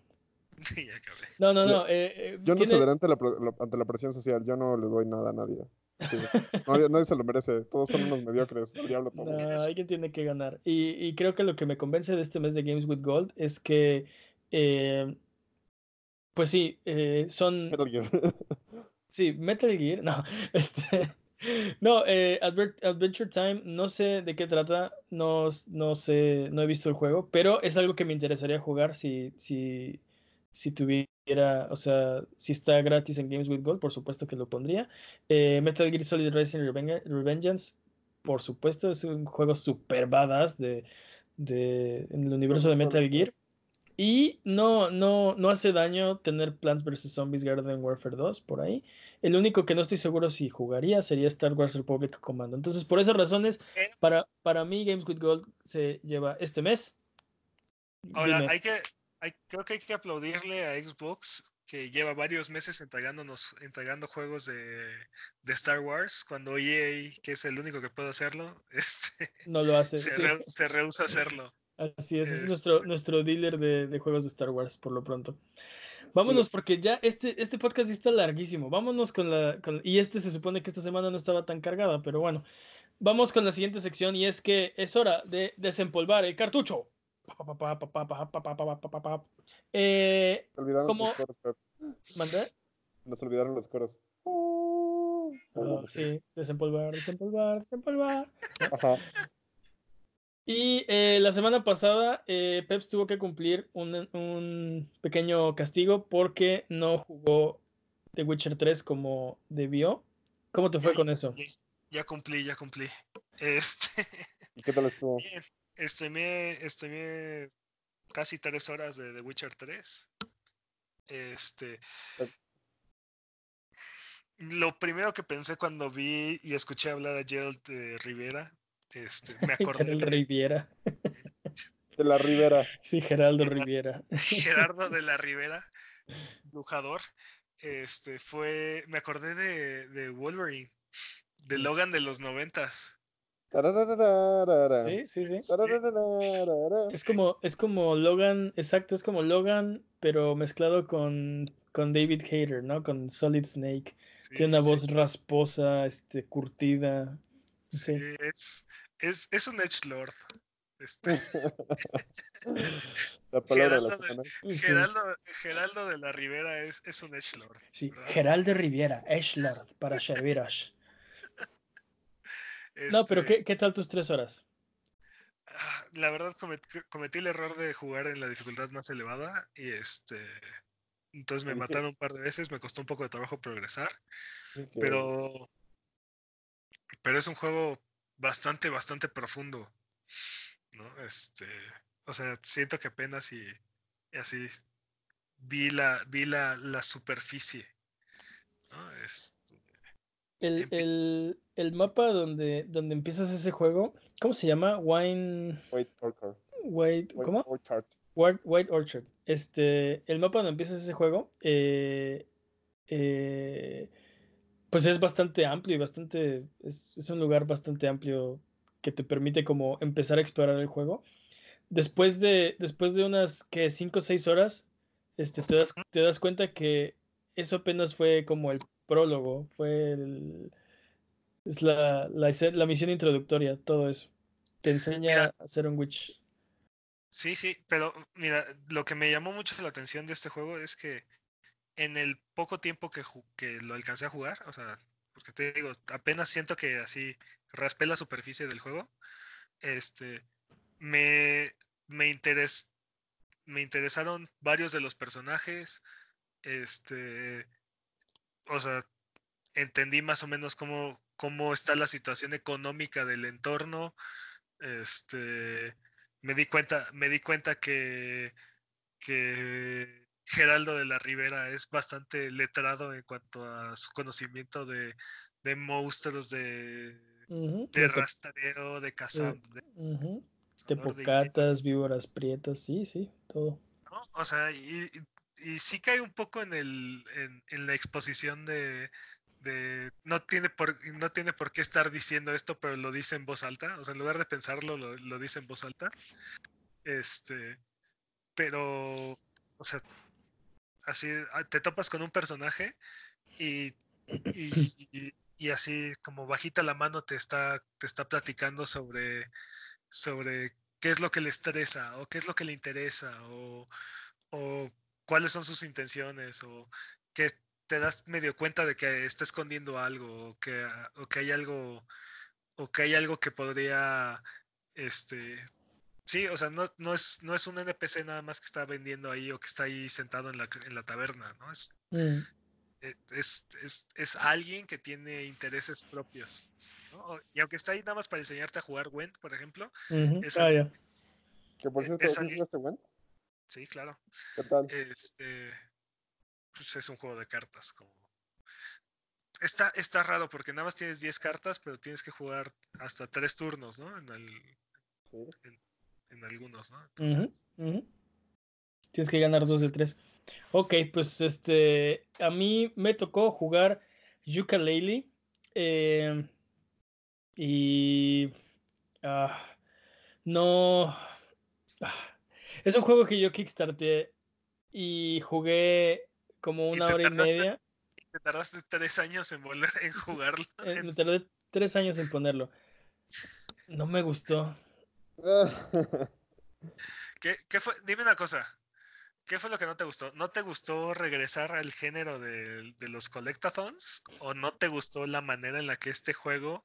Sí, ya acabé. No, no, no. Eh, eh, yo no cederé ante la, ante la presión social, yo no le doy nada a nadie. nadie, se lo merece, todos son unos mediocres, diablo todo. No, alguien tiene que ganar. Y, y, creo que lo que me convence de este mes de Games with Gold es que, pues sí, son... Metal Gear. Sí, Metal Gear, no, este... No, eh, Adventure Time, no sé de qué trata, no, no sé, no he visto el juego, pero es algo que me interesaría jugar si, si, si tuviera, o sea, si está gratis en Games with Gold, por supuesto que lo pondría. Eh, Metal Gear Solid Racing Revengeance, por supuesto, es un juego super badass de, de, en el universo de Metal Gear. Y no, no, no hace daño tener Plants vs. Zombies Garden Warfare 2 por ahí. El único que no estoy seguro si jugaría sería Star Wars Republic Commando. Entonces, por esas razones, para, para mí Games with Gold se lleva este mes. Ahora, hay que, creo que hay que aplaudirle a Xbox que lleva varios meses entregándonos, entregando juegos de, Star Wars, cuando EA, que es el único que puede hacerlo, este, no lo hace. Se, rehúsa a hacerlo. Así es, es nuestro, este nuestro dealer de, juegos de Star Wars, por lo pronto. Vámonos, porque ya este, este podcast está larguísimo. Vámonos con la. y este se supone que esta semana no estaba tan cargada, pero bueno. Vamos con la siguiente sección y es que es hora de desempolvar el cartucho. Eh, olvidaron los coros, ¿Mandé? Nos olvidaron los coros. sí, desempolvar, desempolvar, desempolvar. Ajá. Y eh, la semana pasada, eh, Peps tuvo que cumplir un, un, pequeño castigo porque no jugó The Witcher 3 como debió. ¿Cómo te fue con eso? Ya cumplí, ya cumplí. Este... ¿Y qué tal estuvo? Streamé, casi tres horas de The Witcher 3. Este. Lo primero que pensé cuando vi y escuché hablar a Gerald de Rivera, este, me acordé. de Rivera. De la Rivera. Sí, Geraldo Rivera. Gerardo de la Rivera, lujador. Este fue. Me acordé de, de Wolverine, de Logan de los noventas. Sí, sí, sí. Es como, es como Logan, exacto, es como Logan, pero mezclado con, con David Hayter, ¿no? Con Solid Snake. Tiene una voz rasposa, este, curtida. Sí, Es, es, es, un Edge Lord. Este. la palabra Geraldo, de la Geraldo, Geraldo, de la Rivera es, es un Edge Lord. Sí, Geraldo Riviera, Edge Lord, para serviros. No, pero este ¿qué, ¿qué, tal tus tres horas? Ah, la verdad cometí, el error de jugar en la dificultad más elevada y este entonces me mataron un par de veces, me costó un poco de trabajo progresar, pero pero es un juego bastante bastante profundo, ¿no? Este, o sea, siento que apenas y, así vi la vi la, la superficie, ¿no? Este, el, el, el, mapa donde, donde empiezas ese juego, ¿cómo se llama? Wine. White Orchard. White, ¿Cómo? Orchard. White, Orchard. Este, el mapa donde empiezas ese juego, eh, eh, pues es bastante amplio y bastante. Es, es, un lugar bastante amplio que te permite como empezar a explorar el juego. Después de, después de unas que 5 o 6 horas, este, te, das, te das cuenta que eso apenas fue como el prólogo, fue el, es la, la, misión introductoria, todo eso. Te enseña a hacer un witch. Sí, sí, pero mira, lo que me llamó mucho la atención de este juego es que en el poco tiempo que, que lo alcancé a jugar, o sea, porque te digo, apenas siento que así raspé la superficie del juego, este, me, me, interes, me interesaron varios de los personajes, este, o sea, entendí más o menos cómo, cómo está la situación económica del entorno. Este, me di cuenta, me di cuenta que, que Geraldo de la Rivera es bastante letrado en cuanto a su conocimiento de, de monstruos, de, de rastreo, de cazar. De, pocatas, víboras prietas, sí, sí, todo. O sea, y, y sí cae un poco en, el, en, la exposición de, no tiene por no tiene por qué estar diciendo esto, pero lo dice en voz alta. O sea, en lugar de pensarlo, lo, dice en voz alta. Este, pero, o sea, así ah, te topas con un personaje y, y, así como bajita la mano te está, te está platicando sobre, sobre qué es lo que le estresa o qué es lo que le interesa o, o cuáles son sus intenciones o que te das medio cuenta de que está escondiendo algo o que, o que hay algo o que hay algo que podría este sí o sea no, no es no es un NPC nada más que está vendiendo ahí o que está ahí sentado en la, en la taberna no es, mm. e, es, es, es, alguien que tiene intereses propios y aunque está ahí nada más para enseñarte a jugar Went por ejemplo es ah, que por cierto ¿es, este Went? Sí, claro. ¿Qué tal? Este, pues es un juego de cartas. Como... Está, está raro porque nada más tienes 10 cartas, pero tienes que jugar hasta 3 turnos, ¿no? En, el, en, algunos, ¿no? Tienes que ganar dos de tres. Ok, pues este, a mí me tocó jugar Yuka eh, y ah, no. Ah, es un juego que yo kickstarté y jugué como una hora y media. Te tardaste tres años en volver a jugarlo. Eh, me tardé tres años en ponerlo. No me gustó. ¿Qué, fue? Dime una cosa. ¿Qué fue lo que no te gustó? ¿No te gustó regresar al género de, los collectathons? ¿O no te gustó la manera en la que este juego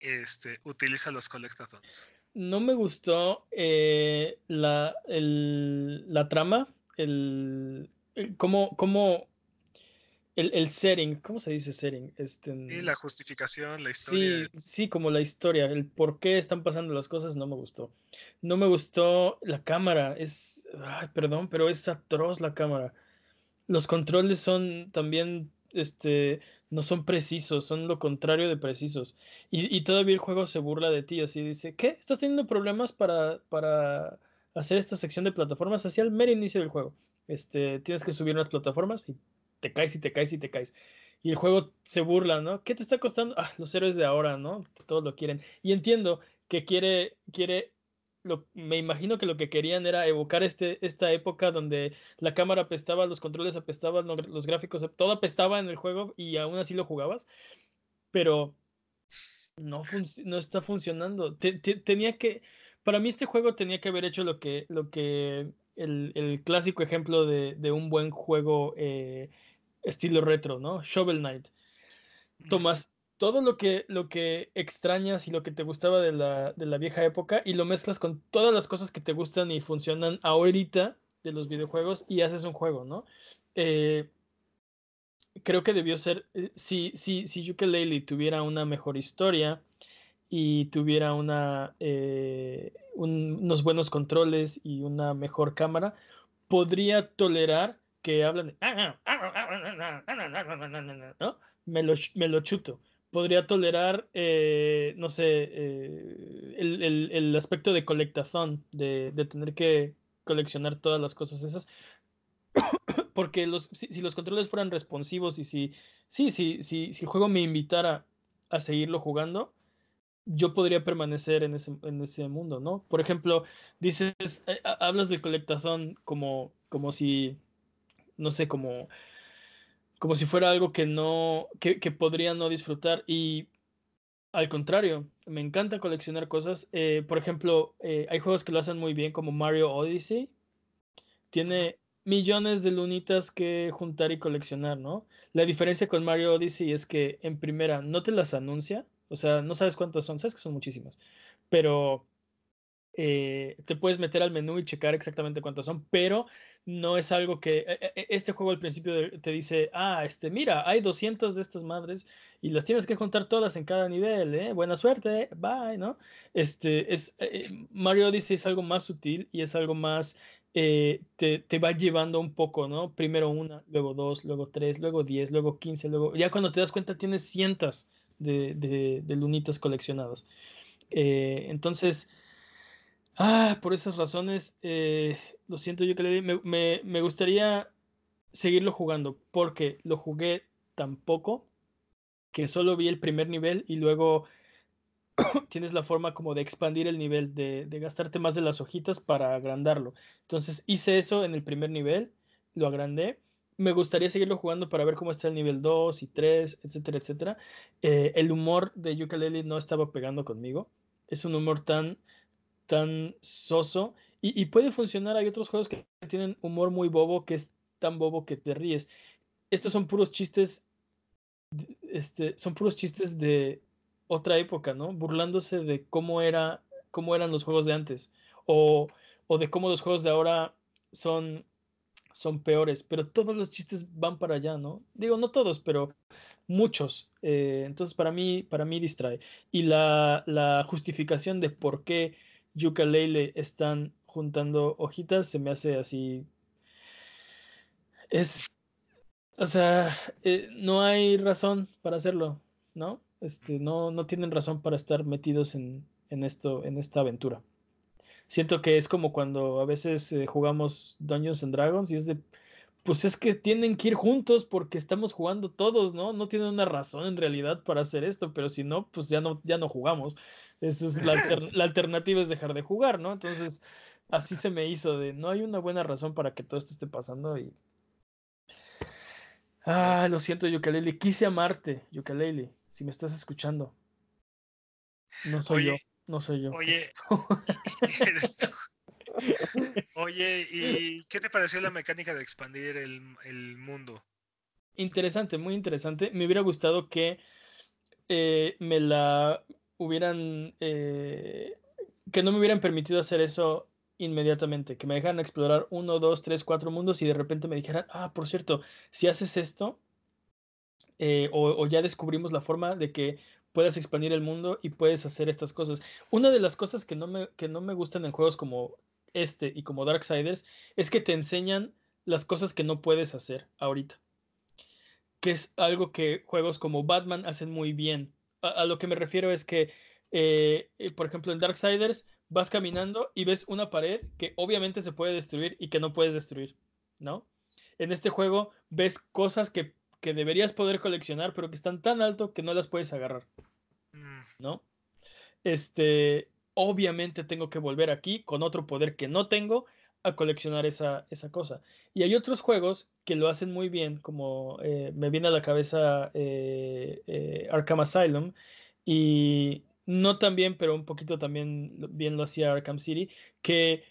este, utiliza los collectathons? No me gustó eh, la, la, trama, el, cómo, cómo el, setting, ¿cómo se dice setting? Este, y la justificación, la historia. Sí, sí, como la historia, el por qué están pasando las cosas no me gustó. No me gustó la cámara, es, ay, perdón, pero es atroz la cámara. Los controles son también, este, no son precisos, son lo contrario de precisos. Y, todavía el juego se burla de ti, así dice, ¿qué? ¿Estás teniendo problemas para, para hacer esta sección de plataformas? Hacia el mero inicio del juego. Este, tienes que subir unas plataformas y te caes y te caes y te caes. Y el juego se burla, ¿no? ¿Qué te está costando? Ah, los héroes de ahora, ¿no? Todos lo quieren. Y entiendo que quiere, quiere, lo, me imagino que lo que querían era evocar este, esta época donde la cámara apestaba, los controles apestaban, los gráficos, todo apestaba en el juego y aún así lo jugabas. Pero no, no está funcionando. tenía que, para mí este juego tenía que haber hecho lo que, lo que el, el clásico ejemplo de, de un buen juego eh, estilo retro, ¿no? Shovel Knight. Tomas todo lo que, lo que extrañas y lo que te gustaba de la, de la vieja época y lo mezclas con todas las cosas que te gustan y funcionan ahorita de los videojuegos y haces un juego, ¿no? Eh, creo que debió ser, eh, si, si, si tuviera una mejor historia y tuviera una, eh, unos buenos controles y una mejor cámara, podría tolerar que hablan ¿no? me, lo, me lo chuto. Podría tolerar, eh, no sé, eh, el, el, el, aspecto de colectazón, de, de, tener que coleccionar todas las cosas esas. Porque los, si, si, los controles fueran responsivos y si, sí, sí, sí, si el juego me invitara a seguirlo jugando, yo podría permanecer en ese, en ese mundo, ¿no? Por ejemplo, dices, eh, hablas del colectazón como, como si no sé, como, como si fuera algo que no, que, podría no disfrutar. Y al contrario, me encanta coleccionar cosas. Eh, por ejemplo, eh, hay juegos que lo hacen muy bien, como Mario Odyssey. Tiene millones de lunitas que juntar y coleccionar, ¿no? La diferencia con Mario Odyssey es que en primera no te las anuncia, o sea, no sabes cuántas son, sabes que son muchísimas, pero eh, te puedes meter al menú y checar exactamente cuántas son, pero no es algo que e, e, e, este juego al principio te dice, ah, este, mira, hay 200 de estas madres y las tienes que juntar todas en cada nivel, ¿eh? Buena suerte, bye, ¿no? Este, es, eh, eh, Mario Odyssey es algo más sutil y es algo más, te, te, va llevando un poco, ¿no? Primero una, luego dos, luego tres, luego diez, luego quince, luego, ya cuando te das cuenta tienes cientos de, de, de lunitas coleccionadas. entonces, Ah, por esas razones, eh, lo siento yo que me, gustaría seguirlo jugando porque lo jugué tan poco que solo vi el primer nivel y luego tienes la forma como de expandir el nivel, de, gastarte más de las hojitas para agrandarlo. Entonces hice eso en el primer nivel, lo agrandé. Me gustaría seguirlo jugando para ver cómo está el nivel 2 y 3, etcétera, etcétera. Eh, el humor de Yooka-Laylee no estaba pegando conmigo. Es un humor tan tan soso y, puede funcionar. Hay otros juegos que tienen humor muy bobo que es tan bobo que te ríes. Estos son puros chistes, este, son puros chistes de otra época, ¿no? Burlándose de cómo era, cómo eran los juegos de antes o, o de cómo los juegos de ahora son, son peores. Pero todos los chistes van para allá, ¿no? Digo, no todos, pero muchos. Eh, entonces, para mí, para mí distrae. Y la, la justificación de por qué Yuka Leile están juntando hojitas, se me hace así. Es. O sea, eh, no hay razón para hacerlo, ¿no? Este, no, no tienen razón para estar metidos en, en esto, en esta aventura. Siento que es como cuando a veces eh, jugamos Dungeons and Dragons y es de, pues es que tienen que ir juntos porque estamos jugando todos, ¿no? No tienen una razón en realidad para hacer esto, pero si no, pues ya no, ya no jugamos. Esa es la, la alternativa es dejar de jugar, ¿no? Entonces, así se me hizo de, no hay una buena razón para que todo esto esté pasando y... Ah, lo siento, Yukaleli. Quise amarte, Yukaleli, si me estás escuchando. No soy yo, no soy yo. Oye, Oye, ¿y qué te pareció la mecánica de expandir el, mundo? Interesante, muy interesante. Me hubiera gustado que eh, me la hubieran, eh, que no me hubieran permitido hacer eso inmediatamente, que me dejaran explorar uno, dos, tres, cuatro mundos y de repente me dijeran, ah, por cierto, si haces esto, eh, o, ya descubrimos la forma de que puedas expandir el mundo y puedes hacer estas cosas. Una de las cosas que no me, que no me gustan en juegos como este y como Darksiders es que te enseñan las cosas que no puedes hacer ahorita. Que es algo que juegos como Batman hacen muy bien. A, lo que me refiero es que, eh, eh, por ejemplo, en Darksiders vas caminando y ves una pared que obviamente se puede destruir y que no puedes destruir, ¿no? En este juego ves cosas que, que deberías poder coleccionar, pero que están tan alto que no las puedes agarrar, mm. ¿no? Este, obviamente tengo que volver aquí con otro poder que no tengo a coleccionar esa, esa cosa. Y hay otros juegos que lo hacen muy bien, como eh, me viene a la cabeza eh, eh, Arkham Asylum, y no tan bien, pero un poquito también bien lo hacía Arkham City, que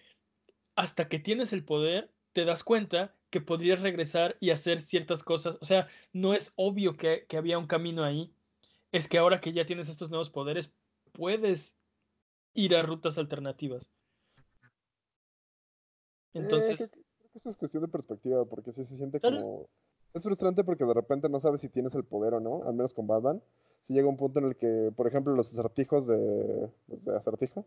hasta que tienes el poder, te das cuenta que podrías regresar y hacer ciertas cosas. O sea, no es obvio que, que había un camino ahí. Es que ahora que ya tienes estos nuevos poderes, puedes ir a rutas alternativas. Eh, Entonces... eso es cuestión de perspectiva, porque sí se siente como... Es frustrante porque de repente no sabes si tienes el poder o no, al menos con Batman. Si llega un punto en el que, por ejemplo, los acertijos de, de acertijo,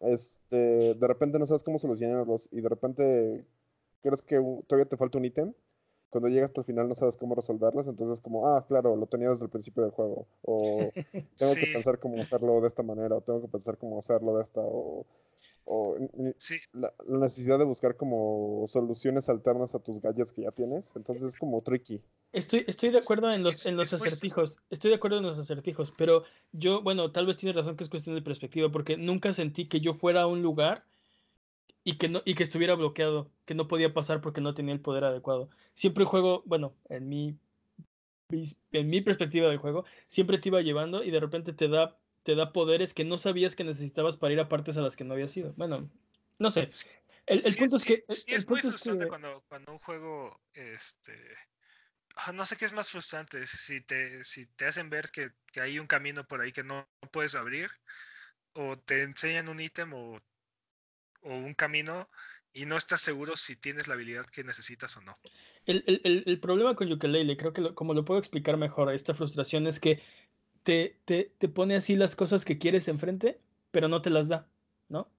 este, de repente no sabes cómo solucionarlos y de repente crees que todavía te falta un ítem cuando llegas hasta el final no sabes cómo resolverlos, entonces es como, ah, claro, lo tenía desde el principio del juego, o tengo que pensar cómo hacerlo de esta manera, o tengo que pensar cómo hacerlo de esta, o, la, necesidad de buscar como soluciones alternas a tus gadgets que ya tienes, entonces es como tricky. Estoy, estoy de acuerdo en los, en los acertijos, estoy de acuerdo en los acertijos, pero yo, bueno, tal vez tienes razón que es cuestión de perspectiva, porque nunca sentí que yo fuera a un lugar y que, no, y que estuviera bloqueado, que no podía pasar porque no tenía el poder adecuado. Siempre el juego, bueno, en mi, en mi perspectiva del juego, siempre te iba llevando y de repente te da, te da poderes que no sabías que necesitabas para ir a partes a las que no habías ido. Bueno, no sé. El, punto es que... es muy frustrante Cuando, cuando un juego, este... Ah, no sé qué es más frustrante, si te, si te hacen ver que, que hay un camino por ahí que no puedes abrir, o te enseñan un ítem o o un camino y no estás seguro si tienes la habilidad que necesitas o no. El, el, el problema con Ukulele, creo que como lo puedo explicar mejor, esta frustración es que te, te, te, pone así las cosas que quieres enfrente, pero no te las da, ¿no?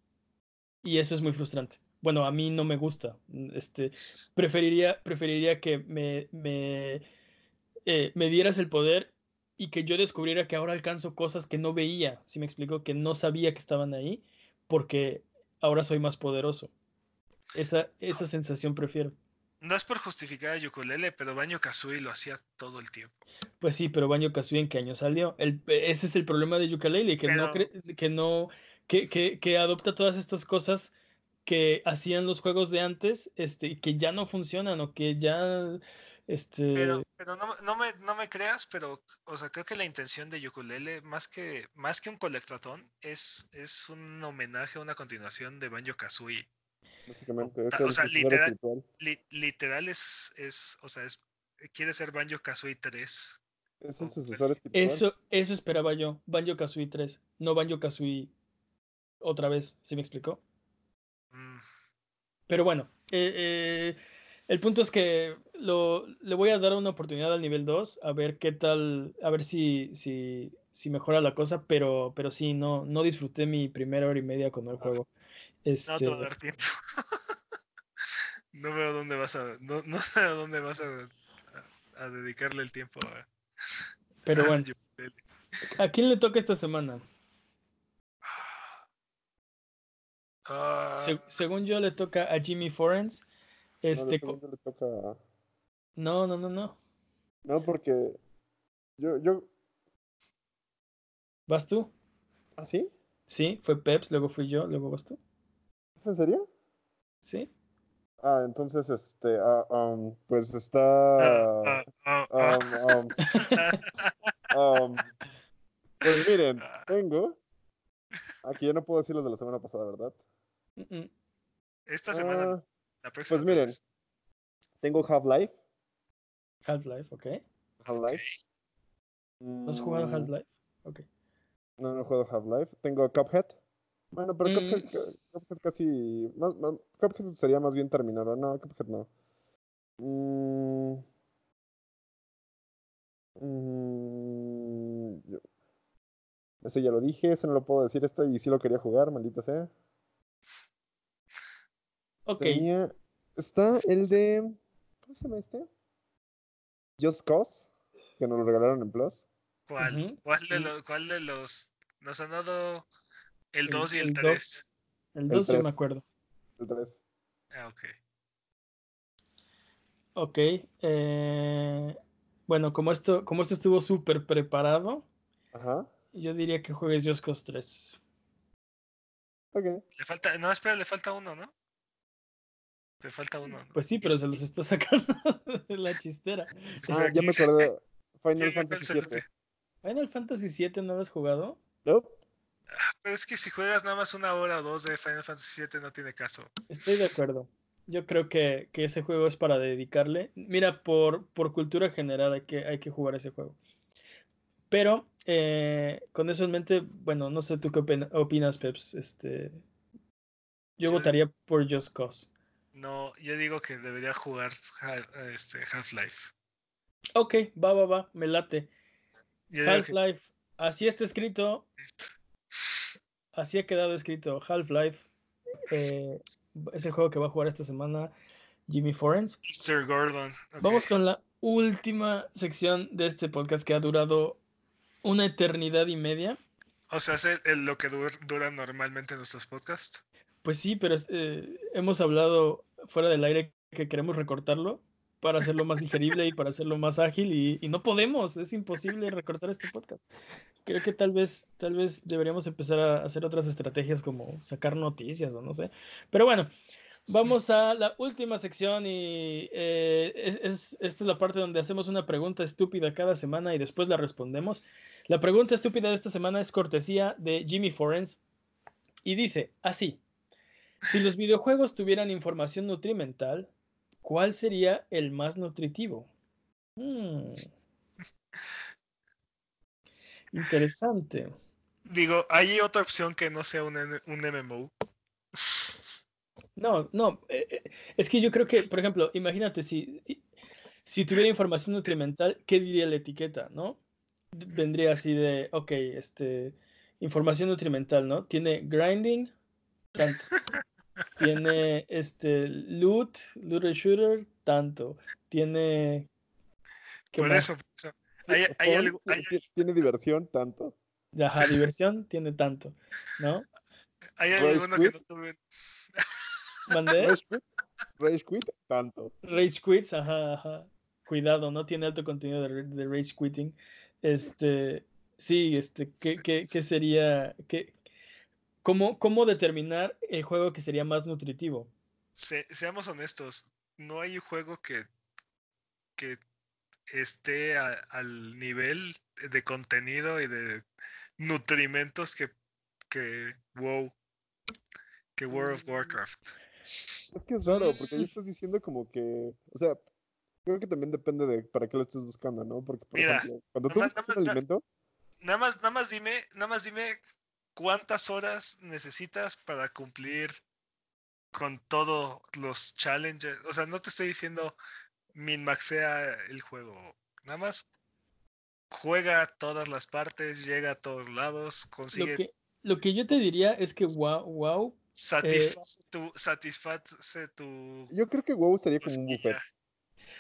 Y eso es muy frustrante. Bueno, a mí no me gusta. Este, preferiría, preferiría que me, me, eh, me dieras el poder y que yo descubriera que ahora alcanzo cosas que no veía, si me explico, que no sabía que estaban ahí, porque ahora soy más poderoso. Esa, esa sensación prefiero. No es por justificar a Yukulele, pero Baño Kazooie lo hacía todo el tiempo. Pues sí, pero Baño Kazooie en qué año salió. El, ese es el problema de Yukulele, que no que no que, que, que, adopta todas estas cosas que hacían los juegos de antes, este, que ya no funcionan o que ya este... Pero, pero no, no, me, no me creas, pero o sea, creo que la intención de Yokulele, más que, más que un colectatón, es, es un homenaje, una continuación de Banjo Kazooie. Básicamente, es o sea, literal, literal es, es, o sea, es, quiere ser Banjo Kazooie 3. Es el sucesor espiritual. Eso, eso esperaba yo, Banjo Kazooie 3, no Banjo Kazooie otra vez, ¿sí me explicó? Mm. Pero bueno, eh, eh, el punto es que lo, le voy a dar una oportunidad al nivel 2, a ver qué tal, a ver si, si, si mejora la cosa, pero, pero sí, no, no disfruté mi primera hora y media con el juego. Este... No te tiempo. no veo dónde vas a, no, no sé a dónde vas a, a, dedicarle el tiempo. Pero bueno, ¿a quién le toca esta semana? Ah, Se- según yo le toca a Jimmy Forens. No, Este, le toca. no, no, no, no. No, porque. Yo, yo. ¿Vas tú? ¿Ah, sí? Sí, fue Peps, luego fui yo, luego vas tú. ¿Es en serio? Sí. Ah, entonces, este. ah, um, pues está. ah, ah, ah. um, um, um, pues miren, tengo. Aquí ya no puedo decir los de la semana pasada, ¿verdad? Mm, mm. Esta semana, Ah, la próxima. pues miren. vez. tengo Half-Life. Half-Life, ok. Half-Life. ¿No has jugado Mm, Half-Life? Ok. No, no juego Half-Life. Tengo Cuphead. Bueno, pero Mm. Cuphead, Cuphead casi. Más, más- Cuphead sería más bien terminado. No, Cuphead no. Mm. Mm, yo- Ese ya lo dije, ese no lo puedo decir esto y sí lo quería jugar, maldita sea. Ok. Tenía- Está el de. ¿Cómo se llama este? Just Cause, que nos lo regalaron en Plus. ¿Cuál? Ujú, ¿Cuál, de los, ¿Cuál de los? Nos han dado el El- 2 y el el dos. 3. El El 2 sí me acuerdo. El 3. Ah, ok. Ok. eh, bueno, como esto, como esto estuvo súper preparado, Ajá. yo diría que juegues Just Cause 3. Ok. Le falta, no, espera, le falta uno, ¿no? Te falta uno. ¿no? Pues sí, pero se los está sacando de la chistera. Ah, ya me acordé. Final ¿Quién Fantasy VII. Final Fantasy VII no lo has jugado. Nope. Pero es que si juegas nada más una hora o dos de Final Fantasy VII no tiene caso. Estoy de acuerdo. Yo creo que, que ese juego es para dedicarle. Mira, por, por cultura general hay que, hay que jugar ese juego. Pero eh, con eso en mente, bueno, no sé tú qué opina- opinas, Peps. Este, yo Yo- votaría por Just Cause. No, yo digo que debería jugar este, Half-Life. Ok, va, va, va, me late. Que- Half-Life, así está escrito, así ha quedado escrito. Half-Life eh, es el juego que va a jugar esta semana Jimmy Forens. Mr. Gordon. Vamos con la última sección de este podcast que ha durado una eternidad y media. O sea, es el- el- lo que dur- dura normalmente nuestros podcasts. Pues sí, pero eh, hemos hablado fuera del aire que queremos recortarlo para hacerlo más digerible y para hacerlo más ágil y, no podemos, es imposible recortar este podcast. Creo que tal vez, tal vez deberíamos empezar a hacer otras estrategias como sacar noticias o no sé. Pero bueno, vamos a la última sección y eh, es- esta es la parte donde hacemos una pregunta estúpida cada semana y después la respondemos. La pregunta estúpida de esta semana es cortesía de Jimmy Forens y dice así. Si los videojuegos tuvieran información nutrimental, ¿cuál sería el más nutritivo? Hmm. Interesante. Digo, hay otra opción que no sea un, un MMO. No, no, eh, eh, es que yo creo que, por ejemplo, imagínate si, si tuviera información nutrimental, ¿qué diría la etiqueta, no? Vendría así de, ok, este, información nutrimental, ¿no? Tiene grinding, tanto. Tiene este loot, looter shooter, tanto. Tiene. ¿qué Por más? eso, por eso. Hay, hay algo, hay, Tiene diversión tanto. Ajá, diversión, tiene tanto, ¿no? hay Rage alguno que no tuve. Mandé Rage quit, Rage quit tanto. Rage quits, ajá, ajá. Cuidado, no tiene alto contenido de, de rage quitting. Este, sí, este, ¿qué, qué, qué sería? Qué, cómo, ¿Cómo determinar el juego que sería más nutritivo? Se- seamos honestos, no hay un juego que, que esté a- al nivel de contenido y de nutrimentos que, que WoW, que World of Mm. Warcraft. Es que es raro, porque ahí Mm. estás diciendo como que. O sea, creo que también depende de para qué lo estés buscando, ¿no? Porque, por Mira, ejemplo, cuando tú buscas un alimento, Nada más, nada más dime, nada más dime cuántas horas necesitas para cumplir con todos los challenges. O sea, no te estoy diciendo min maxea el juego. Nada más juega todas las partes, llega a todos lados, Lo consigue, que, lo que yo te diría es que wow, wow, satisface tu, satisface tu yo creo que WoW sería como un buffet.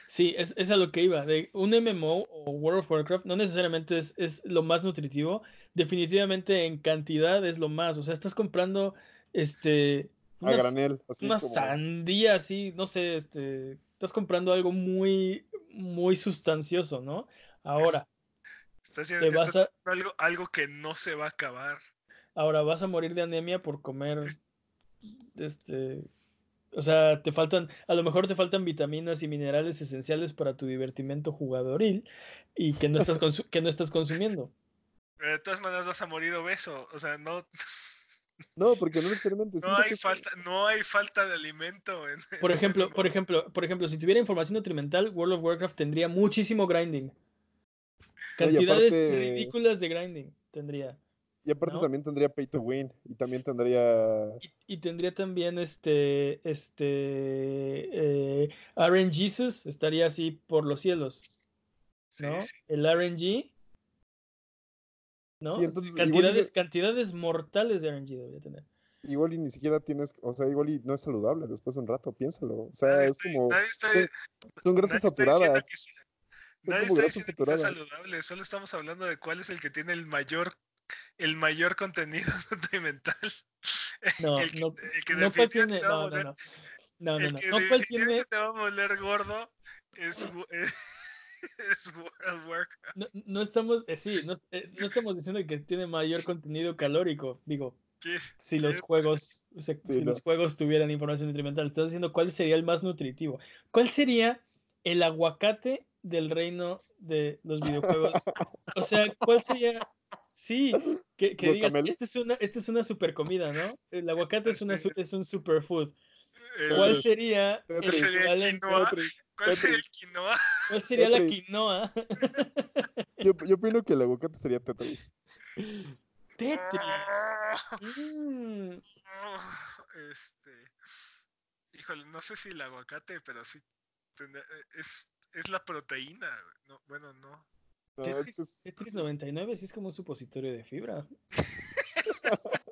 Sí, es, es a lo que iba. De un MMO o World of Warcraft no necesariamente es, es lo más nutritivo. Definitivamente en cantidad es lo más. O sea, estás comprando este a granel. Así una sandía así, no sé, este, estás comprando algo muy, muy sustancioso, ¿no? Ahora. Estás, haciendo, algo, algo que no se va a acabar. Ahora vas a morir de anemia por comer, este, o sea, te faltan, a lo mejor te faltan vitaminas y minerales esenciales para tu divertimento jugadoril y que no estás, que no estás consumiendo. De todas maneras vas a morir obeso, o sea, no... No, porque no necesariamente. No hay, falta, no hay falta de alimento. por ejemplo, por ejemplo, por ejemplo, si tuviera información nutrimental, World of Warcraft tendría muchísimo grinding. Cantidades ridículas de grinding tendría. Y aparte también tendría Pay to Win. Y también tendría. Y, tendría también este. Este. Eh, RNGesus estaría así por los cielos. ¿No? El RNG. ¿No? cantidades, cantidades mortales de RNG debería tener. Igual y ni siquiera tienes, o sea, igual y no es saludable después de un rato, piénsalo. O sea, es como. son, grasas saturadas. Nadie está diciendo que es saludable, solo estamos hablando de cuál es el que tiene el mayor el mayor contenido nutrimental. No, el que, no, el que no tiene, no, no, no, no, no, no, no tiene... te va a moler gordo es. No, no estamos, eh, sí, no, eh, no, estamos diciendo que tiene mayor contenido calórico, digo. ¿Qué? Si los juegos, o sea, sí, si los juegos tuvieran información nutrimental, estás diciendo cuál sería el más nutritivo. ¿Cuál sería el aguacate del reino de los videojuegos? O sea, ¿cuál sería Sí, que, que digas, esta es, una, esta es una super comida, ¿no? El aguacate es, una, es un superfood. ¿Cuál sería el, sería el quinoa? ¿Cuál sería el quinoa? ¿Cuál sería la quinoa? Yo, yo opino que el aguacate sería Tetris. Tetris. Mm. Este. Híjole, no sé si el aguacate, pero sí. Es, es la proteína. No, bueno, no. Tetris, 99 sí es como un supositorio de fibra.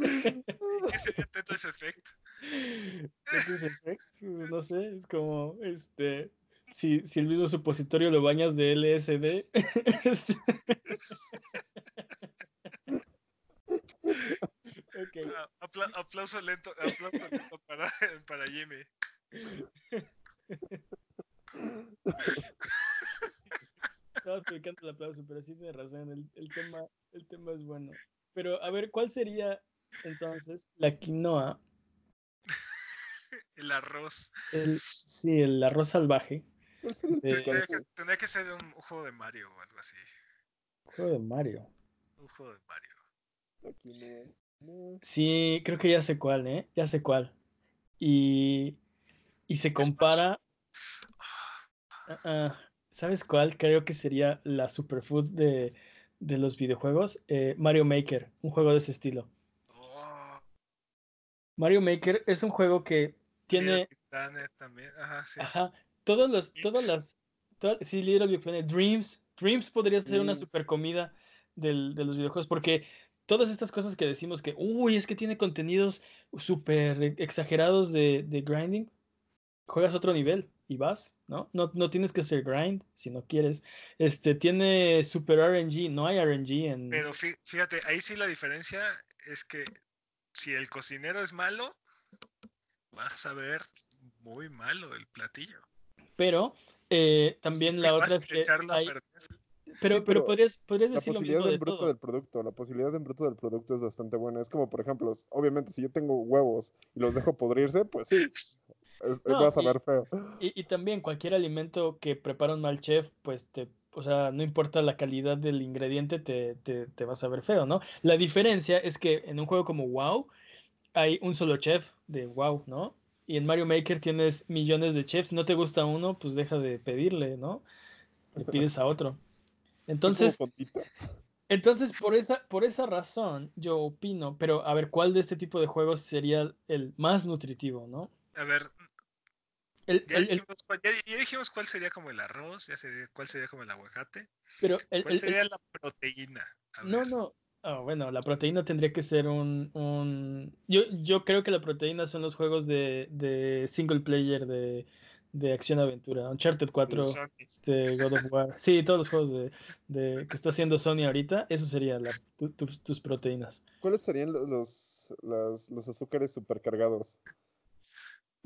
¿Qué sería Tetris Effect? Tetris Effect, no sé, es como este. Si, si el mismo supositorio lo bañas de LSD. okay. Ah, aplauso lento, aplauso lento para, para Jimmy. Estaba explicando el aplauso, pero sí tiene razón. El, el, tema, el tema es bueno. Pero a ver, ¿cuál sería entonces la quinoa? el arroz. El, sí, el arroz salvaje. tendría, que, ser un, juego de Mario o algo así. ¿Un juego de Mario? Un juego de Mario. Sí, creo que ya sé cuál, ¿eh? Ya sé cuál. Y, y se compara Ah, ah, ¿Sabes cuál? Creo que sería la superfood de, de los videojuegos. Eh, Mario Maker, un juego de ese estilo. Mario Maker es un juego que tiene. También. Ajá, sí. Ajá. Todos los, todas las. sí, Little Big Planet. Dreams. Dreams podría ser una super comida del, de los videojuegos. Porque todas estas cosas que decimos que, uy, es que tiene contenidos súper exagerados de, de grinding. Juegas otro nivel y vas, ¿no? ¿no? No tienes que ser grind si no quieres. Este tiene super RNG, no hay RNG en. Pero fíjate, ahí sí la diferencia es que si el cocinero es malo, vas a ver muy malo el platillo. Pero eh, también la otra es que pero, pero, podrías, podrías decir la posibilidad del bruto del producto, la posibilidad del bruto del producto es bastante buena. Es como, por ejemplo, obviamente, si yo tengo huevos y los dejo podrirse, pues sí, vas a ver feo. Y, también cualquier alimento que prepara un mal chef, pues te, o sea, no importa la calidad del ingrediente, te, te, te vas a ver feo, ¿no? La diferencia es que en un juego como WoW hay un solo chef de WoW, ¿no? Y en Mario Maker tienes millones de chefs, no te gusta uno, pues deja de pedirle, ¿no? Le pides a otro. Entonces, entonces por esa, por esa razón yo opino, pero a ver, ¿cuál de este tipo de juegos sería el más nutritivo, no? A ver, ya, dijimos cuál, sería como el arroz, ya sería, cuál sería como el aguacate. Pero ¿Cuál sería la proteína? no, no. Ah, bueno, la proteína tendría que ser un... un... Yo, yo creo que la proteína son los juegos de, de single player de, de acción-aventura. Uncharted 4, este, God of War. Sí, todos los juegos de, de que está haciendo Sony ahorita, eso sería la, tus proteínas. ¿Cuáles serían los, los, los azúcares supercargados?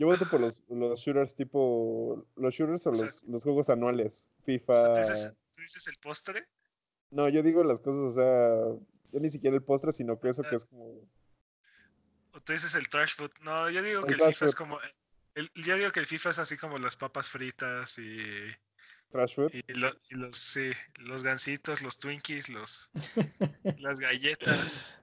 Yo voto por los, los shooters tipo. Los shooters o, los, los, juegos anuales. FIFA. ¿tú, dices, el postre? No, yo digo las cosas, o sea. Yo ni siquiera el postre, sino que eso que ah. es como. O tú dices el trash food. No, yo digo que el FIFA es como. El, yo digo que el FIFA es así como las papas fritas y. Trash food. Y, los, sí, los gansitos, los Twinkies, los, las galletas.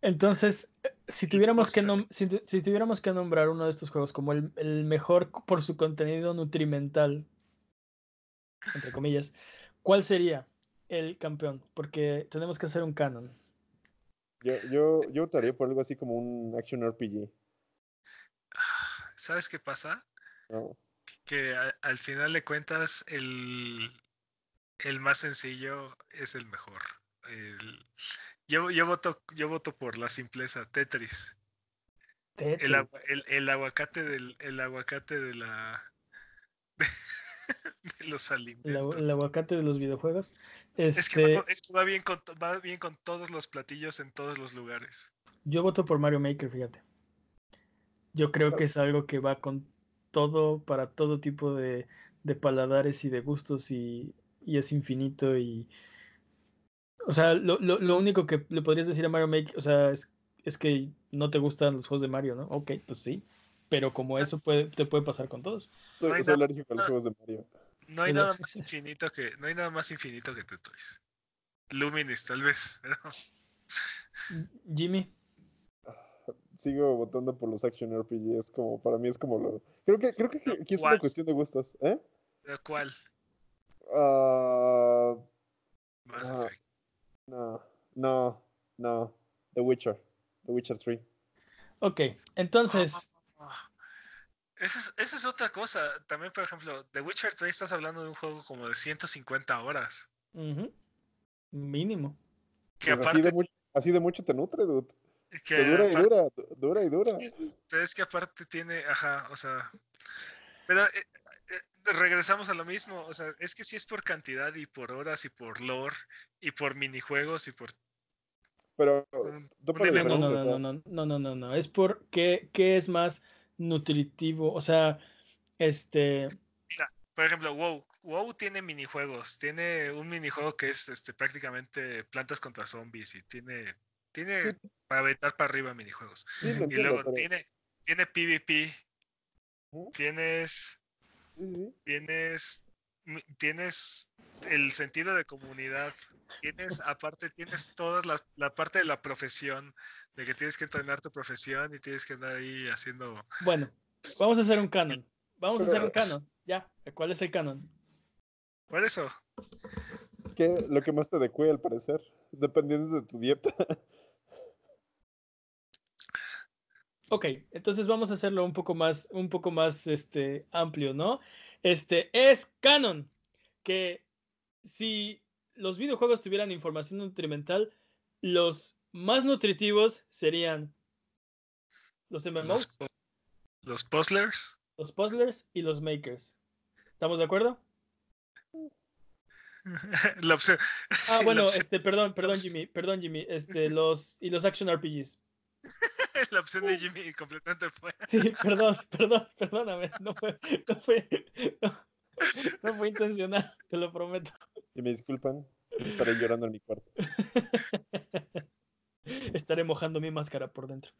Entonces, si tuviéramos, que si, tuviéramos que nombrar uno de estos juegos como el, mejor por su contenido nutrimental, entre comillas, ¿cuál sería el campeón? Porque tenemos que hacer un canon. Yo, yo, yo votaría por algo así como un action RPG. ¿Sabes qué pasa? Que al final de cuentas el, el más sencillo es el mejor. El, yo, yo, voto, yo voto por la simpleza, Tetris. El, el, aguacate del el aguacate de la de, los alimentos. El, aguacate de los videojuegos. Es, que este va, bien con, va bien con todos los platillos en todos los lugares. Yo voto por Mario Maker, fíjate. Yo creo que es algo que va con todo, para todo tipo de, de paladares y de gustos y, y es infinito y, o sea, lo, lo, lo, único que le podrías decir a Mario Maker, o sea, es, es, que no te gustan los juegos de Mario, ¿no? Ok, pues sí. Pero como eso puede, te puede pasar con todos. No hay, nada, alérgico a los juegos de Mario. No hay nada más infinito que, no hay nada más infinito que Tetris. Luminis, tal vez. Jimmy. Sigo votando por los action RPGs, como para mí es como lo. Creo que, creo que aquí es una cuestión de gustos, ¿eh? ¿De cuál? Ah. Mass Effect. No, no, no. The Witcher. The Witcher 3. Ok, entonces. Esa es, otra cosa. También, por ejemplo, The Witcher 3 estás hablando de un juego como de 150 horas. Mínimo. Que pues aparte, así, de mucho, te nutre, dude. Que dura y dura, dura y dura. Pero es que aparte tiene, ajá, o sea. Pero eh, regresamos a lo mismo, o sea, es que si es por cantidad y por horas y por lore y por minijuegos y por... Pero... No, no, no, no, no, no, no, no, es por qué, es más nutritivo, o sea, este... Mira, por ejemplo, WoW, WoW tiene minijuegos, tiene un minijuego que es este, prácticamente plantas contra zombies y tiene, tiene para aventar para arriba minijuegos. y luego tiene, tiene PvP, tienes Tienes, tienes el sentido de comunidad. Tienes, aparte, tienes toda la, parte de la profesión, de que tienes que entrenar tu profesión y tienes que andar ahí haciendo. Bueno, vamos a hacer un canon. Vamos a hacer un canon. Ya, ¿cuál es el canon? Por eso. ¿Qué, lo que más te adecue al parecer, dependiendo de tu dieta. Ok, entonces vamos a hacerlo un poco más, un poco más este, amplio, ¿no? Este es canon que si los videojuegos tuvieran información nutrimental, los más nutritivos serían los MMOs, los, puzzlers, los puzzlers y los makers. ¿Estamos de acuerdo? La opción. Ah, bueno, este, perdón, perdón, Jimmy, perdón, Jimmy, este, los y los action RPGs. La opción de Jimmy completamente fue. Sí, perdón, perdón, perdóname. No fue, no fue, no, fue intencional, te lo prometo. Y me disculpan, estaré llorando en mi cuarto. Estaré mojando mi máscara por dentro.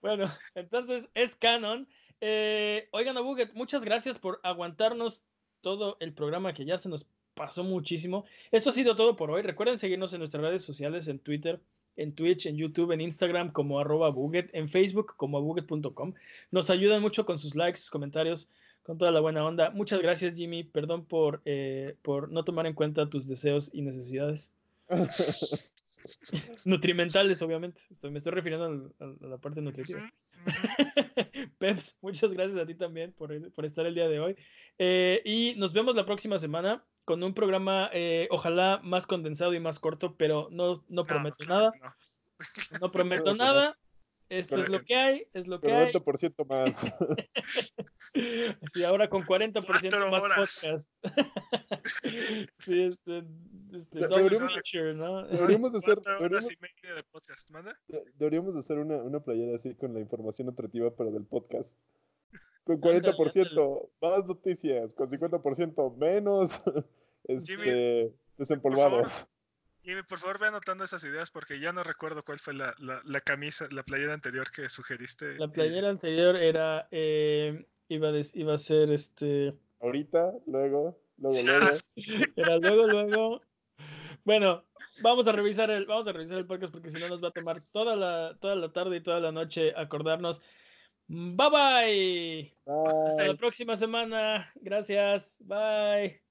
bueno, entonces es canon. Eh, oigan, a Buget, muchas gracias por aguantarnos todo el programa que ya se nos pasó muchísimo. Esto ha sido todo por hoy. Recuerden seguirnos en nuestras redes sociales, en Twitter, en Twitch, en YouTube, en Instagram como arroba buget, en Facebook como buget.com. Nos ayudan mucho con sus likes, sus comentarios, con toda la buena onda. Muchas gracias Jimmy, perdón por, eh, por no tomar en cuenta tus deseos y necesidades. Nutrimentales, obviamente. me estoy refiriendo a, la parte nutritiva. Peps, muchas gracias a ti también por, por estar el día de hoy. Eh, y nos vemos la próxima semana con un programa, eh, ojalá más condensado y más corto, pero no, no prometo nada. No. prometo nada. Esto es lo que hay, es lo que 90% hay. más. sí, ahora con 40% más podcast. sí, este, este deberíamos, feature, ¿no? Deberíamos hacer, deberíamos, de podcast, deberíamos hacer una, una playera así con la información nutritiva, pero del podcast. Con 40% más noticias, con 50% menos este, desempolvados. Y por favor ve anotando esas ideas porque ya no recuerdo cuál fue la, la, camisa, la playera anterior que sugeriste. La eh. playera anterior era, eh, iba, a iba a ser este... Ahorita, luego, luego, luego. Era luego, luego. Bueno, vamos a revisar el, vamos a revisar el podcast porque si no nos va a tomar toda la, toda la tarde y toda la noche acordarnos. Bye bye. bye. Hasta la próxima semana. Gracias. Bye.